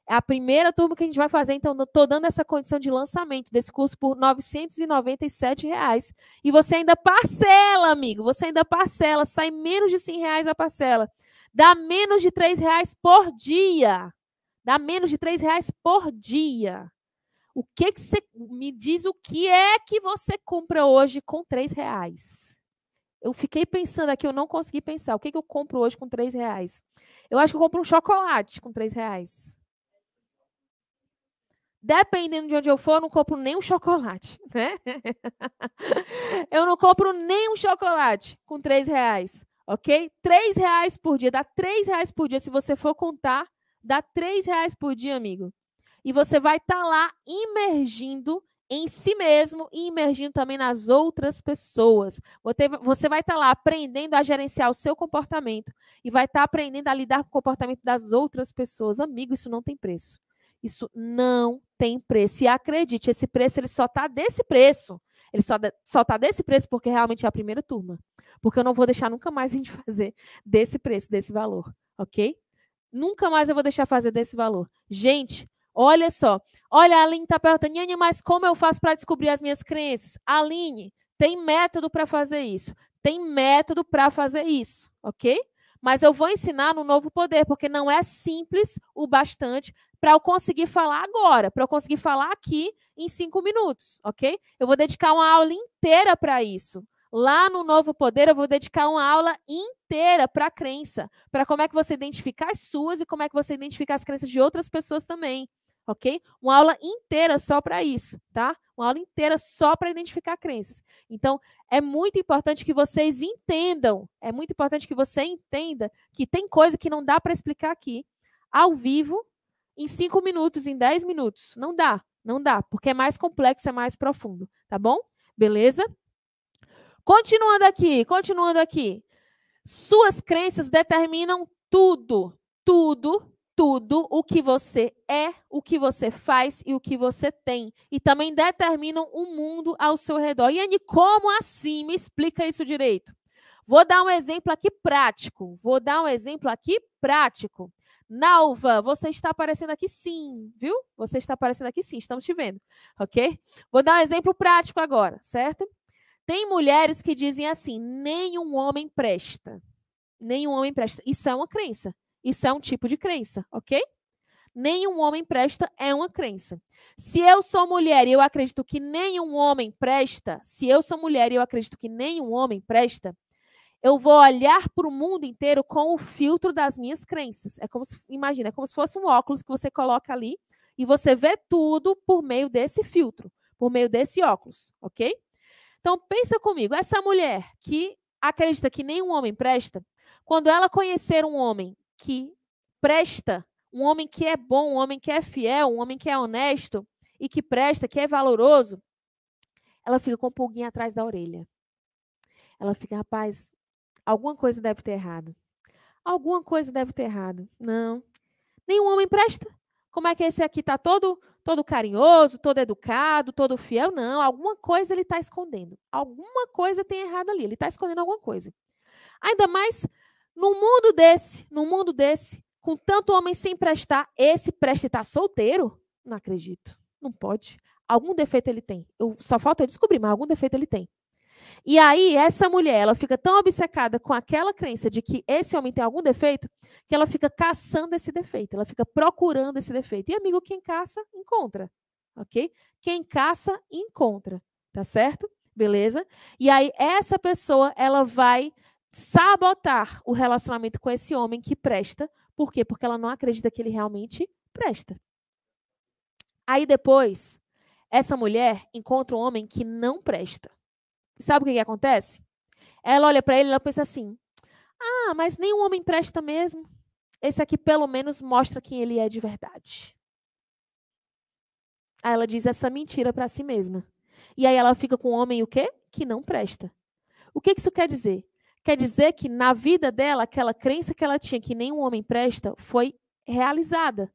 É a primeira turma que a gente vai fazer, então estou dando essa condição de lançamento desse curso por 997 reais. E você ainda parcela, amigo. Você ainda parcela. Sai menos de R$ reais a parcela. Dá menos de R$ reais por dia. Dá menos de três reais por dia. O que, que você me diz o que é que você compra hoje com três reais? Eu fiquei pensando aqui, eu não consegui pensar. O que, que eu compro hoje com três reais? Eu acho que eu compro um chocolate com três reais. dependendo de onde eu for, eu não compro nem um chocolate, (laughs) né? eu não compro nem um chocolate com três reais, ok? Três reais por dia, dá três reais por dia. Se você for contar, dá três reais por dia, amigo. E você vai estar tá lá imergindo em si mesmo e imergindo também nas outras pessoas. Você vai estar tá lá aprendendo a gerenciar o seu comportamento e vai estar tá aprendendo a lidar com o comportamento das outras pessoas. Amigo, isso não tem preço. Isso não tem preço. E acredite, esse preço ele só está desse preço. Ele só, só tá desse preço porque realmente é a primeira turma. Porque eu não vou deixar nunca mais a gente (laughs) fazer desse preço, desse valor, ok? Nunca mais eu vou deixar fazer desse valor. Gente, olha só. Olha, a Aline está perguntando, Nhane, mas como eu faço para descobrir as minhas crenças? Aline, tem método para fazer isso. Tem método para fazer isso, ok? Mas eu vou ensinar no novo poder, porque não é simples o bastante para eu conseguir falar agora, para eu conseguir falar aqui em cinco minutos, ok? Eu vou dedicar uma aula inteira para isso. Lá no Novo Poder, eu vou dedicar uma aula inteira para a crença, para como é que você identifica as suas e como é que você identifica as crenças de outras pessoas também, ok? Uma aula inteira só para isso, tá? Uma aula inteira só para identificar crenças. Então, é muito importante que vocês entendam, é muito importante que você entenda que tem coisa que não dá para explicar aqui, ao vivo, em cinco minutos, em dez minutos. Não dá, não dá, porque é mais complexo, é mais profundo, tá bom? Beleza? Continuando aqui, continuando aqui. Suas crenças determinam tudo, tudo, tudo o que você é, o que você faz e o que você tem. E também determinam o mundo ao seu redor. E Anne, como assim? Me explica isso direito. Vou dar um exemplo aqui prático. Vou dar um exemplo aqui prático. Nalva, você está aparecendo aqui sim, viu? Você está aparecendo aqui sim, estamos te vendo, ok? Vou dar um exemplo prático agora, certo? Tem mulheres que dizem assim: nenhum homem presta. Nenhum homem presta. Isso é uma crença. Isso é um tipo de crença, ok? Nenhum homem presta é uma crença. Se eu sou mulher e eu acredito que nenhum homem presta, se eu sou mulher e eu acredito que nenhum homem presta, eu vou olhar para o mundo inteiro com o filtro das minhas crenças. É como se, imagina, é como se fosse um óculos que você coloca ali e você vê tudo por meio desse filtro, por meio desse óculos, ok? Então, pensa comigo, essa mulher que acredita que nenhum homem presta, quando ela conhecer um homem que presta, um homem que é bom, um homem que é fiel, um homem que é honesto e que presta, que é valoroso, ela fica com um pulguinho atrás da orelha. Ela fica, rapaz, alguma coisa deve ter errado. Alguma coisa deve ter errado. Não. Nenhum homem presta. Como é que esse aqui está todo todo carinhoso, todo educado, todo fiel. Não, alguma coisa ele está escondendo. Alguma coisa tem errado ali. Ele está escondendo alguma coisa. Ainda mais num mundo desse, num mundo desse, com tanto homem sem prestar, esse presta estar tá solteiro? Não acredito. Não pode. Algum defeito ele tem. Eu, só falta eu descobrir, mas algum defeito ele tem. E aí, essa mulher, ela fica tão obcecada com aquela crença de que esse homem tem algum defeito, que ela fica caçando esse defeito, ela fica procurando esse defeito. E, amigo, quem caça, encontra. Ok? Quem caça, encontra. Tá certo? Beleza? E aí, essa pessoa, ela vai sabotar o relacionamento com esse homem que presta. Por quê? Porque ela não acredita que ele realmente presta. Aí depois, essa mulher encontra um homem que não presta. Sabe o que, que acontece? Ela olha para ele e ela pensa assim: ah, mas nenhum homem presta mesmo. Esse aqui pelo menos mostra quem ele é de verdade. Aí ela diz essa mentira para si mesma. E aí ela fica com um homem o quê? Que não presta. O que isso quer dizer? Quer dizer que na vida dela, aquela crença que ela tinha que nenhum homem presta foi realizada.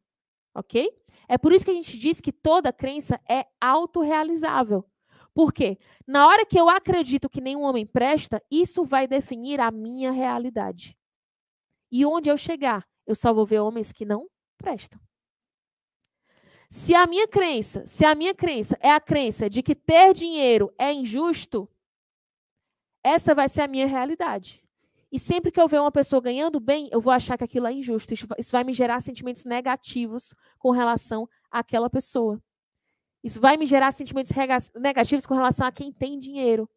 Ok? É por isso que a gente diz que toda crença é autorrealizável. Por quê? Na hora que eu acredito que nenhum homem presta, isso vai definir a minha realidade. E onde eu chegar, eu só vou ver homens que não prestam. Se a minha crença, se a minha crença é a crença de que ter dinheiro é injusto, essa vai ser a minha realidade. E sempre que eu ver uma pessoa ganhando bem, eu vou achar que aquilo é injusto. Isso vai me gerar sentimentos negativos com relação àquela pessoa. Isso vai me gerar sentimentos negativos com relação a quem tem dinheiro.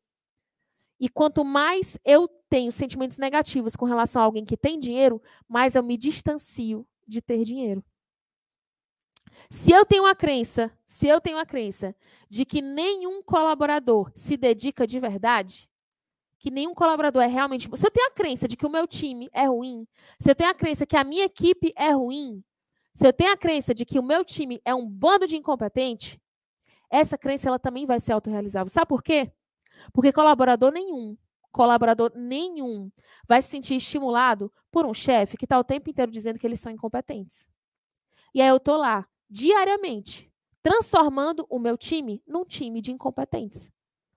E quanto mais eu tenho sentimentos negativos com relação a alguém que tem dinheiro, mais eu me distancio de ter dinheiro. Se eu tenho uma crença, se eu tenho uma crença de que nenhum colaborador se dedica de verdade, que nenhum colaborador é realmente. Se eu tenho a crença de que o meu time é ruim, se eu tenho a crença que a minha equipe é ruim, se eu tenho a crença de que o meu time é um bando de incompetente, essa crença ela também vai ser autorrealizável. Sabe por quê? Porque colaborador nenhum, colaborador nenhum vai se sentir estimulado por um chefe que está o tempo inteiro dizendo que eles são incompetentes. E aí eu tô lá, diariamente, transformando o meu time num time de incompetentes.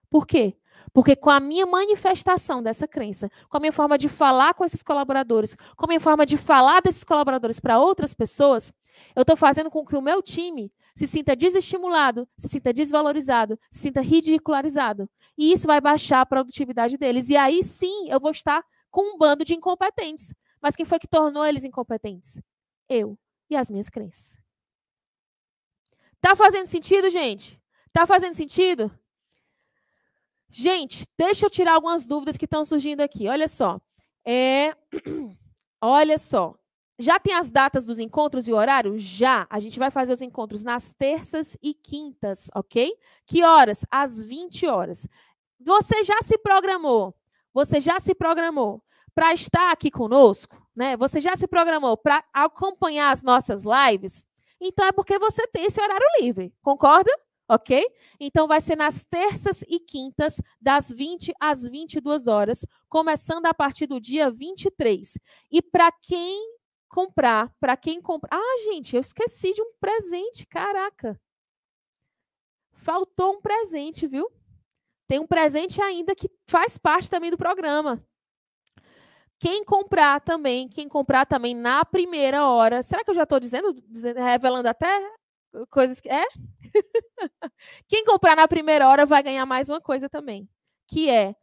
Por quê? Porque com a minha manifestação dessa crença, com a minha forma de falar com esses colaboradores, com a minha forma de falar desses colaboradores para outras pessoas, eu estou fazendo com que o meu time se sinta desestimulado, se sinta desvalorizado, se sinta ridicularizado. E isso vai baixar a produtividade deles. E aí sim eu vou estar com um bando de incompetentes. Mas quem foi que tornou eles incompetentes? Eu e as minhas crenças. Tá fazendo sentido, gente? Tá fazendo sentido? Gente, deixa eu tirar algumas dúvidas que estão surgindo aqui. Olha só. É... (clears throat) Olha só. Já tem as datas dos encontros e horário? Já. A gente vai fazer os encontros nas terças e quintas, ok? Que horas? Às 20 horas. Você já se programou? Você já se programou para estar aqui conosco? Né? Você já se programou para acompanhar as nossas lives? Então é porque você tem esse horário livre, concorda? Ok? Então vai ser nas terças e quintas, das 20 às 22 horas, começando a partir do dia 23. E para quem comprar, para quem comprar. Ah, gente, eu esqueci de um presente, caraca. Faltou um presente, viu? Tem um presente ainda que faz parte também do programa. Quem comprar também, quem comprar também na primeira hora. Será que eu já estou dizendo, revelando até coisas que. É? (laughs) quem comprar na primeira hora vai ganhar mais uma coisa também, que é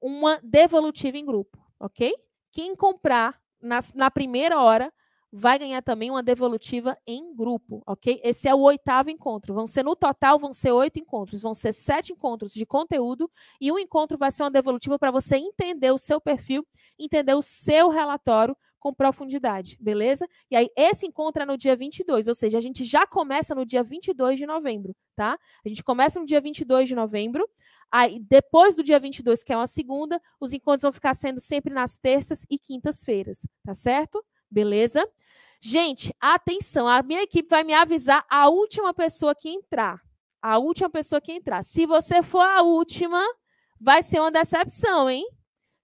uma devolutiva em grupo, ok? Quem comprar na, na primeira hora vai ganhar também uma devolutiva em grupo, ok? Esse é o oitavo encontro. Vão ser no total, vão ser oito encontros, vão ser sete encontros de conteúdo e um encontro vai ser uma devolutiva para você entender o seu perfil, entender o seu relatório com profundidade, beleza? E aí, esse encontro é no dia 22, ou seja, a gente já começa no dia 22 de novembro, tá? A gente começa no dia 22 de novembro, aí depois do dia 22, que é uma segunda, os encontros vão ficar sendo sempre nas terças e quintas-feiras, tá certo? Beleza? Gente, atenção, a minha equipe vai me avisar a última pessoa que entrar. A última pessoa que entrar. Se você for a última, vai ser uma decepção, hein?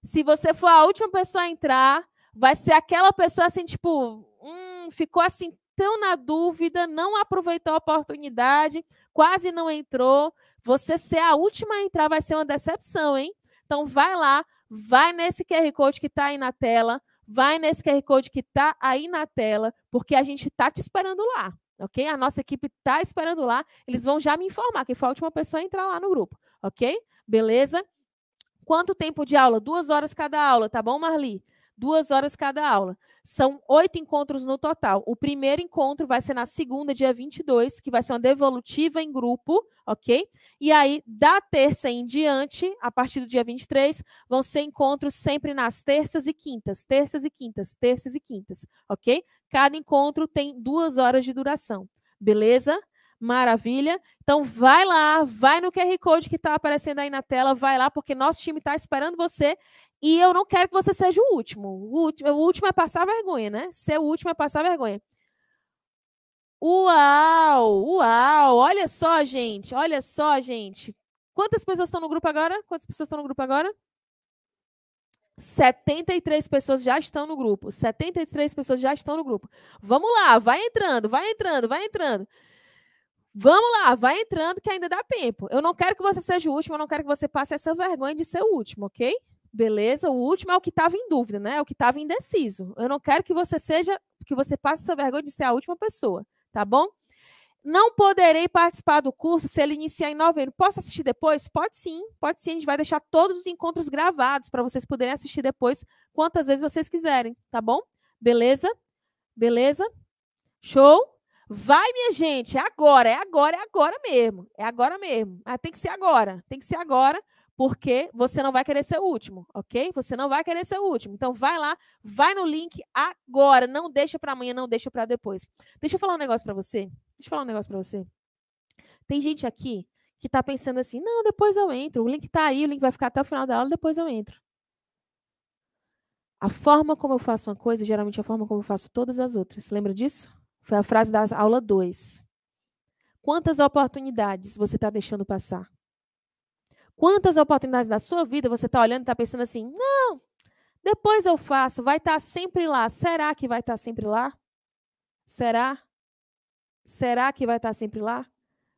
Se você for a última pessoa a entrar, vai ser aquela pessoa assim, tipo, hum, ficou assim tão na dúvida, não aproveitou a oportunidade, quase não entrou. Você ser a última a entrar vai ser uma decepção, hein? Então vai lá, vai nesse QR Code que está aí na tela, vai nesse QR Code que está aí na tela, porque a gente está te esperando lá, ok? A nossa equipe está esperando lá. Eles vão já me informar que foi a última pessoa a entrar lá no grupo, ok? Beleza? Quanto tempo de aula? Duas horas cada aula, tá bom, Marli? Duas horas cada aula. São oito encontros no total. O primeiro encontro vai ser na segunda, dia 22, que vai ser uma devolutiva em grupo, ok? E aí, da terça em diante, a partir do dia 23, vão ser encontros sempre nas terças e quintas, terças e quintas, terças e quintas, ok? Cada encontro tem duas horas de duração, beleza? Maravilha. Então vai lá, vai no QR Code que está aparecendo aí na tela, vai lá, porque nosso time está esperando você. E eu não quero que você seja o último. O último, o último é passar vergonha, né? Ser o último é passar vergonha. Uau! Uau! Olha só, gente. Olha só, gente. Quantas pessoas estão no grupo agora? Quantas pessoas estão no grupo agora? 73 pessoas já estão no grupo. 73 pessoas já estão no grupo. Vamos lá, vai entrando, vai entrando, vai entrando. Vamos lá, vai entrando que ainda dá tempo. Eu não quero que você seja o último, eu não quero que você passe essa vergonha de ser o último, ok? Beleza? O último é o que estava em dúvida, né? É o que estava indeciso. Eu não quero que você seja, que você passe essa vergonha de ser a última pessoa, tá bom? Não poderei participar do curso se ele iniciar em novembro. Posso assistir depois? Pode sim, pode sim. A gente vai deixar todos os encontros gravados para vocês poderem assistir depois quantas vezes vocês quiserem, tá bom? Beleza? Beleza? Show? Vai, minha gente, é agora, é agora, é agora mesmo. É agora mesmo. Ah, tem que ser agora, tem que ser agora, porque você não vai querer ser o último, ok? Você não vai querer ser o último. Então vai lá, vai no link agora, não deixa para amanhã, não deixa para depois. Deixa eu falar um negócio para você. Deixa eu falar um negócio para você. Tem gente aqui que tá pensando assim: não, depois eu entro. O link tá aí, o link vai ficar até o final da aula, depois eu entro. A forma como eu faço uma coisa, geralmente é a forma como eu faço todas as outras. Lembra disso? Foi a frase da aula 2. Quantas oportunidades você está deixando passar? Quantas oportunidades da sua vida você está olhando e está pensando assim: não, depois eu faço, vai estar tá sempre lá. Será que vai estar tá sempre lá? Será? Será que vai estar tá sempre lá?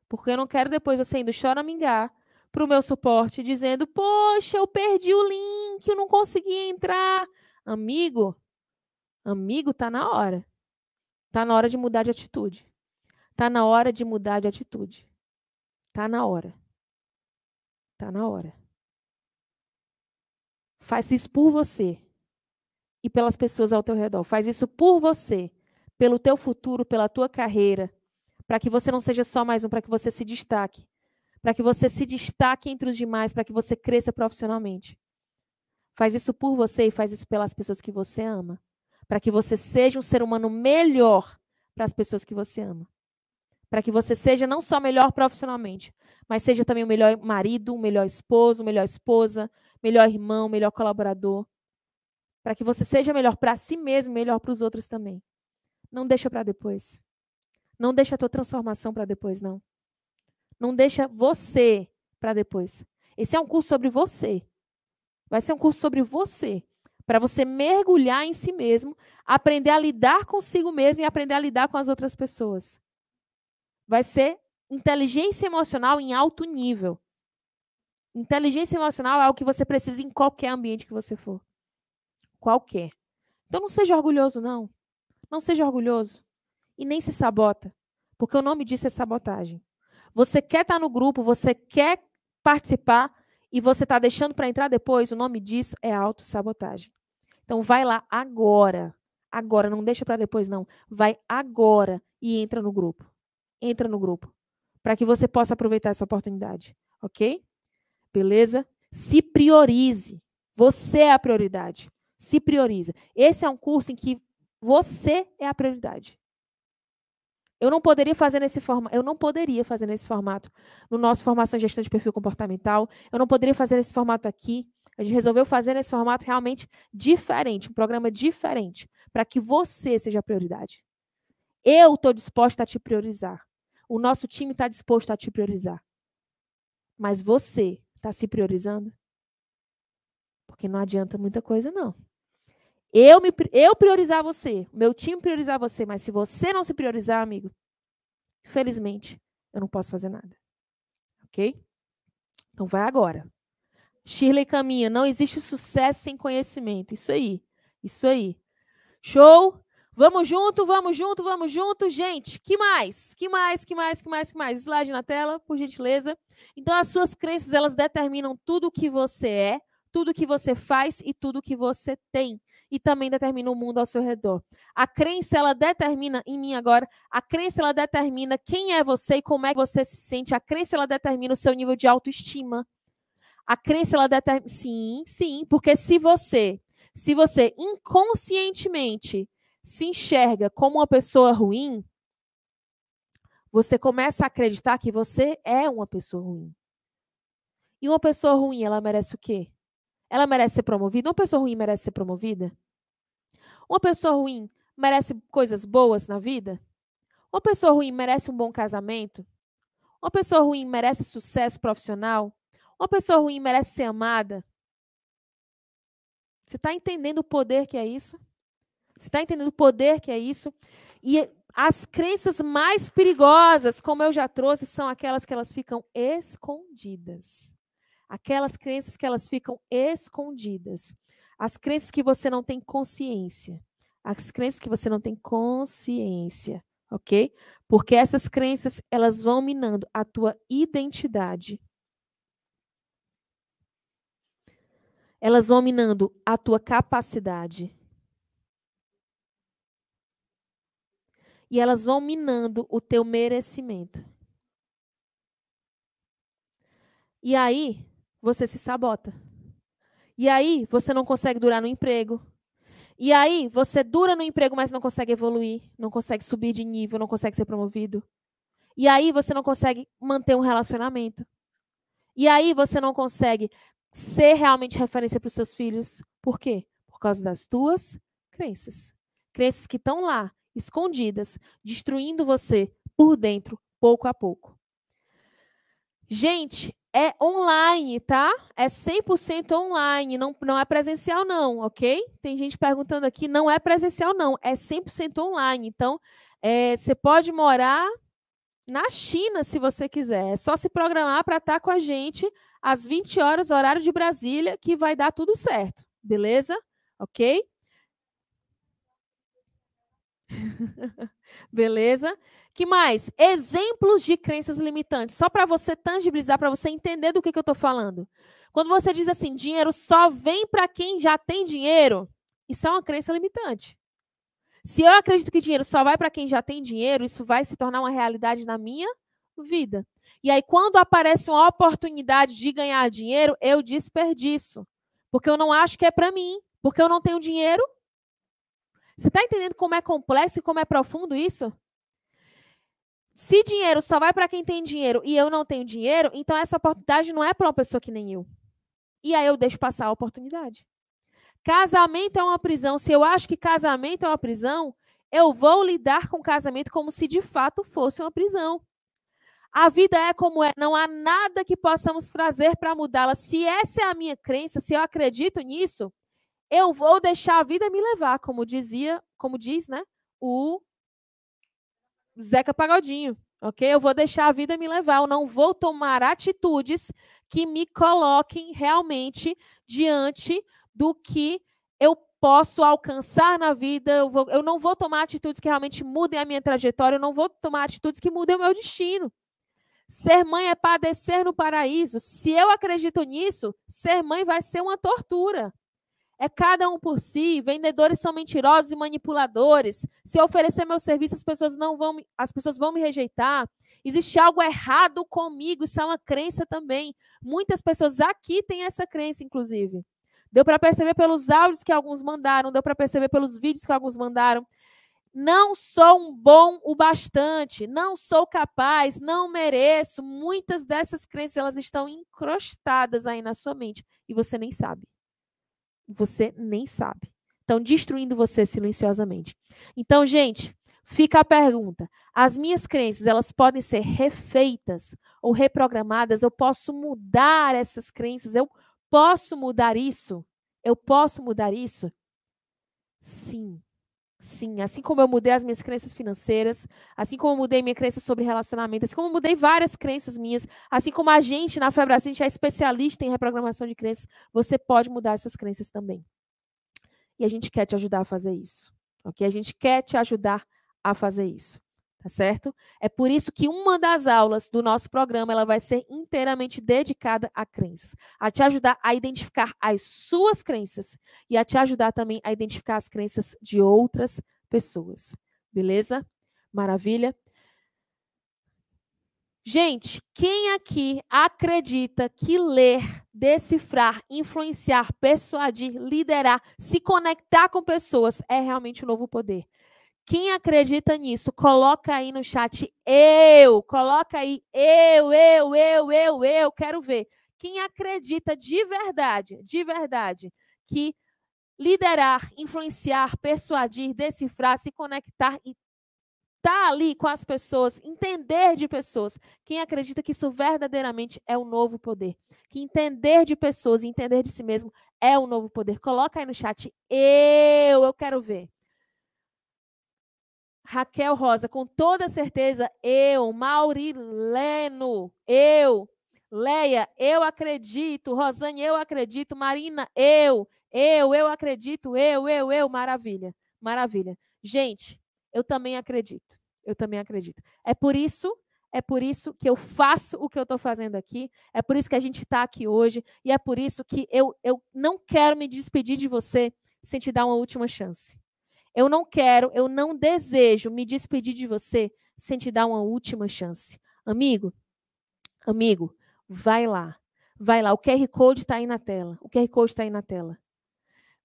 Porque eu não quero depois você indo choramingar para o meu suporte, dizendo: Poxa, eu perdi o link, eu não consegui entrar. Amigo, amigo, tá na hora. Tá na hora de mudar de atitude. Tá na hora de mudar de atitude. Tá na hora. Tá na hora. Faz isso por você e pelas pessoas ao teu redor. Faz isso por você, pelo teu futuro, pela tua carreira, para que você não seja só mais um, para que você se destaque, para que você se destaque entre os demais, para que você cresça profissionalmente. Faz isso por você e faz isso pelas pessoas que você ama. Para que você seja um ser humano melhor para as pessoas que você ama. Para que você seja não só melhor profissionalmente, mas seja também o melhor marido, o melhor esposo, melhor esposa, melhor irmão, melhor colaborador. Para que você seja melhor para si mesmo, melhor para os outros também. Não deixa para depois. Não deixa a tua transformação para depois, não. Não deixa você para depois. Esse é um curso sobre você. Vai ser um curso sobre você, para você mergulhar em si mesmo, aprender a lidar consigo mesmo e aprender a lidar com as outras pessoas. Vai ser inteligência emocional em alto nível. Inteligência emocional é algo que você precisa em qualquer ambiente que você for. Qualquer. Então não seja orgulhoso, não. Não seja orgulhoso. E nem se sabota. Porque o nome disso é sabotagem. Você quer estar no grupo, você quer participar, e você está deixando para entrar depois, o nome disso é autossabotagem. Então vai lá agora. Agora, não deixa para depois não. Vai agora e entra no grupo. Entra no grupo para que você possa aproveitar essa oportunidade, OK? Beleza? Se priorize. Você é a prioridade. Se prioriza. Esse é um curso em que você é a prioridade. Eu não poderia fazer nesse formato, eu não poderia fazer nesse formato no nosso formação em gestão de perfil comportamental. Eu não poderia fazer nesse formato aqui. A gente resolveu fazer nesse formato realmente diferente, um programa diferente, para que você seja a prioridade. Eu estou disposta a te priorizar. O nosso time está disposto a te priorizar. Mas você está se priorizando? Porque não adianta muita coisa, não. Eu, me, eu priorizar você, meu time priorizar você, mas se você não se priorizar, amigo, infelizmente, eu não posso fazer nada. Ok? Então vai agora. Shirley caminha, não existe sucesso sem conhecimento. Isso aí. Isso aí. Show? Vamos junto, vamos junto, vamos junto, gente. Que mais? Que mais? Que mais? Que mais? Que mais? Slide na tela, por gentileza. Então as suas crenças, elas determinam tudo o que você é, tudo o que você faz e tudo o que você tem e também determina o mundo ao seu redor. A crença, ela determina, em mim agora, a crença, ela determina quem é você e como é que você se sente. A crença, ela determina o seu nível de autoestima. A crença, ela determina. Sim, sim, porque se você, se você inconscientemente se enxerga como uma pessoa ruim, você começa a acreditar que você é uma pessoa ruim. E uma pessoa ruim, ela merece o quê? Ela merece ser promovida? Uma pessoa ruim merece ser promovida? Uma pessoa ruim merece coisas boas na vida? Uma pessoa ruim merece um bom casamento? Uma pessoa ruim merece sucesso profissional? Uma pessoa ruim merece ser amada? Você está entendendo o poder que é isso? Você está entendendo o poder que é isso? E as crenças mais perigosas, como eu já trouxe, são aquelas que elas ficam escondidas. Aquelas crenças que elas ficam escondidas. As crenças que você não tem consciência. As crenças que você não tem consciência, ok? Porque essas crenças, elas vão minando a tua identidade. Elas vão minando a tua capacidade. E elas vão minando o teu merecimento. E aí, você se sabota. E aí, você não consegue durar no emprego. E aí, você dura no emprego, mas não consegue evoluir, não consegue subir de nível, não consegue ser promovido. E aí você não consegue manter um relacionamento. E aí você não consegue ser realmente referência para os seus filhos. Por quê? Por causa das tuas crenças. Crenças que estão lá, escondidas, destruindo você por dentro, pouco a pouco. Gente, é online, tá? É 100% online, não, não é presencial não, ok? Tem gente perguntando aqui, não é presencial não, é 100% online. Então, é, você pode morar na China, se você quiser. É só se programar para estar tá com a gente às 20 horas, horário de Brasília, que vai dar tudo certo, beleza? Ok? (laughs) beleza? Que mais? Exemplos de crenças limitantes. Só para você tangibilizar, para você entender do que, que eu estou falando. Quando você diz assim, dinheiro só vem para quem já tem dinheiro, isso é uma crença limitante. Se eu acredito que dinheiro só vai para quem já tem dinheiro, isso vai se tornar uma realidade na minha vida. E aí, quando aparece uma oportunidade de ganhar dinheiro, eu desperdiço. Porque eu não acho que é para mim. Porque eu não tenho dinheiro. Você está entendendo como é complexo e como é profundo isso? Se dinheiro só vai para quem tem dinheiro e eu não tenho dinheiro, então essa oportunidade não é para uma pessoa que nem eu. E aí eu deixo passar a oportunidade. Casamento é uma prisão. Se eu acho que casamento é uma prisão, eu vou lidar com casamento como se de fato fosse uma prisão. A vida é como é, não há nada que possamos fazer para mudá-la. Se essa é a minha crença, se eu acredito nisso, eu vou deixar a vida me levar, como dizia, como diz, né, o Zeca Pagodinho, ok? Eu vou deixar a vida me levar, eu não vou tomar atitudes que me coloquem realmente diante do que eu posso alcançar na vida. Eu, vou, eu, não vou tomar atitudes que realmente mudem a minha trajetória, eu não vou tomar atitudes que mudem o meu destino. Ser mãe é padecer no paraíso. Se eu acredito nisso, ser mãe vai ser uma tortura. É cada um por si. Vendedores são mentirosos e manipuladores. Se eu oferecer meu serviço, as pessoas não vão, as pessoas vão me rejeitar. Existe algo errado comigo. Isso é uma crença também. Muitas pessoas aqui têm essa crença, inclusive. Deu para perceber pelos áudios que alguns mandaram, deu para perceber pelos vídeos que alguns mandaram. Não sou um bom o bastante, não sou capaz, não mereço. Muitas dessas crenças elas estão encrostadas aí na sua mente e você nem sabe você nem sabe. Estão destruindo você silenciosamente. Então, gente, fica a pergunta: as minhas crenças, elas podem ser refeitas ou reprogramadas? Eu posso mudar essas crenças? Eu posso mudar isso? Eu posso mudar isso? Sim. Sim, assim como eu mudei as minhas crenças financeiras, assim como eu mudei minha crença sobre relacionamento, assim como eu mudei várias crenças minhas, assim como a gente na Febrasil, a gente é especialista em reprogramação de crenças, você pode mudar as suas crenças também. E a gente quer te ajudar a fazer isso, ok? A gente quer te ajudar a fazer isso tá certo? É por isso que uma das aulas do nosso programa ela vai ser inteiramente dedicada a crenças, a te ajudar a identificar as suas crenças e a te ajudar também a identificar as crenças de outras pessoas. Beleza? Maravilha? Gente, quem aqui acredita que ler, decifrar, influenciar, persuadir, liderar, se conectar com pessoas é realmente o um novo poder? Quem acredita nisso, coloca aí no chat eu, coloca aí eu, eu, eu, eu, eu, quero ver. Quem acredita de verdade, de verdade, que liderar, influenciar, persuadir, decifrar, se conectar e estar tá ali com as pessoas, entender de pessoas. Quem acredita que isso verdadeiramente é o novo poder. Que entender de pessoas entender de si mesmo é o novo poder. Coloca aí no chat eu, eu quero ver. Raquel Rosa, com toda certeza, eu, Maurileno, eu, Leia, eu acredito, Rosane, eu acredito, Marina, eu, eu, eu acredito, eu, eu, eu, maravilha, maravilha. Gente, eu também acredito, eu também acredito. É por isso, é por isso que eu faço o que eu estou fazendo aqui, é por isso que a gente está aqui hoje, e é por isso que eu, eu não quero me despedir de você sem te dar uma última chance. Eu não quero, eu não desejo me despedir de você sem te dar uma última chance. Amigo, amigo, vai lá. Vai lá. O QR Code está aí na tela. O QR Code está aí na tela.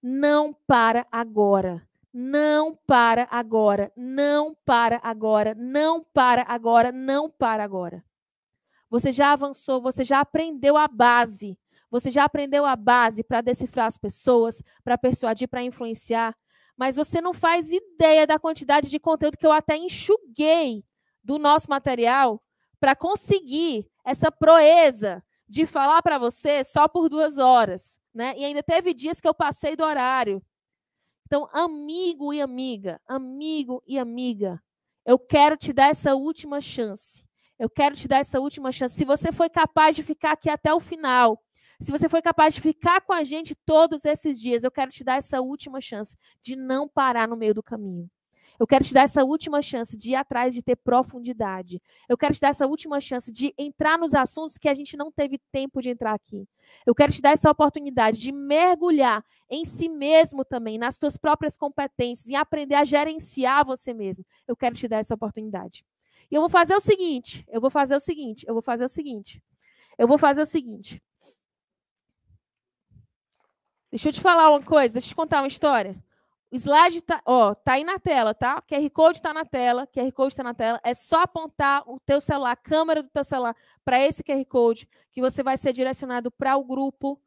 Não para agora. Não para agora, não para agora, não para agora, não para agora. Você já avançou, você já aprendeu a base. Você já aprendeu a base para decifrar as pessoas, para persuadir, para influenciar. Mas você não faz ideia da quantidade de conteúdo que eu até enxuguei do nosso material para conseguir essa proeza de falar para você só por duas horas. Né? E ainda teve dias que eu passei do horário. Então, amigo e amiga, amigo e amiga, eu quero te dar essa última chance. Eu quero te dar essa última chance. Se você foi capaz de ficar aqui até o final, se você foi capaz de ficar com a gente todos esses dias, eu quero te dar essa última chance de não parar no meio do caminho. Eu quero te dar essa última chance de ir atrás de ter profundidade. Eu quero te dar essa última chance de entrar nos assuntos que a gente não teve tempo de entrar aqui. Eu quero te dar essa oportunidade de mergulhar em si mesmo também, nas suas próprias competências, e aprender a gerenciar você mesmo. Eu quero te dar essa oportunidade. E eu vou fazer o seguinte, eu vou fazer o seguinte, eu vou fazer o seguinte. Eu vou fazer o seguinte. Deixa eu te falar uma coisa, deixa eu te contar uma história. O slide tá, ó, tá aí na tela, tá? QR Code está na tela, QR Code está na tela. É só apontar o teu celular, a câmera do teu celular para esse QR Code que você vai ser direcionado para o grupo,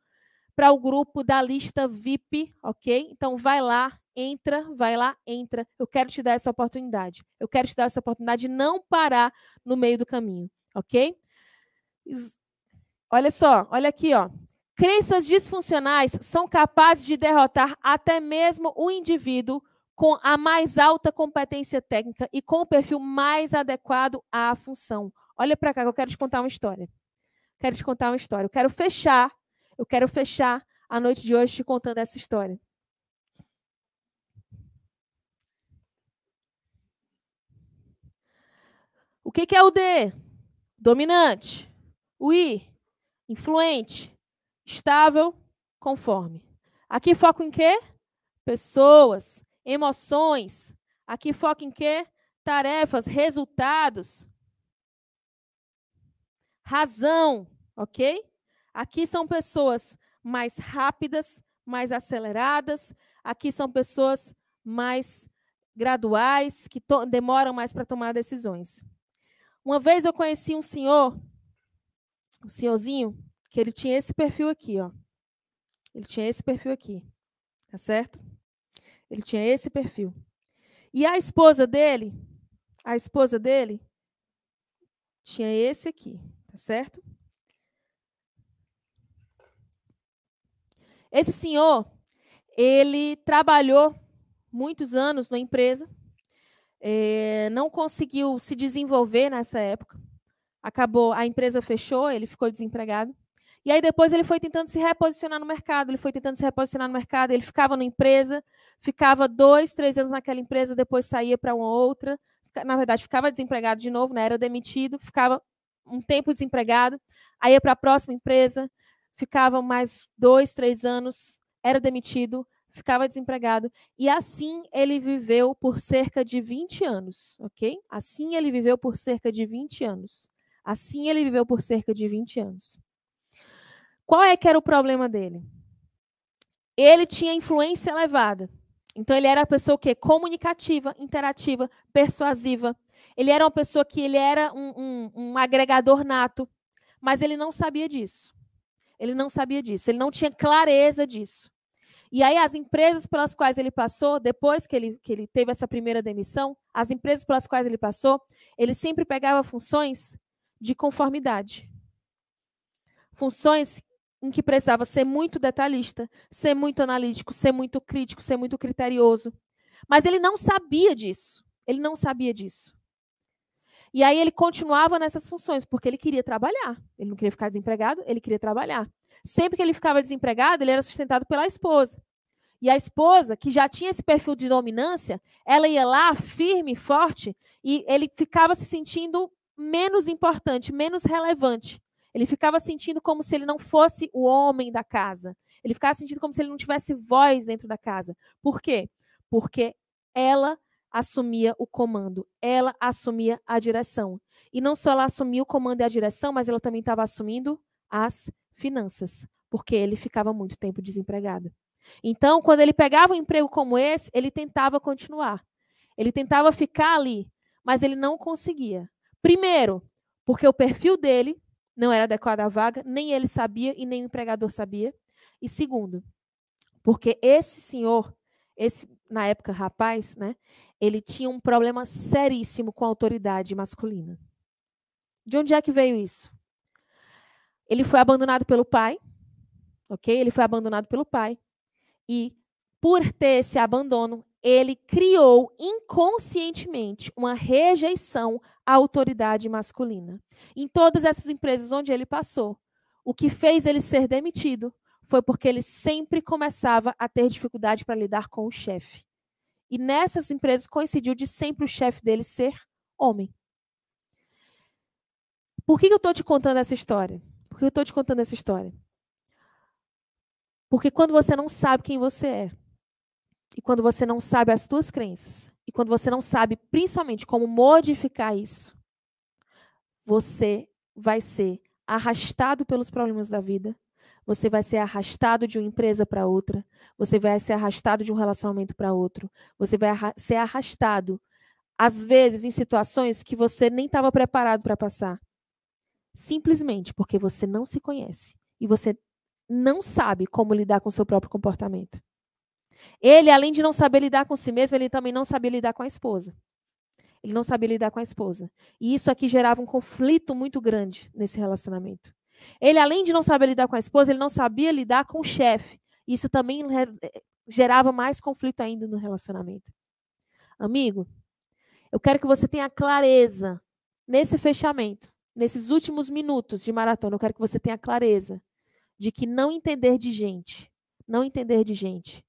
para o grupo da lista VIP, ok? Então vai lá, entra, vai lá, entra. Eu quero te dar essa oportunidade. Eu quero te dar essa oportunidade de não parar no meio do caminho, ok? Olha só, olha aqui, ó. Crenças disfuncionais são capazes de derrotar até mesmo o indivíduo com a mais alta competência técnica e com o perfil mais adequado à função. Olha para cá, eu quero te contar uma história. Quero te contar uma história. Eu quero fechar, eu quero fechar a noite de hoje te contando essa história. O que, que é o D? Dominante. O I? Influente estável, conforme. Aqui foco em quê? Pessoas, emoções. Aqui foco em quê? Tarefas, resultados. Razão, ok? Aqui são pessoas mais rápidas, mais aceleradas. Aqui são pessoas mais graduais, que demoram mais para tomar decisões. Uma vez eu conheci um senhor, um senhorzinho, que ele tinha esse perfil aqui, ó. Ele tinha esse perfil aqui, tá certo? Ele tinha esse perfil. E a esposa dele, a esposa dele tinha esse aqui, tá certo? Esse senhor, ele trabalhou muitos anos na empresa, é, não conseguiu se desenvolver nessa época. Acabou, a empresa fechou, ele ficou desempregado. E aí depois ele foi tentando se reposicionar no mercado, ele foi tentando se reposicionar no mercado, ele ficava na empresa, ficava dois, três anos naquela empresa, depois saía para uma outra, na verdade ficava desempregado de novo, né? era demitido, ficava um tempo desempregado, aí ia para a próxima empresa, ficava mais dois, três anos, era demitido, ficava desempregado. E assim ele viveu por cerca de 20 anos, ok? Assim ele viveu por cerca de 20 anos. Assim ele viveu por cerca de 20 anos. Qual é que era o problema dele? Ele tinha influência elevada. Então ele era a pessoa que comunicativa, interativa, persuasiva. Ele era uma pessoa que ele era um, um, um agregador nato, mas ele não sabia disso. Ele não sabia disso. Ele não tinha clareza disso. E aí as empresas pelas quais ele passou, depois que ele, que ele teve essa primeira demissão, as empresas pelas quais ele passou, ele sempre pegava funções de conformidade. Funções em que precisava ser muito detalhista, ser muito analítico, ser muito crítico, ser muito criterioso. Mas ele não sabia disso. Ele não sabia disso. E aí ele continuava nessas funções, porque ele queria trabalhar. Ele não queria ficar desempregado, ele queria trabalhar. Sempre que ele ficava desempregado, ele era sustentado pela esposa. E a esposa, que já tinha esse perfil de dominância, ela ia lá firme, forte, e ele ficava se sentindo menos importante, menos relevante. Ele ficava sentindo como se ele não fosse o homem da casa. Ele ficava sentindo como se ele não tivesse voz dentro da casa. Por quê? Porque ela assumia o comando, ela assumia a direção. E não só ela assumia o comando e a direção, mas ela também estava assumindo as finanças, porque ele ficava muito tempo desempregado. Então, quando ele pegava um emprego como esse, ele tentava continuar. Ele tentava ficar ali, mas ele não conseguia. Primeiro, porque o perfil dele não era adequado à vaga, nem ele sabia e nem o empregador sabia. E segundo, porque esse senhor, esse na época rapaz, né, ele tinha um problema seríssimo com a autoridade masculina. De onde é que veio isso? Ele foi abandonado pelo pai, ok? Ele foi abandonado pelo pai. E por ter esse abandono, ele criou inconscientemente uma rejeição à autoridade masculina. Em todas essas empresas onde ele passou, o que fez ele ser demitido foi porque ele sempre começava a ter dificuldade para lidar com o chefe. E nessas empresas coincidiu de sempre o chefe dele ser homem. Por que eu estou te contando essa história? Por que eu estou te contando essa história? Porque quando você não sabe quem você é, e quando você não sabe as suas crenças, e quando você não sabe principalmente como modificar isso, você vai ser arrastado pelos problemas da vida, você vai ser arrastado de uma empresa para outra, você vai ser arrastado de um relacionamento para outro, você vai ser arrastado, às vezes, em situações que você nem estava preparado para passar. Simplesmente porque você não se conhece e você não sabe como lidar com o seu próprio comportamento. Ele, além de não saber lidar com si mesmo, ele também não sabia lidar com a esposa. Ele não sabia lidar com a esposa. E isso aqui gerava um conflito muito grande nesse relacionamento. Ele, além de não saber lidar com a esposa, ele não sabia lidar com o chefe. Isso também eh, gerava mais conflito ainda no relacionamento. Amigo, eu quero que você tenha clareza nesse fechamento, nesses últimos minutos de maratona. Eu quero que você tenha clareza de que não entender de gente, não entender de gente,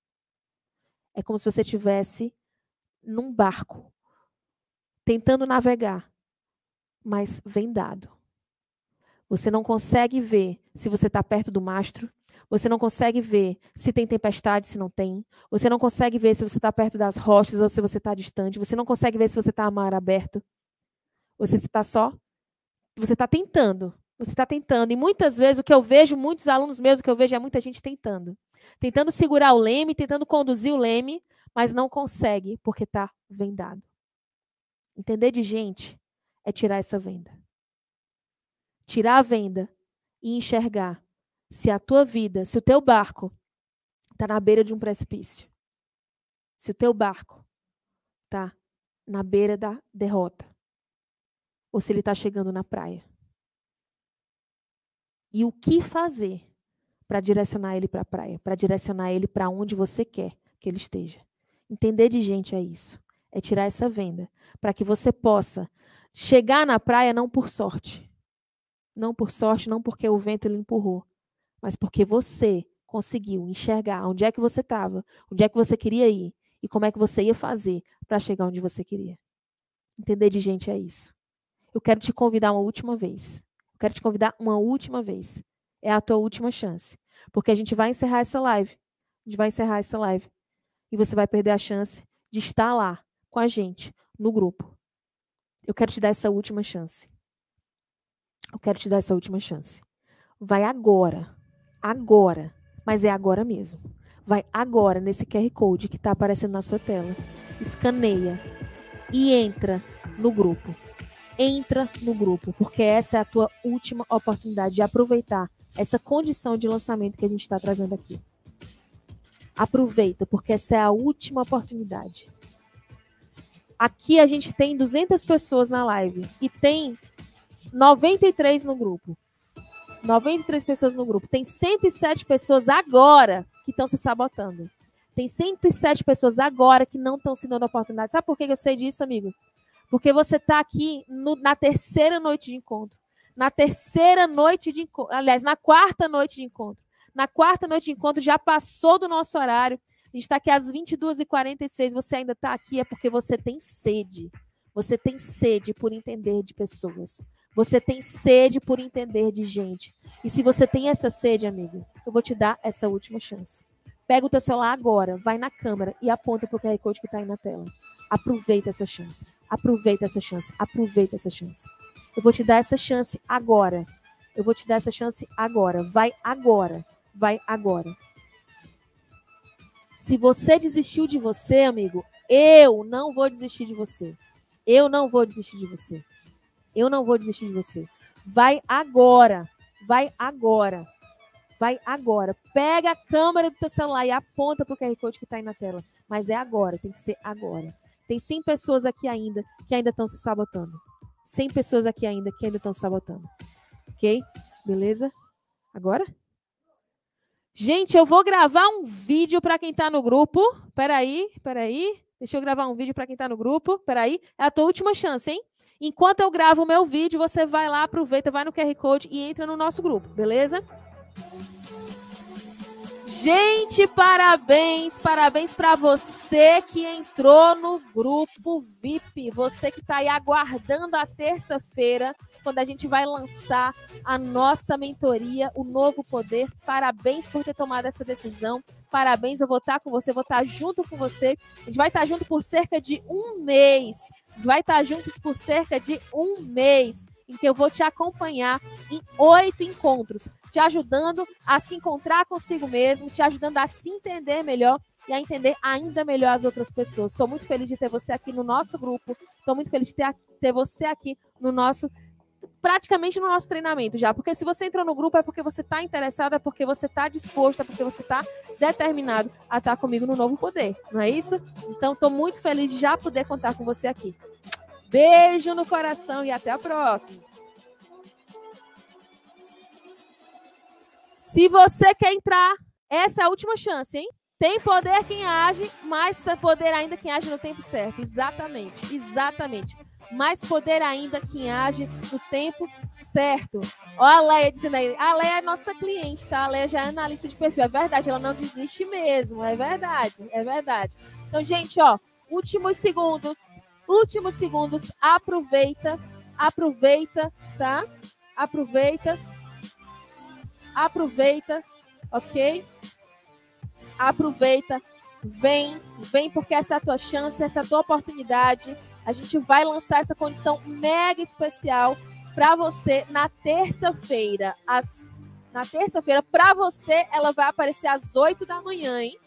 é como se você estivesse num barco, tentando navegar, mas vendado. Você não consegue ver se você está perto do mastro, você não consegue ver se tem tempestade, se não tem. Você não consegue ver se você está perto das rochas ou se você está distante. Você não consegue ver se você está a mar aberto. Você está só. Você está tentando, você está tentando. E muitas vezes o que eu vejo, muitos alunos meus, o que eu vejo é muita gente tentando. Tentando segurar o leme, tentando conduzir o leme, mas não consegue porque está vendado. Entender de gente é tirar essa venda. Tirar a venda e enxergar se a tua vida, se o teu barco está na beira de um precipício. Se o teu barco está na beira da derrota. Ou se ele está chegando na praia e o que fazer para direcionar ele para a praia, para direcionar ele para onde você quer que ele esteja. Entender de gente é isso, é tirar essa venda, para que você possa chegar na praia não por sorte, não por sorte, não porque o vento lhe empurrou, mas porque você conseguiu enxergar onde é que você estava, onde é que você queria ir e como é que você ia fazer para chegar onde você queria. Entender de gente é isso. Eu quero te convidar uma última vez Quero te convidar uma última vez. É a tua última chance. Porque a gente vai encerrar essa live. A gente vai encerrar essa live. E você vai perder a chance de estar lá com a gente, no grupo. Eu quero te dar essa última chance. Eu quero te dar essa última chance. Vai agora. Agora. Mas é agora mesmo. Vai agora nesse QR Code que está aparecendo na sua tela. Escaneia e entra no grupo entra no grupo, porque essa é a tua última oportunidade de aproveitar essa condição de lançamento que a gente está trazendo aqui. Aproveita, porque essa é a última oportunidade. Aqui a gente tem 200 pessoas na live e tem 93 no grupo. 93 pessoas no grupo. Tem 107 pessoas agora que estão se sabotando. Tem 107 pessoas agora que não estão se dando a oportunidade. Sabe por que eu sei disso, amigo? Porque você está aqui no, na terceira noite de encontro. Na terceira noite de encontro. Aliás, na quarta noite de encontro. Na quarta noite de encontro já passou do nosso horário. A gente está aqui às 22h46. Você ainda está aqui é porque você tem sede. Você tem sede por entender de pessoas. Você tem sede por entender de gente. E se você tem essa sede, amigo, eu vou te dar essa última chance. Pega o teu celular agora, vai na câmera e aponta para o QR Code que está aí na tela. Aproveita essa chance. Aproveita essa chance. Aproveita essa chance. Eu vou te dar essa chance agora. Eu vou te dar essa chance agora. Vai agora. Vai agora. Se você desistiu de você, amigo, eu não vou desistir de você. Eu não vou desistir de você. Eu não vou desistir de você. Vai agora. Vai agora. Vai agora. Pega a câmera do teu celular e aponta pro QR Code que está aí na tela. Mas é agora, tem que ser agora. Tem 100 pessoas aqui ainda que ainda estão se sabotando. 100 pessoas aqui ainda que ainda estão sabotando. Ok? Beleza? Agora? Gente, eu vou gravar um vídeo para quem está no grupo. Peraí, peraí. Deixa eu gravar um vídeo para quem está no grupo. Peraí. É a tua última chance, hein? Enquanto eu gravo o meu vídeo, você vai lá, aproveita, vai no QR Code e entra no nosso grupo, beleza? Gente, parabéns, parabéns para você que entrou no grupo VIP, você que está aí aguardando a terça-feira, quando a gente vai lançar a nossa mentoria, o Novo Poder. Parabéns por ter tomado essa decisão. Parabéns, eu vou estar com você, vou estar junto com você. A gente vai estar junto por cerca de um mês. A gente vai estar juntos por cerca de um mês em que eu vou te acompanhar em oito encontros, te ajudando a se encontrar consigo mesmo, te ajudando a se entender melhor e a entender ainda melhor as outras pessoas. Estou muito feliz de ter você aqui no nosso grupo, estou muito feliz de ter, ter você aqui no nosso praticamente no nosso treinamento já. Porque se você entrou no grupo é porque você está interessado, é porque você está disposto, é porque você está determinado a estar tá comigo no novo poder. Não é isso? Então, estou muito feliz de já poder contar com você aqui. Beijo no coração e até a próxima. Se você quer entrar, essa é a última chance, hein? Tem poder quem age, mais poder ainda quem age no tempo certo. Exatamente, exatamente. Mais poder ainda quem age no tempo certo. Ó, a Leia dizendo aí. A Leia é nossa cliente, tá? A Leia já é analista de perfil. É verdade, ela não desiste mesmo. É verdade, é verdade. Então, gente, ó, últimos segundos últimos segundos, aproveita, aproveita, tá? Aproveita, aproveita, ok? Aproveita, vem, vem porque essa é a tua chance, essa é a tua oportunidade. A gente vai lançar essa condição mega especial para você na terça-feira. Na terça-feira, para você, ela vai aparecer às 8 da manhã, hein?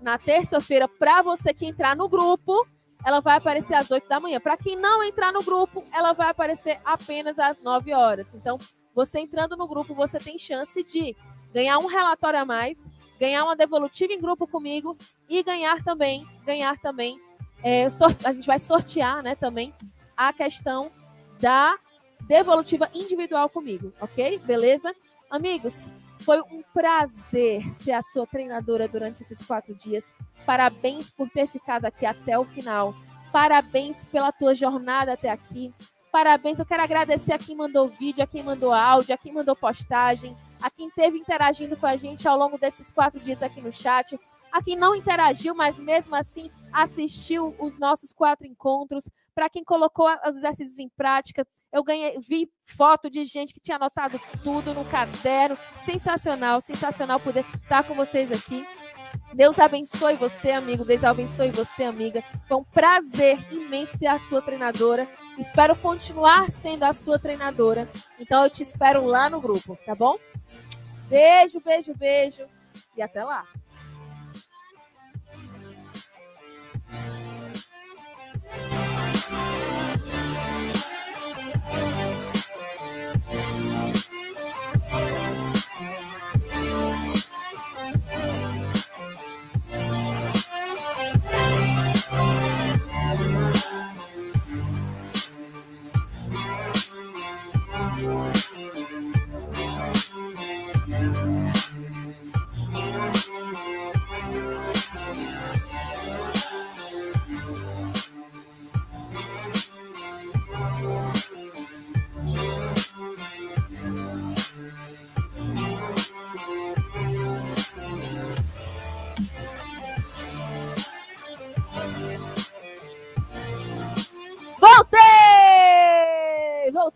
Na terça-feira, para você que entrar no grupo, ela vai aparecer às 8 da manhã. Para quem não entrar no grupo, ela vai aparecer apenas às 9 horas. Então, você entrando no grupo, você tem chance de ganhar um relatório a mais, ganhar uma devolutiva em grupo comigo e ganhar também, ganhar também, é, a gente vai sortear, né, também a questão da devolutiva individual comigo, ok? Beleza? Amigos, foi um prazer ser a sua treinadora durante esses quatro dias. Parabéns por ter ficado aqui até o final. Parabéns pela tua jornada até aqui. Parabéns, eu quero agradecer a quem mandou vídeo, a quem mandou áudio, a quem mandou postagem, a quem esteve interagindo com a gente ao longo desses quatro dias aqui no chat, a quem não interagiu, mas mesmo assim assistiu os nossos quatro encontros, para quem colocou os exercícios em prática. Eu ganhei, vi foto de gente que tinha anotado tudo no caderno. Sensacional, sensacional poder estar com vocês aqui. Deus abençoe você, amigo. Deus abençoe você, amiga. Foi um prazer imenso ser a sua treinadora. Espero continuar sendo a sua treinadora. Então eu te espero lá no grupo, tá bom? Beijo, beijo, beijo. E até lá.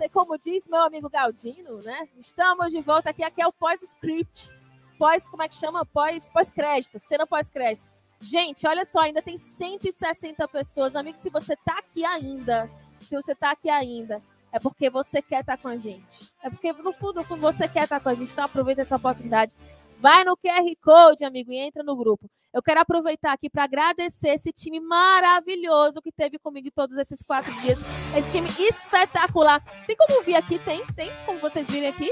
Como diz meu amigo Galdino, né? Estamos de volta aqui. Aqui é o pós-script. Pós, como é que chama? Pós, pós-crédito, cena pós-crédito. Gente, olha só, ainda tem 160 pessoas. Amigo, se você tá aqui ainda, se você tá aqui ainda, é porque você quer estar tá com a gente. É porque, no fundo, você quer estar tá com a gente. Então, aproveita essa oportunidade. Vai no QR Code, amigo, e entra no grupo. Eu quero aproveitar aqui para agradecer esse time maravilhoso que teve comigo todos esses quatro dias. Esse time espetacular. Tem como vir aqui? Tem, tem como vocês virem aqui?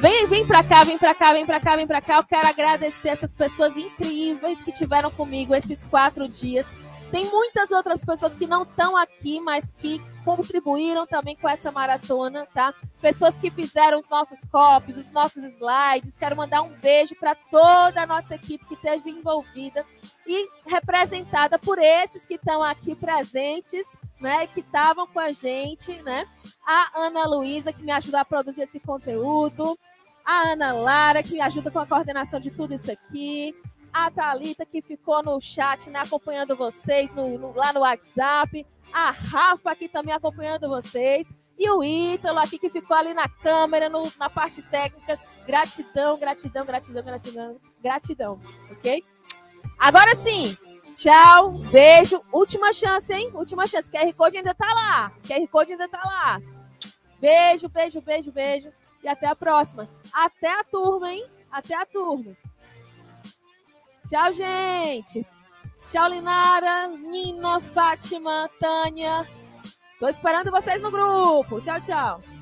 Vem, vem pra cá, vem pra cá, vem pra cá, vem pra cá. Eu quero agradecer essas pessoas incríveis que tiveram comigo esses quatro dias. Tem muitas outras pessoas que não estão aqui, mas que contribuíram também com essa maratona, tá? Pessoas que fizeram os nossos copies, os nossos slides. Quero mandar um beijo para toda a nossa equipe que esteve envolvida e representada por esses que estão aqui presentes, né? Que estavam com a gente, né? A Ana Luísa, que me ajuda a produzir esse conteúdo. A Ana Lara, que me ajuda com a coordenação de tudo isso aqui a Thalita, que ficou no chat, né, acompanhando vocês no, no, lá no WhatsApp, a Rafa, aqui também acompanhando vocês, e o Ítalo aqui, que ficou ali na câmera, no, na parte técnica. Gratidão, gratidão, gratidão, gratidão, gratidão, ok? Agora sim, tchau, beijo, última chance, hein? Última chance, QR Code ainda tá lá, QR Code ainda tá lá. Beijo, beijo, beijo, beijo, e até a próxima. Até a turma, hein? Até a turma. Tchau, gente. Tchau, Linara, Nina, Fátima, Tânia. Tô esperando vocês no grupo. Tchau, tchau.